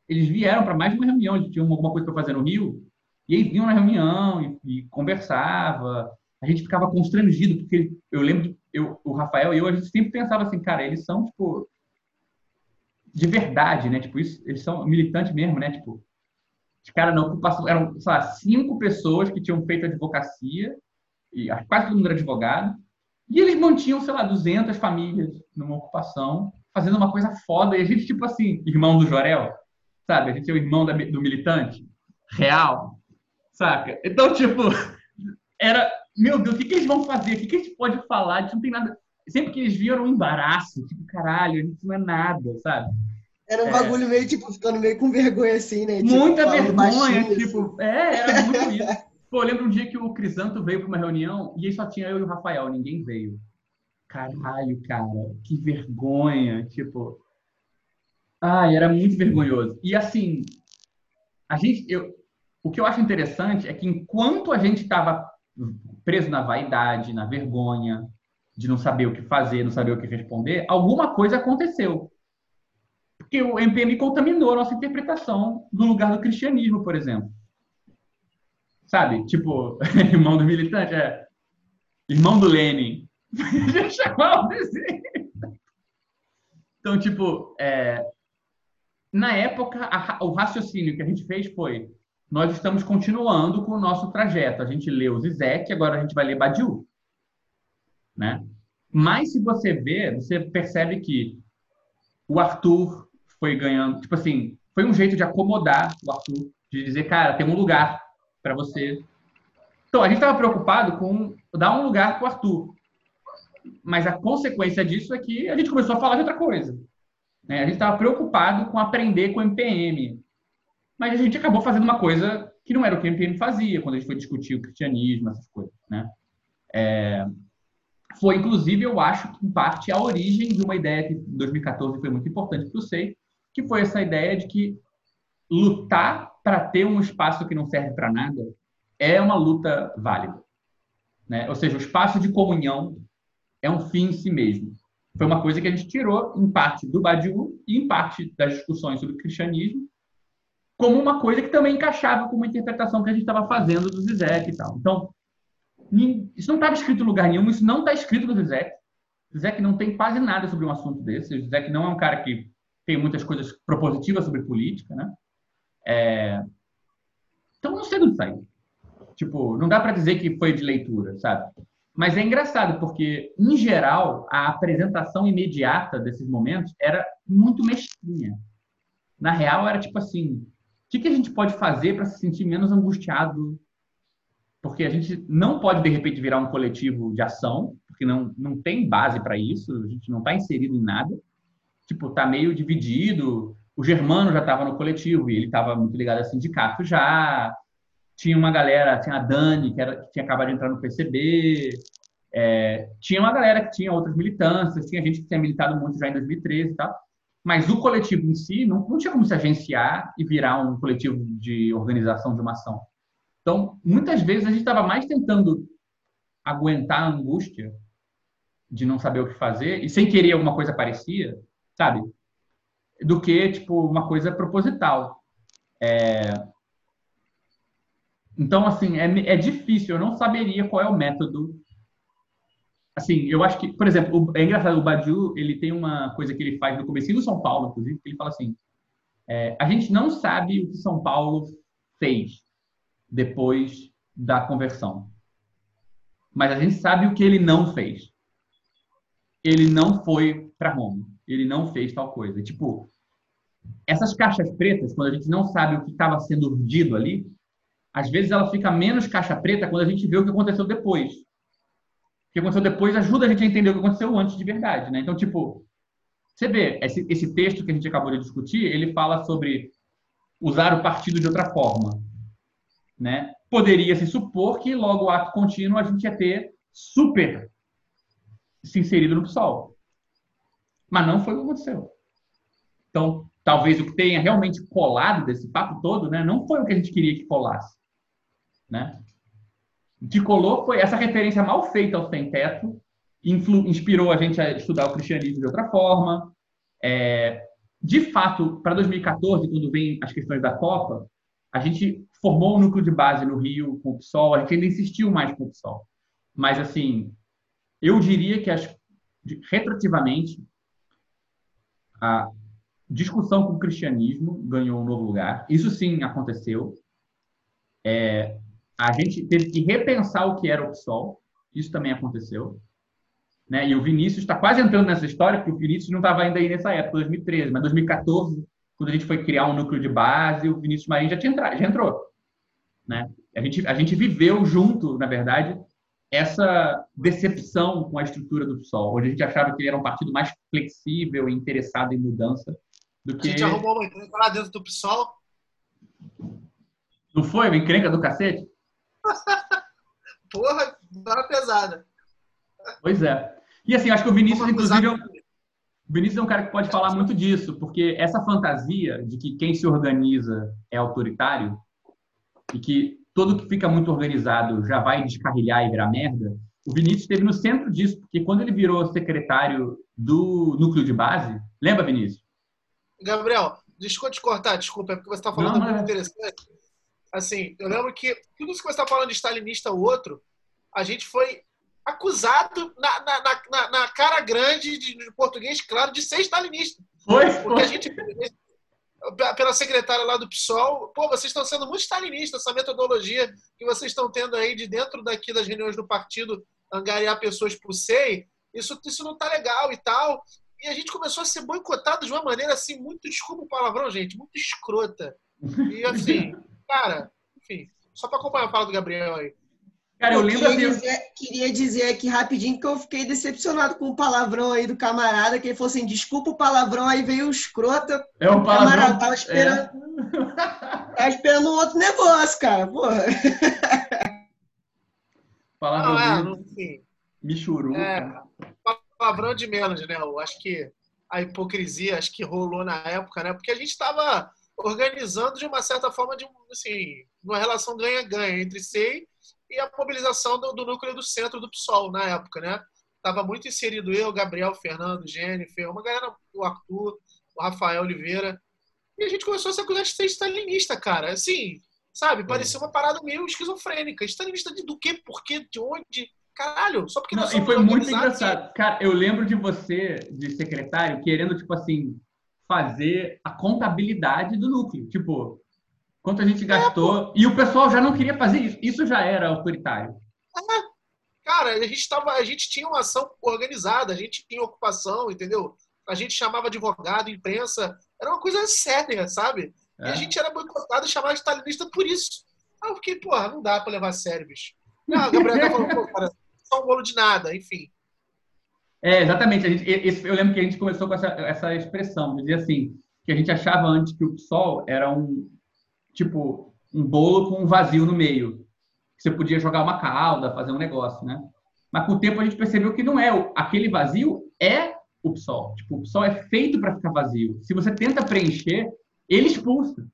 Speaker 1: eles vieram para mais de uma reunião, eles tinham alguma coisa para fazer no Rio, e eles vinham na reunião e, e conversava. A gente ficava constrangido, porque eu lembro, eu, o Rafael e eu, a gente sempre pensava assim, cara, eles são, tipo, de verdade, né? Tipo, isso, eles são militantes mesmo, né? Tipo, os caras na ocupação, eram, sei lá, cinco pessoas que tinham feito advocacia, e quase todo mundo era advogado, e eles mantinham, sei lá, 200 famílias numa ocupação, fazendo uma coisa foda, e a gente, tipo assim, irmão do Jorel, sabe? A gente é o irmão da, do militante, real, saca? Então, tipo, era, meu Deus, o que, que eles vão fazer? O que, que a gente pode falar? A gente não tem nada. Sempre que eles viram um embaraço, tipo, caralho, a gente não é nada, sabe?
Speaker 2: Era um é. bagulho meio, tipo, ficando meio com vergonha, assim, né?
Speaker 1: Tipo, Muita vergonha, tipo, assim. é, era muito isso. Pô, eu lembro um dia que o Crisanto veio para uma reunião e aí só tinha eu e o Rafael, ninguém veio. Caralho, cara, que vergonha, tipo. Ai, era muito vergonhoso. E assim, a gente, eu, o que eu acho interessante é que enquanto a gente estava preso na vaidade, na vergonha, de não saber o que fazer, não saber o que responder, alguma coisa aconteceu. Porque o MPM contaminou a nossa interpretação do lugar do cristianismo, por exemplo. Sabe? Tipo, irmão do militante, é. Irmão do Lenin. Então, tipo, é, na época, a, o raciocínio que a gente fez foi: nós estamos continuando com o nosso trajeto. A gente leu Zizek, agora a gente vai ler Badiou. Né? Mas se você vê, você percebe que o Arthur foi ganhando, tipo assim, foi um jeito de acomodar o Arthur, de dizer, cara, tem um lugar para você. Então, a gente estava preocupado com dar um lugar para o Arthur. Mas a consequência disso é que a gente começou a falar de outra coisa. Né? A gente estava preocupado com aprender com o MPM. Mas a gente acabou fazendo uma coisa que não era o que o MPM fazia quando a gente foi discutir o cristianismo, essas coisas. Né? É... Foi, inclusive, eu acho que, em parte, a origem de uma ideia que em 2014 foi muito importante para o SEI, que foi essa ideia de que lutar para ter um espaço que não serve para nada é uma luta válida. Né? Ou seja, o espaço de comunhão é um fim em si mesmo. Foi uma coisa que a gente tirou, em parte, do Badiou e em parte das discussões sobre o cristianismo, como uma coisa que também encaixava com uma interpretação que a gente estava fazendo do Zizek e tal. Então, isso não estava escrito em lugar nenhum, isso não está escrito no Zizek. O Zizek não tem quase nada sobre um assunto desse. O Zizek não é um cara que tem muitas coisas propositivas sobre política, né? É... Então, não sei do que saiu. Tipo, não dá para dizer que foi de leitura, sabe? Mas é engraçado, porque, em geral, a apresentação imediata desses momentos era muito mesquinha. Na real, era tipo assim: que, que a gente pode fazer para se sentir menos angustiado? Porque a gente não pode, de repente, virar um coletivo de ação, porque não, não tem base para isso, a gente não está inserido em nada tipo, tá meio dividido. O Germano já estava no coletivo e ele estava muito ligado a sindicato já. Tinha uma galera, tinha a Dani, que, era, que tinha acabado de entrar no PCB. É, tinha uma galera que tinha outras militâncias, tinha gente que tinha militado muito já em 2013 e tal. Mas o coletivo em si não, não tinha como se agenciar e virar um coletivo de organização de uma ação. Então, muitas vezes a gente estava mais tentando aguentar a angústia de não saber o que fazer e sem querer alguma coisa parecia sabe? Do que, tipo, uma coisa proposital. É... Então, assim, é, é difícil. Eu não saberia qual é o método. Assim, eu acho que, por exemplo, é engraçado, o Badiou, ele tem uma coisa que ele faz no começo do São Paulo, inclusive, que ele fala assim, é, a gente não sabe o que São Paulo fez depois da conversão. Mas a gente sabe o que ele não fez. Ele não foi para Roma ele não fez tal coisa. Tipo, essas caixas pretas, quando a gente não sabe o que estava sendo urdido ali, às vezes ela fica menos caixa preta quando a gente vê o que aconteceu depois. O que aconteceu depois ajuda a gente a entender o que aconteceu antes de verdade, né? Então, tipo, você vê, esse, esse texto que a gente acabou de discutir, ele fala sobre usar o partido de outra forma, né? Poderia se supor que logo o ato contínuo a gente ia ter super se inserido no PSOL. Mas não foi o que aconteceu. Então, talvez o que tenha realmente colado desse papo todo, né, não foi o que a gente queria que colasse. Né? Que colou foi essa referência mal feita ao sem-teto, inspirou a gente a estudar o cristianismo de outra forma. É, de fato, para 2014, quando vem as questões da Copa, a gente formou um núcleo de base no Rio com o PSOL, a gente ainda insistiu mais com o PSOL. Mas, assim, eu diria que, as, retroativamente, a discussão com o cristianismo ganhou um novo lugar. Isso sim aconteceu. É, a gente teve que repensar o que era o PSOL. Isso também aconteceu. Né? E o Vinícius está quase entrando nessa história, porque o Vinícius não estava ainda aí nessa época, 2013, mas 2014, quando a gente foi criar um núcleo de base, o Vinícius Marinho já, tinha entrado, já entrou. Né? A, gente, a gente viveu junto, na verdade, essa decepção com a estrutura do PSOL. Hoje a gente achava que ele era um partido mais flexível e interessado em mudança do que...
Speaker 5: A gente arrumou uma encrenca lá dentro do PSOL.
Speaker 1: Não foi? Uma encrenca do cacete?
Speaker 5: Porra, vara pesada.
Speaker 1: Pois é. E assim, acho que o Vinícius, inclusive, é um... o Vinícius é um cara que pode falar muito disso, porque essa fantasia de que quem se organiza é autoritário e que todo que fica muito organizado já vai descarrilhar e virar merda, o Vinícius esteve no centro disso, porque quando ele virou secretário do núcleo de base, lembra, Vinícius?
Speaker 5: Gabriel, desculpa te cortar, desculpa, é porque você está falando não, muito é. interessante. Assim, eu lembro que tudo isso que você está falando de stalinista ou outro, a gente foi acusado na, na, na, na cara grande de, de, português, claro, de ser stalinista.
Speaker 1: Foi?
Speaker 5: Porque a gente, pela secretária lá do PSOL, pô, vocês estão sendo muito stalinistas, essa metodologia que vocês estão tendo aí de dentro daqui das reuniões do partido, angariar pessoas o SEI, isso, isso não tá legal e tal. E a gente começou a ser boicotado de uma maneira assim, muito, desculpa o palavrão, gente, muito escrota. E assim, cara, enfim, só para acompanhar a fala do Gabriel aí.
Speaker 2: Cara, eu, eu lembro queria, assim, dizer, queria dizer aqui rapidinho que eu fiquei decepcionado com o palavrão aí do camarada, que ele falou assim: desculpa o palavrão, aí veio o escrota.
Speaker 1: É um palavrão. Camarada,
Speaker 2: tava esperando. É. tava esperando um outro negócio, cara. Porra.
Speaker 1: Palavrão. Não, é, Michuru.
Speaker 5: É, palavrão de menos, né? Eu acho que a hipocrisia acho que rolou na época, né? Porque a gente estava organizando de uma certa forma de assim, uma relação ganha-ganha entre SEI e a mobilização do, do, núcleo do centro do PSOL na época, né? Tava muito inserido eu, Gabriel, Fernando, Jennifer, uma galera, o Arthur, o Rafael Oliveira. E a gente começou a se acusar de ser stalinista, cara. Assim, sabe? Parecia uma parada meio esquizofrênica. Stalinista de, do quê? Por quê? De onde? Caralho, só porque
Speaker 1: Não, E foi muito engraçado. Cara, eu lembro de você, de secretário, querendo, tipo assim, fazer a contabilidade do núcleo. Tipo, quanto a gente gastou. É, e o pessoal já não queria fazer isso. Isso já era autoritário.
Speaker 5: É. Cara, a gente, tava, a gente tinha uma ação organizada, a gente tinha ocupação, entendeu? A gente chamava advogado, imprensa. Era uma coisa séria, sabe? É. E a é. gente era boicotado e chamava de stalinista por isso. Aí eu fiquei, porra, não dá pra levar a sério, bicho. Não, a Gabriel tá falando, pô, cara, só um bolo de nada, enfim.
Speaker 1: É, exatamente. Gente, eu lembro que a gente começou com essa, essa expressão, dizer assim, que a gente achava antes que o PSOL era um, tipo, um bolo com um vazio no meio. Você podia jogar uma calda, fazer um negócio, né? Mas com o tempo a gente percebeu que não é. Aquele vazio é o PSOL. Tipo, o PSOL é feito para ficar vazio. Se você tenta preencher, ele expulsa.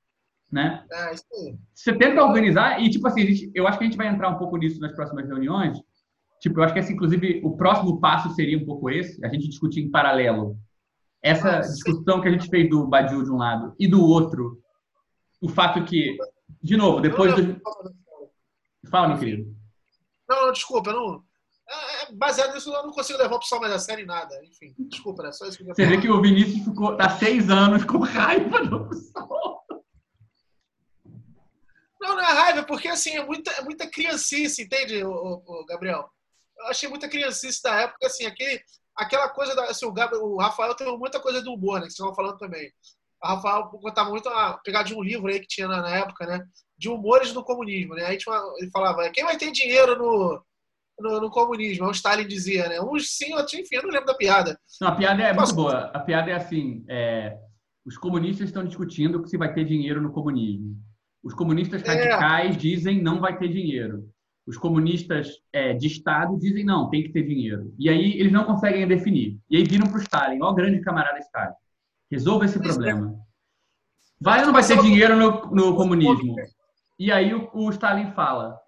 Speaker 1: Né?
Speaker 5: Aí.
Speaker 1: Você tenta organizar e, tipo assim, gente, eu acho que a gente vai entrar um pouco nisso nas próximas reuniões. Tipo, eu acho que, esse, inclusive, o próximo passo seria um pouco esse, a gente discutir em paralelo essa discussão que a gente fez do Badiou de um lado e do outro, o fato que, de novo, depois do... Fala, meu querido.
Speaker 5: Não, não, desculpa, não... É, é, baseado nisso, eu não consigo levar o pessoal mais a sério em nada. Enfim, desculpa, né? Só isso que eu
Speaker 1: Você vê que o Vinícius ficou, tá seis anos com raiva do pessoal.
Speaker 5: Não, não é raiva, porque assim, é muita, é muita criancice, entende, o, o, Gabriel? Eu achei muita criancice da época, assim, aquele, aquela coisa da. Assim, o, Gabriel, o Rafael tem muita coisa do humor, né? Que vocês estavam falando também. A Rafael contava muito a pegar de um livro aí que tinha na, na, época, né? de humores do comunismo, né? A gente ele falava, quem vai ter dinheiro no, no, no, comunismo? O Stalin dizia, né? Uns sim, outros enfim, eu não lembro da piada.
Speaker 1: Não, a piada é muito boa. A piada é assim, é, os comunistas estão discutindo se vai ter dinheiro no comunismo. Os comunistas é. radicais é. dizem não vai ter dinheiro. Os comunistas é, de Estado dizem não, tem que ter dinheiro. E aí eles não conseguem definir. E aí viram para o Stalin, ó, grande camarada Stalin, resolva esse problema. Vai ou não vai ter dinheiro no, no comunismo? E aí o, o Stalin fala,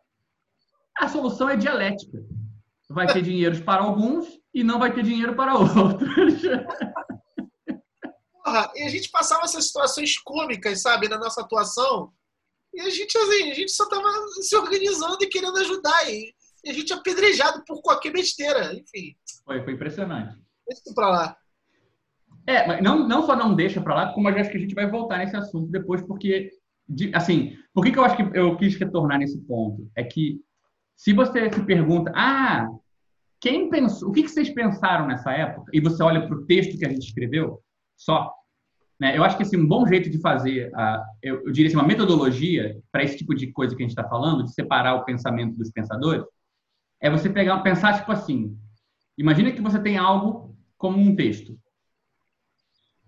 Speaker 1: a solução é dialética. Vai ter dinheiro para alguns e não vai ter dinheiro para outros.
Speaker 5: Porra, e a gente passava essas situações cômicas, sabe, na nossa atuação. E a gente, assim, a gente só tava se organizando e querendo ajudar. E, a gente apedrejado por qualquer besteira. Enfim.
Speaker 1: Foi, foi impressionante.
Speaker 5: Deixa pra lá.
Speaker 1: É, mas não, não só não deixa para lá, como eu acho que a gente vai voltar nesse assunto depois, porque, assim, por que, que eu acho que eu quis retornar nesse ponto? É que se você se pergunta, ah, quem pensou, o que, que vocês pensaram nessa época? E você olha para o texto que a gente escreveu, só. Né? Eu acho que assim, um bom jeito de fazer, a, eu, eu diria assim, uma metodologia para esse tipo de coisa que a gente está falando, de separar o pensamento dos pensadores, é você pegar, pensar tipo assim, imagina que você tem algo como um texto.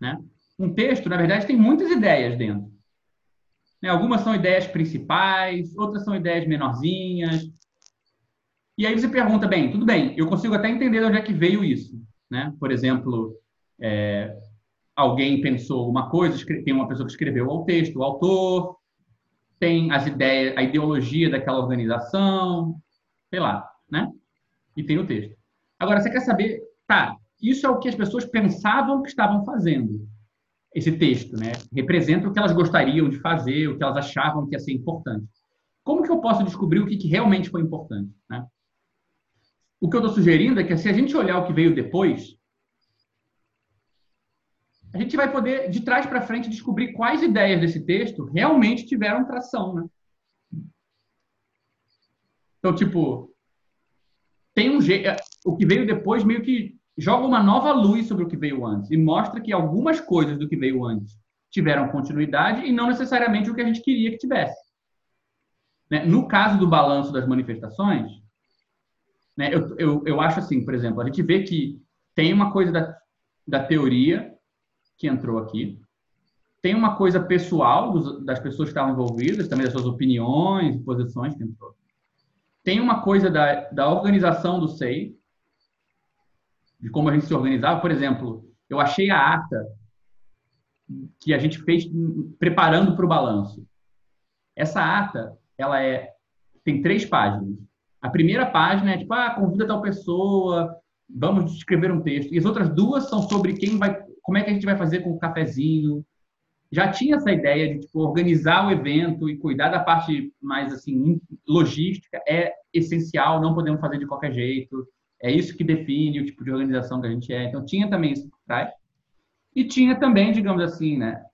Speaker 1: Né? Um texto, na verdade, tem muitas ideias dentro. Né? Algumas são ideias principais, outras são ideias menorzinhas, e aí você pergunta, bem, tudo bem, eu consigo até entender de onde é que veio isso. Né? Por exemplo, é, alguém pensou uma coisa, tem uma pessoa que escreveu o texto, o autor, tem as ideias, a ideologia daquela organização, sei lá, né? E tem o texto. Agora, você quer saber, tá, isso é o que as pessoas pensavam que estavam fazendo. Esse texto, né? Representa o que elas gostariam de fazer, o que elas achavam que ia ser importante. Como que eu posso descobrir o que, que realmente foi importante, né? O que eu estou sugerindo é que se a gente olhar o que veio depois, a gente vai poder, de trás para frente, descobrir quais ideias desse texto realmente tiveram tração, né? Então, tipo, tem um jeito. O que veio depois meio que joga uma nova luz sobre o que veio antes e mostra que algumas coisas do que veio antes tiveram continuidade e não necessariamente o que a gente queria que tivesse. Né? No caso do balanço das manifestações, né? Eu, eu, eu acho assim, por exemplo, a gente vê que tem uma coisa da, da teoria que entrou aqui, tem uma coisa pessoal dos, das pessoas que estavam envolvidas, também das suas opiniões posições que entrou. Tem uma coisa da, da organização do SEI, de como a gente se organizava. Por exemplo, eu achei a ata que a gente fez preparando para o balanço. Essa ata, ela é tem três páginas. A primeira página é tipo, ah, convida tal pessoa, vamos escrever um texto. E as outras duas são sobre quem vai, como é que a gente vai fazer com o cafezinho. Já tinha essa ideia de tipo, organizar o evento e cuidar da parte mais assim logística é essencial, não podemos fazer de qualquer jeito. É isso que define o tipo de organização que a gente é. Então tinha também isso por trás. E tinha também, digamos assim, né,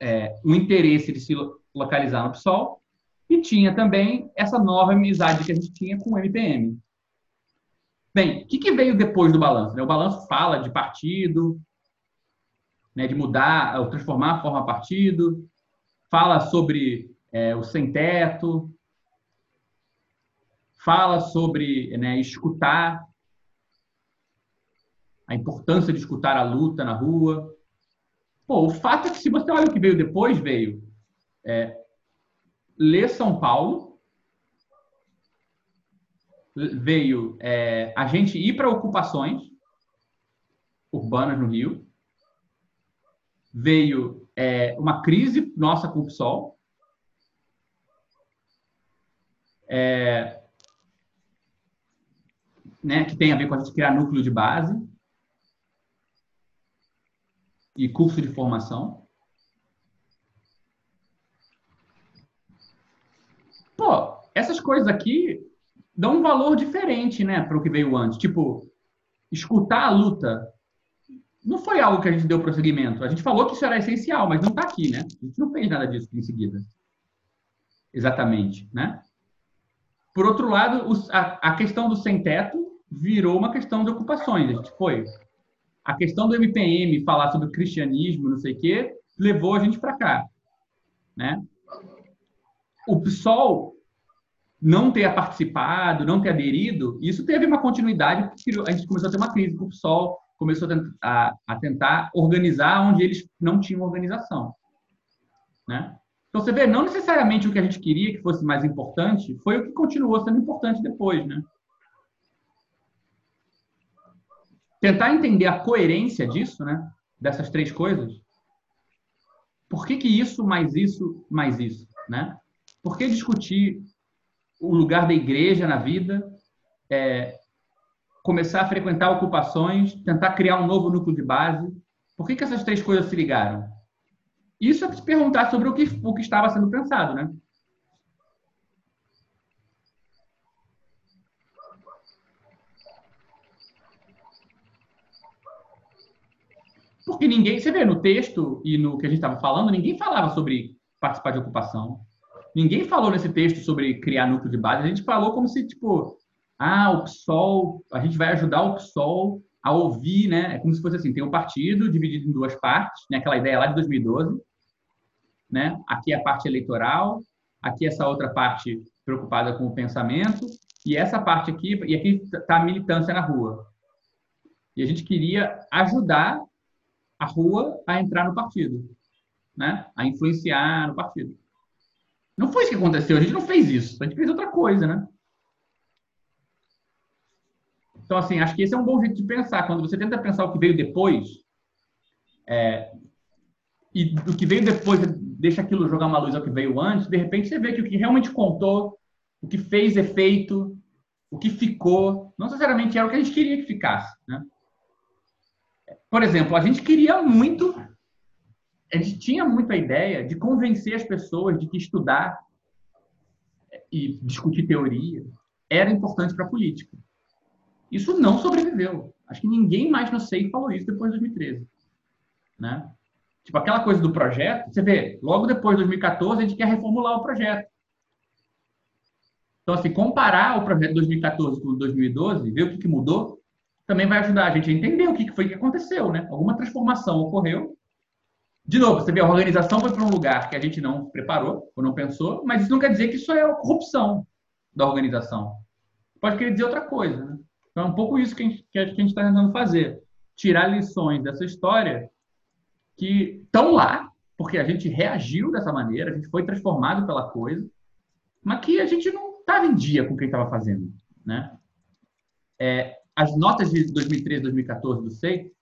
Speaker 1: é, um interesse de se localizar no PSOL e tinha também essa nova amizade que a gente tinha com o MPM. Bem, o que, que veio depois do balanço? Né? O balanço fala de partido, né, de mudar, ou transformar a forma partido, fala sobre é, o sem-teto, fala sobre né, escutar, a importância de escutar a luta na rua. Pô, o fato é que se você olha o que veio depois, veio é, ler São Paulo, veio é, a gente ir para ocupações urbanas no Rio, veio é, uma crise nossa com o PSOL, é, né, que tem a ver com a gente criar núcleo de base e curso de formação. pô, essas coisas aqui dão um valor diferente, né, para o que veio antes. Tipo, escutar a luta não foi algo que a gente deu prosseguimento. A gente falou que isso era essencial, mas não está aqui, né? A gente não fez nada disso em seguida. Exatamente, né? Por outro lado, a, questão do sem-teto virou uma questão de ocupações. A gente foi. A questão do MPM falar sobre cristianismo, não sei o quê, levou a gente para cá, né? o PSOL não ter participado, não ter aderido, isso teve uma continuidade, porque a gente começou a ter uma crise com o PSOL, começou a, a, tentar organizar onde eles não tinham organização. Né? Então, você vê, não necessariamente o que a gente queria que fosse mais importante foi o que continuou sendo importante depois. Né? Tentar entender a coerência disso, né? dessas três coisas. Por que, que isso, mais isso, mais isso? Né? Por que discutir o lugar da igreja na vida, é, começar a frequentar ocupações, tentar criar um novo núcleo de base. Por que, que essas três coisas se ligaram? Isso é se perguntar sobre o que, o que estava sendo pensado, né? Porque ninguém, você vê no texto e no que a gente estava falando, ninguém falava sobre participar de ocupação. Ninguém falou nesse texto sobre criar núcleo de base. A gente falou como se, tipo, ah, o PSOL, a gente vai ajudar o PSOL a ouvir, né? É como se fosse assim, tem um partido dividido em duas partes, né? Aquela ideia lá de 2012, né? Aqui é a parte eleitoral, aqui essa outra parte preocupada com o pensamento, e essa parte aqui, e aqui está a militância na rua. E a gente queria ajudar a rua a entrar no partido, né? A influenciar no partido. Não foi isso que aconteceu, a gente não fez isso, a gente fez outra coisa, né? Então, assim, acho que esse é um bom jeito de pensar. Quando você tenta pensar o que veio depois, é, e do que veio depois, deixa aquilo jogar uma luz ao que veio antes, de repente você vê que o que realmente contou, o que fez efeito, o que ficou, não necessariamente era o que a gente queria que ficasse. Né? Por exemplo, a gente queria muito, a gente tinha muito a ideia de convencer as pessoas de que estudar e discutir teoria era importante para a política. Isso não sobreviveu. Acho que ninguém mais no SEI falou isso depois de 2013. Né? Tipo, aquela coisa do projeto, você vê, logo depois de 2014, a gente quer reformular o projeto. Então, assim, comparar o projeto de 2014 com o 2012, ver o que, que mudou, também vai ajudar a gente a entender o que, foi que aconteceu, né? Alguma transformação ocorreu. De novo, você vê, a organização foi para um lugar que a gente não preparou, ou não pensou, mas isso não quer dizer que isso é corrupção da organização. Pode querer dizer outra coisa, né? Então, é um pouco isso que a gente está tentando fazer. Tirar lições dessa história que estão lá, porque a gente reagiu dessa maneira, a gente foi transformado pela coisa, mas que a gente não estava em dia com o que estava fazendo. Né? É, as notas de 2013, 2014 do SEI,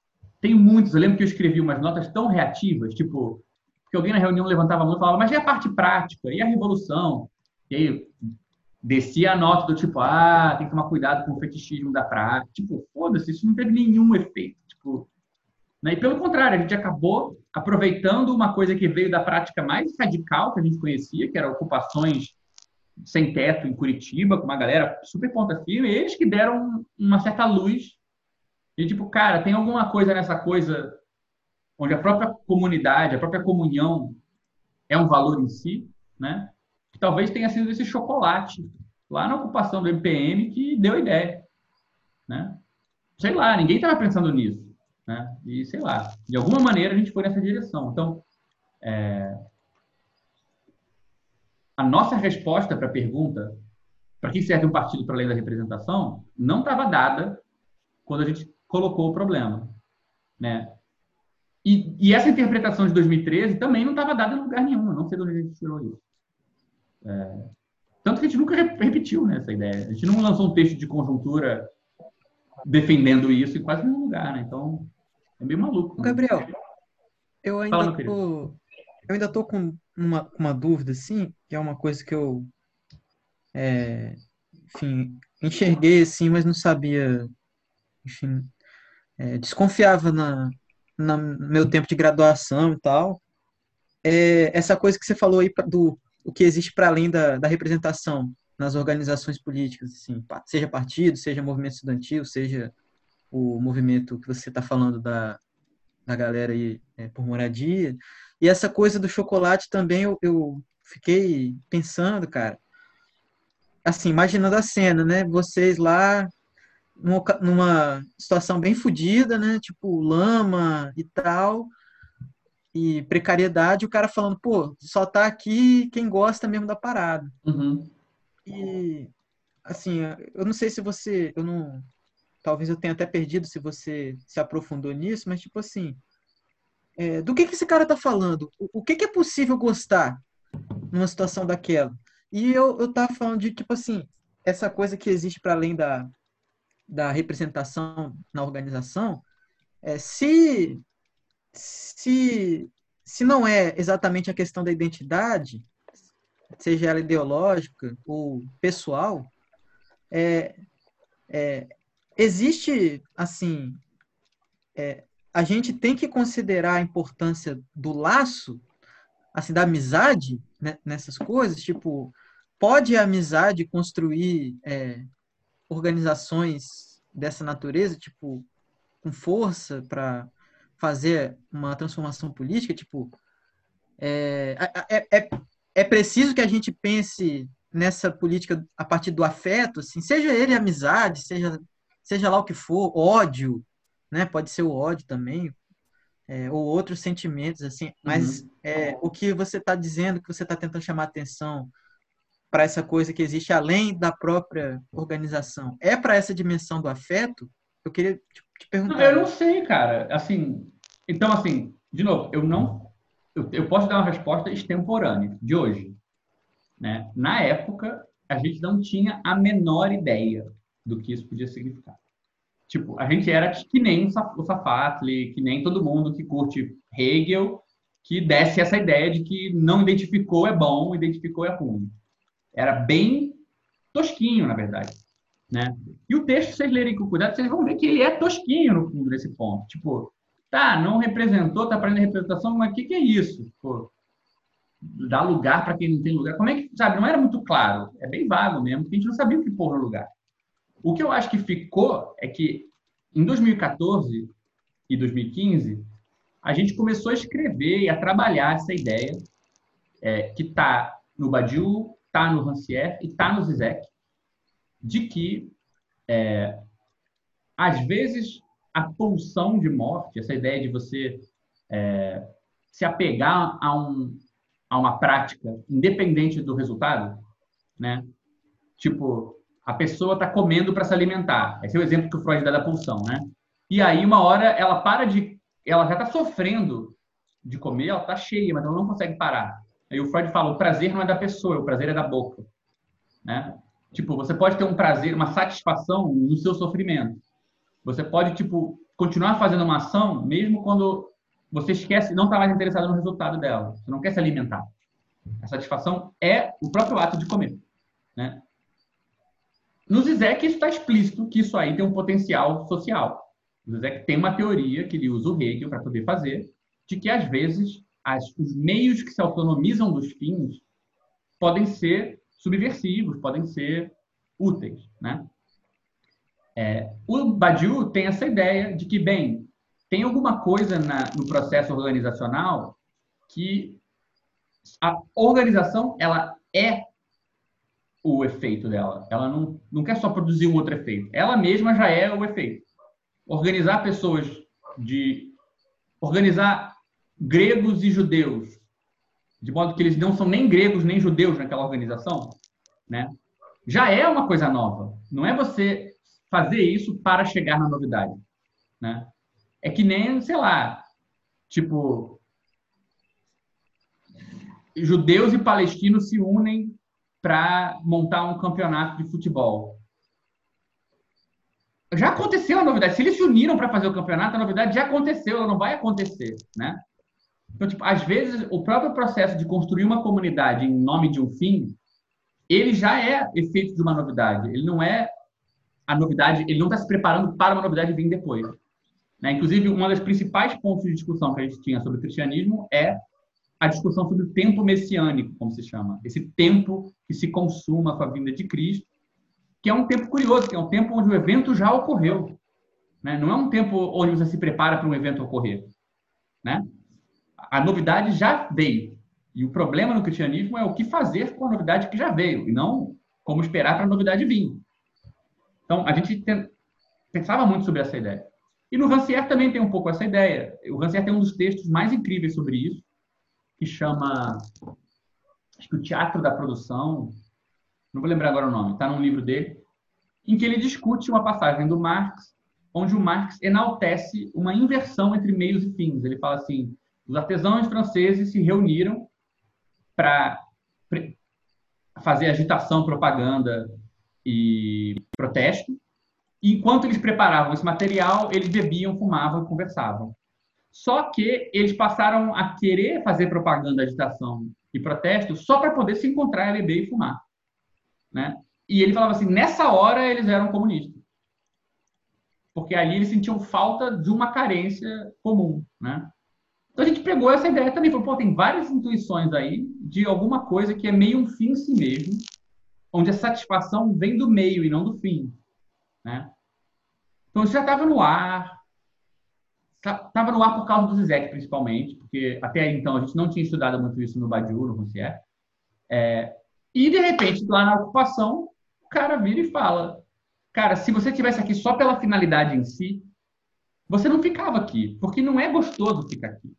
Speaker 1: tem muitos. Eu lembro que eu escrevi umas notas tão reativas, tipo, que alguém na reunião levantava a mão e falava, mas e a parte prática? E a revolução? E aí, descia a nota do tipo, ah, tem que tomar cuidado com o fetichismo da prática. Tipo, foda-se, isso não teve nenhum efeito. Tipo, né? E pelo contrário, a gente acabou aproveitando uma coisa que veio da prática mais radical que a gente conhecia, que era ocupações sem teto em Curitiba, com uma galera super ponta firme, eles que deram uma certa luz. E tipo, cara, tem alguma coisa nessa coisa onde a própria comunidade, a própria comunhão é um valor em si, né? Que talvez tenha sido esse chocolate lá na ocupação do MPM que deu a ideia. Né? Sei lá, ninguém estava pensando nisso. Né? E sei lá, de alguma maneira a gente foi nessa direção. Então, é... a nossa resposta para a pergunta para que serve um partido para além da representação não estava dada quando a gente colocou o problema. Né? E, e, essa interpretação de 2013 também não estava dada em lugar nenhum. não sei de onde a gente tirou isso. É, tanto que a gente nunca repetiu né, essa ideia. A gente não lançou um texto de conjuntura defendendo isso em quase nenhum lugar, né? Então, é meio maluco.
Speaker 7: Né? Gabriel, eu ainda Fala, tô, eu ainda tô com uma, uma dúvida, assim, que é uma coisa que eu, é, enfim, enxerguei, assim, mas não sabia, enfim, é, desconfiava na, na meu tempo de graduação e tal. É, essa coisa que você falou aí do o que existe para além da, da representação nas organizações políticas, assim, seja partido, seja movimento estudantil, seja o movimento que você está falando da, da galera aí é, por moradia. E essa coisa do chocolate também eu, eu fiquei pensando, cara, assim, imaginando a cena, né? Vocês lá numa situação bem fodida, né? Tipo, lama e tal. E precariedade, o cara falando, pô, só tá aqui quem gosta mesmo da parada.
Speaker 1: Uhum.
Speaker 7: E, assim, eu não sei se você, eu não, talvez eu tenha até perdido se você se aprofundou nisso, mas tipo assim, é, do que que esse cara tá falando? O, o que que é possível gostar numa situação daquela? E eu, eu tava falando de, tipo assim, essa coisa que existe para além da, da representação na organização, é, se, se, se não é exatamente a questão da identidade, seja ela ideológica ou pessoal, é, é, existe, assim, é, a gente tem que considerar a importância do laço, assim, da amizade né, nessas coisas, tipo, pode a amizade construir é, organizações dessa natureza, tipo, com força para fazer uma transformação política, tipo, é, é, é, é preciso que a gente pense nessa política a partir do afeto, assim, seja ele amizade, seja, seja lá o que for, ódio, né? Pode ser o ódio também, é, ou outros sentimentos, assim. Mas uhum. é, o que você está dizendo, que você está tentando chamar atenção para essa coisa que existe além da própria organização, é para essa dimensão do afeto? Eu queria te, te perguntar.
Speaker 1: Eu não sei, cara. Assim, então, assim, de novo, eu não, eu, eu posso dar uma resposta extemporânea de hoje. Né? Na época, a gente não tinha a menor ideia do que isso podia significar. Tipo, a gente era que nem o Safatli, que nem todo mundo que curte Hegel, que desce essa ideia de que não identificou é bom, identificou é ruim. Era bem tosquinho, na verdade. Né? E o texto, vocês lerem com cuidado, vocês vão ver que ele é tosquinho no fundo desse ponto. Tipo, tá, não representou, tá aprendendo representação, mas o que, que é isso? Pô, dar lugar para quem não tem lugar. Como é que, sabe, não era muito claro. É bem vago mesmo, porque a gente não sabia o que pôr no lugar. O que eu acho que ficou é que em 2014 e 2015, a gente começou a escrever e a trabalhar essa ideia é, que está no Badiou, está no Rancière e está no Zizek, de que, é, às vezes, a pulsão de morte, essa ideia de você é, se apegar a um, a uma prática independente do resultado, né? Tipo, a pessoa está comendo para se alimentar. Esse é o exemplo que o Freud dá da pulsão, né? E aí, uma hora, ela para de... Ela já está sofrendo de comer, ela está cheia, mas ela não consegue parar. Aí o Freud fala, o prazer não é da pessoa, o prazer é da boca. Né? Tipo, você pode ter um prazer, uma satisfação no seu sofrimento. Você pode, tipo, continuar fazendo uma ação mesmo quando você esquece, não está mais interessado no resultado dela. Você não quer se alimentar. A satisfação é o próprio ato de comer. Né? No Zizek, isso está explícito que isso aí tem um potencial social. O Zizek tem uma teoria que ele usa o Hegel para poder fazer, de que às vezes as, os meios que se autonomizam dos fins podem ser subversivos, podem ser úteis. Né? É, o Badiou tem essa ideia de que, bem, tem alguma coisa na, no processo organizacional que a organização ela é o efeito dela. Ela não, não quer só produzir um outro efeito. Ela mesma já é o efeito. Organizar pessoas de organizar gregos e judeus, de modo que eles não são nem gregos nem judeus naquela organização, né? Já é uma coisa nova. Não é você fazer isso para chegar na novidade, né? É que nem, sei lá, tipo, judeus e palestinos se unem para montar um campeonato de futebol. Já aconteceu a novidade. Se eles se uniram para fazer o campeonato, a novidade já aconteceu, ela não vai acontecer, né? Então, tipo, às vezes, o próprio processo de construir uma comunidade em nome de um fim, ele já é efeito de uma novidade. Ele não é a novidade, ele não está se preparando para uma novidade vir depois. Né? Inclusive, uma das principais pontos de discussão que a gente tinha sobre o cristianismo é a discussão sobre o tempo messiânico, como se chama. Esse tempo que se consuma com a vinda de Cristo, que é um tempo curioso, que é um tempo onde o evento já ocorreu. Né? Não é um tempo onde você se prepara para um evento ocorrer. Né? A novidade já veio. E o problema no cristianismo é o que fazer com a novidade que já veio, e não como esperar para a novidade vir. Então, a gente pensava muito sobre essa ideia. E no Rancière também tem um pouco essa ideia. O Rancière tem um dos textos mais incríveis sobre isso, que chama acho que o Teatro da Produção, não vou lembrar agora o nome, está num livro dele, em que ele discute uma passagem do Marx, onde o Marx enaltece uma inversão entre meios e fins. Ele fala assim: os artesãos franceses se reuniram para fazer agitação, propaganda e protesto. E enquanto eles preparavam esse material, eles bebiam, fumavam e conversavam. Só que eles passaram a querer fazer propaganda, agitação e protesto só para poder se encontrar, beber e fumar. Né? E ele falava assim: nessa hora eles eram comunistas. Porque ali eles sentiam falta de uma carência comum. Né? Então a gente pegou essa ideia também. Falou, pô, tem várias intuições aí de alguma coisa que é meio um fim em si mesmo, onde a satisfação vem do meio e não do fim. Né? Então isso já estava no ar, estava no ar por causa do Zizek, principalmente, porque até então a gente não tinha estudado muito isso no Badiou, no Roncier. É, e de repente, lá na ocupação, o cara vira e fala: Cara, se você tivesse aqui só pela finalidade em si, você não ficava aqui, porque não é gostoso ficar aqui.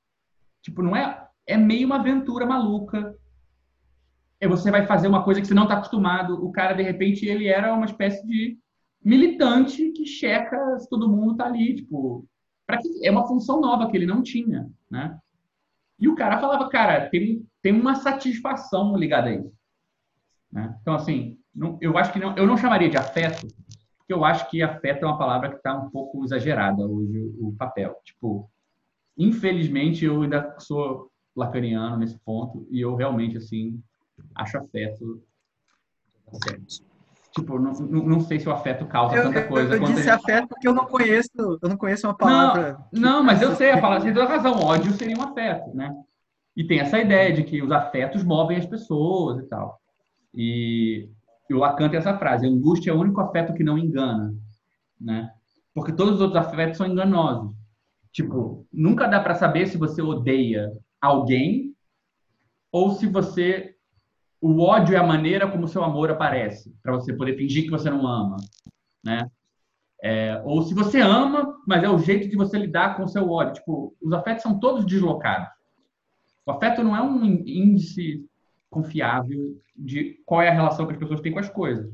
Speaker 1: Tipo, não é. É meio uma aventura maluca. É você vai fazer uma coisa que você não está acostumado. O cara, de repente, ele era uma espécie de militante que checa se todo mundo está ali, tipo, para que é uma função nova que ele não tinha, né? E o cara falava, cara, tem, tem uma satisfação ligada a isso. Né? Então, assim, não, eu acho que não, eu não chamaria de afeto, porque eu acho que afeto é uma palavra que está um pouco exagerada hoje, o, o, papel. Tipo, infelizmente, eu ainda sou lacaniano nesse ponto, e eu realmente, assim, acho afeto. Tipo, não, não, sei se o afeto causa
Speaker 7: eu,
Speaker 1: tanta coisa.
Speaker 7: Eu, eu disse afeto porque eu não conheço, eu não conheço uma palavra.
Speaker 1: Não, não mas eu sei a palavra, tem toda razão. Ódio seria um afeto, né? E tem essa ideia de que os afetos movem as pessoas e tal. E, e o Lacan tem essa frase: angústia é o único afeto que não engana, né? Porque todos os outros afetos são enganosos. Tipo, nunca dá para saber se você odeia alguém ou se você o ódio é a maneira como o seu amor aparece, para você poder fingir que você não ama, né? É, ou se você ama, mas é o jeito de você lidar com o seu ódio. Tipo, os afetos são todos deslocados. O afeto não é um índice confiável de qual é a relação que as pessoas têm com as coisas.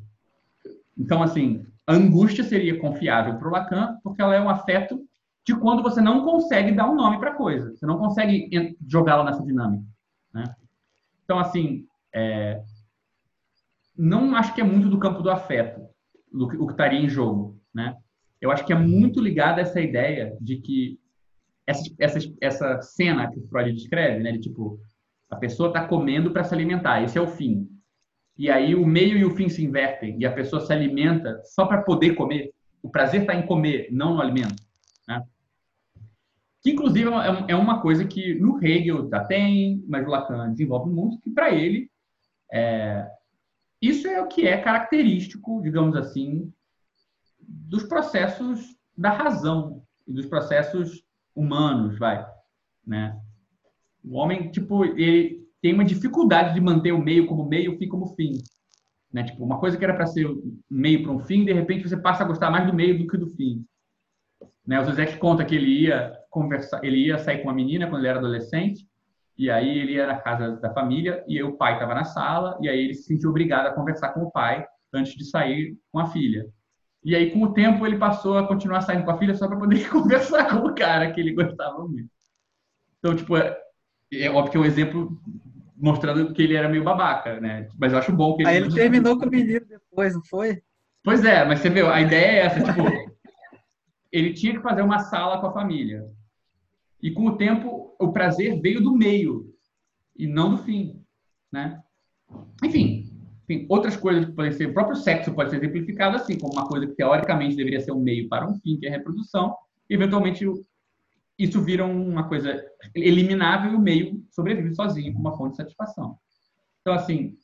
Speaker 1: Então, assim, a angústia seria confiável para o Lacan, porque ela é um afeto de quando você não consegue dar um nome para a coisa. Você não consegue jogá-la nessa dinâmica. Né? Então, assim, é, não acho que é muito do campo do afeto, o que estaria em jogo, né? Eu acho que é muito ligado a essa ideia de que essa, essa, essa cena que o Freud descreve, né? De tipo, a pessoa está comendo para se alimentar, esse é o fim. E aí o meio e o fim se invertem e a pessoa se alimenta só para poder comer. O prazer está em comer, não no alimento. Que, inclusive, é, é uma coisa que no Hegel já tem, mas o Lacan desenvolve muito, que para ele é, isso é o que é característico, digamos assim, dos processos da razão e dos processos humanos, vai, né? O homem, tipo, ele tem uma dificuldade de manter o meio como meio, o fim como fim, né? Tipo, uma coisa que era para ser meio para um fim, de repente você passa a gostar mais do meio do que do fim. Né? O Zizek conta que ele ia conversar, ele ia sair com uma menina quando ele era adolescente, e aí ele ia na casa da família e o pai estava na sala e aí ele se sentiu obrigado a conversar com o pai antes de sair com a filha. E aí com o tempo ele passou a continuar saindo com a filha só para poder conversar com o cara que ele gostava muito. Então tipo é, é óbvio que é um exemplo mostrando que ele era meio babaca, né? Mas eu acho bom que
Speaker 7: ele. Aí ele terminou com o menino depois, não foi?
Speaker 1: Pois é, mas você viu, a ideia é essa, tipo, ele tinha que fazer uma sala com a família. E com o tempo, o prazer veio do meio e não do fim, né? Enfim, enfim, outras coisas que podem ser, o próprio sexo pode ser exemplificado assim, como uma coisa que teoricamente deveria ser um meio para um fim, que é a reprodução, e eventualmente isso vira uma coisa eliminável e o meio sobrevive sozinho como uma fonte de satisfação. Então, assim,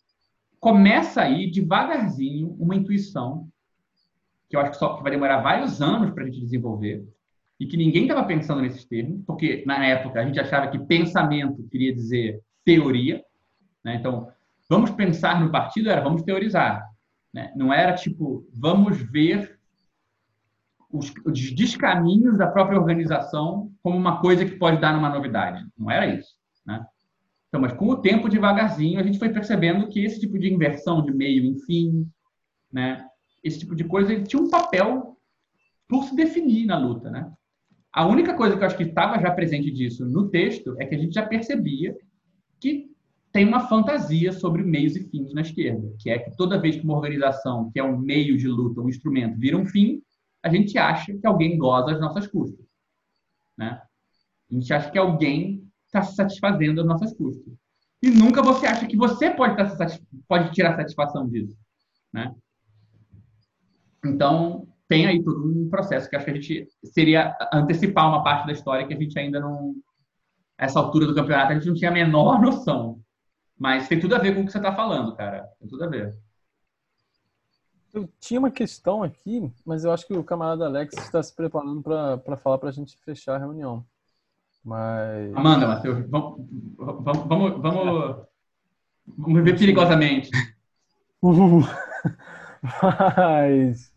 Speaker 1: começa aí devagarzinho uma intuição que eu acho que, só, que vai demorar vários anos para a gente desenvolver, e que ninguém estava pensando nesses termos, porque na época a gente achava que pensamento queria dizer teoria, né? Então, vamos pensar no partido era vamos teorizar, né? Não era tipo vamos ver os, os descaminhos da própria organização como uma coisa que pode dar numa novidade. Não era isso. Né? Então, mas com o tempo, devagarzinho, a gente foi percebendo que esse tipo de inversão de meio em fim, né? Esse tipo de coisa, ele tinha um papel por se definir na luta. Né? A única coisa que eu acho que estava já presente disso no texto é que a gente já percebia que tem uma fantasia sobre meios e fins na esquerda, que é que toda vez que uma organização, que é um meio de luta, um instrumento, vira um fim, a gente acha que alguém goza as nossas custas. Né? A gente acha que alguém está se satisfazendo às nossas custas. E nunca você acha que você pode, tá pode tirar satisfação disso. Né? Então, tem aí todo um processo que acho que a gente seria antecipar uma parte da história que a gente ainda não. Essa altura do campeonato, a gente não tinha a menor noção. Mas tem tudo a ver com o que você está falando, cara. Tem tudo a ver.
Speaker 6: Eu tinha uma questão aqui, mas eu acho que o camarada Alex está se preparando para falar para a gente fechar a reunião. Mas.
Speaker 1: Amanda, Matheus, vamos, vamos, vamos, vamos, vamos ver perigosamente.
Speaker 6: mas.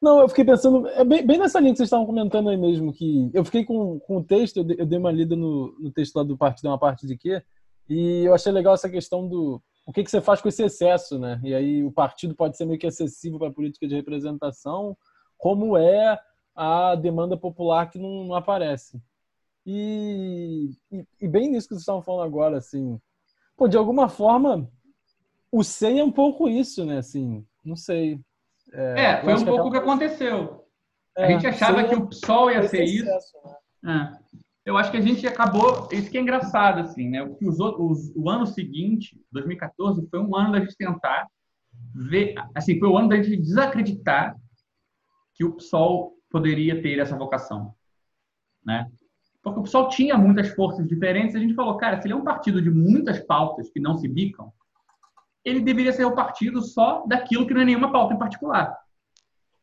Speaker 6: Não, eu fiquei pensando, é bem, bem, nessa linha que vocês estavam comentando aí mesmo, que eu fiquei com, com o texto, eu dei uma lida no, no texto lá do partido, uma parte de quê, e eu achei legal essa questão do o que, que você faz com esse excesso, né? E aí o partido pode ser meio que excessivo para a política de representação, como é a demanda popular que não, não aparece. E, e, e, bem nisso que vocês estavam falando agora, assim, pô, de alguma forma, o SEI é um pouco isso, né? Assim, não sei.
Speaker 1: É, é foi um pouco o que aconteceu. É, a gente achava que o PSOL ia ser isso. Né? É eu acho que a gente acabou. Isso que é engraçado, assim, né? O, os, os, o ano seguinte, 2014, foi um ano da gente tentar ver. Assim, foi o ano da gente desacreditar que o PSOL poderia ter essa vocação, né? Porque o PSOL tinha muitas forças diferentes. A gente falou, cara, se ele é um partido de muitas pautas que não se bicam, ele deveria ser o partido só daquilo que não é nenhuma pauta em particular.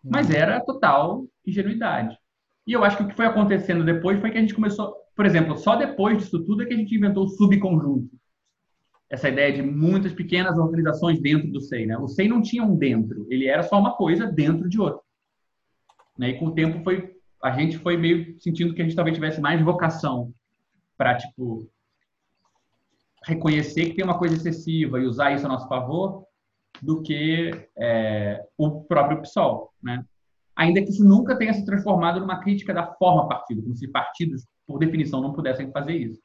Speaker 1: Mas era total ingenuidade. E eu acho que o que foi acontecendo depois foi que a gente começou, por exemplo, só depois disso tudo é que a gente inventou o subconjunto. Essa ideia de muitas pequenas organizações dentro do SEI. Né? O SEI não tinha um dentro, ele era só uma coisa dentro de outra. Né? E com o tempo foi, a gente foi meio sentindo que a gente talvez tivesse mais vocação para tipo reconhecer que tem uma coisa excessiva e usar isso a nosso favor do que é, o próprio PSOL, né? ainda que isso nunca tenha se transformado numa crítica da forma partido, como se partidos, por definição, não pudessem fazer isso.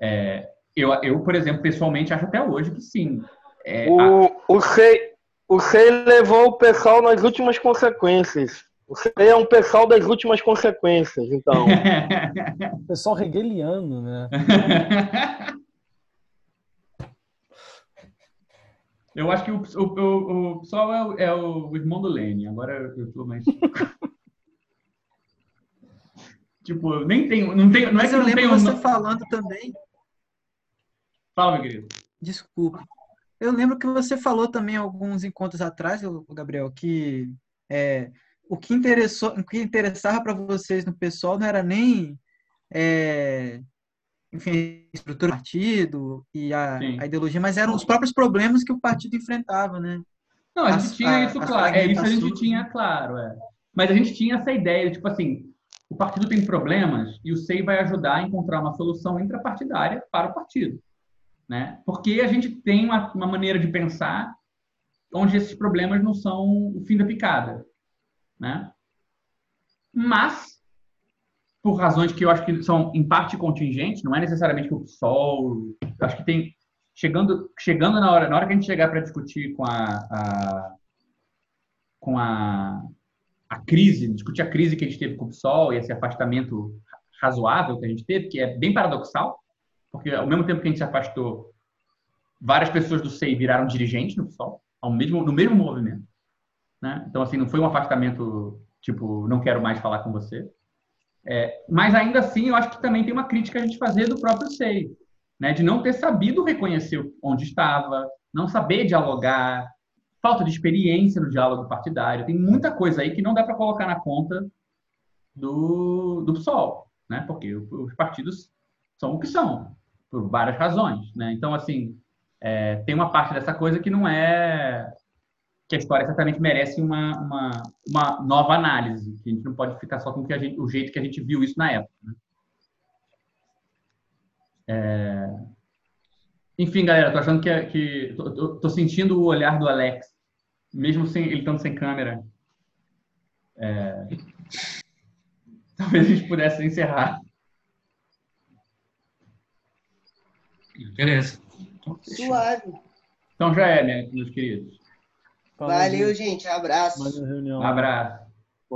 Speaker 1: É, eu, eu, por exemplo, pessoalmente acho até hoje que sim.
Speaker 8: É, o, a... o, SEI, o levou o pessoal nas últimas consequências. O SEI é um pessoal das últimas consequências, então.
Speaker 6: pessoal hegeliano, né?
Speaker 1: Eu acho que o, o, o, o pessoal é, o, é o irmão do Lênin. Agora eu tô mais. tipo, nem tenho. Não, tenho, não é que eu,
Speaker 7: não
Speaker 1: tenho.
Speaker 7: você falando também.
Speaker 1: Fala, meu querido.
Speaker 7: Desculpa. Eu lembro que você falou também alguns encontros atrás, Gabriel, que é, o que interessou, o que interessava para vocês no pessoal não era nem é, enfim, a estrutura do partido e a, a, ideologia, mas eram os próprios problemas que o partido enfrentava, né?
Speaker 1: Não, a gente as, tinha isso claro. É isso a gente tinha claro, é. Mas a gente tinha essa ideia, tipo assim, o partido tem problemas e o SEI vai ajudar a encontrar uma solução intrapartidária para o partido, né? Porque a gente tem uma, uma maneira de pensar onde esses problemas não são o fim da picada, né? Mas por razões que eu acho que são em parte contingentes, não é necessariamente o PSOL. Acho que tem chegando chegando na hora na hora que a gente chegar para discutir com a, a, com a, a crise, discutir a crise que a gente teve com o PSOL e esse afastamento razoável que a gente teve, que é bem paradoxal, porque ao mesmo tempo que a gente se afastou, várias pessoas do SEI viraram dirigentes no PSOL, ao mesmo no mesmo movimento, né? Então assim, não foi um afastamento tipo, não quero mais falar com você. É, mas ainda assim, eu acho que também tem uma crítica a gente fazer do próprio SEI, né? de não ter sabido reconhecer onde estava, não saber dialogar, falta de experiência no diálogo partidário. Tem muita coisa aí que não dá para colocar na conta do, do PSOL, né? porque os partidos são o que são, por várias razões. Né? Então, assim, é, tem uma parte dessa coisa que não é que a história certamente merece uma, uma, uma nova análise, que a gente não pode ficar só com o, que a gente, o jeito que a gente viu isso na época. Né? É... Enfim, galera, tô achando que, que tô, tô, sentindo o olhar do Alex, mesmo sem ele estando sem câmera. É... Talvez a gente pudesse encerrar.
Speaker 3: Beleza.
Speaker 2: Suave.
Speaker 1: Então já é, né, meus queridos.
Speaker 2: Valeu, gente. Abraço.
Speaker 6: Mais uma reunião.
Speaker 1: Abraço.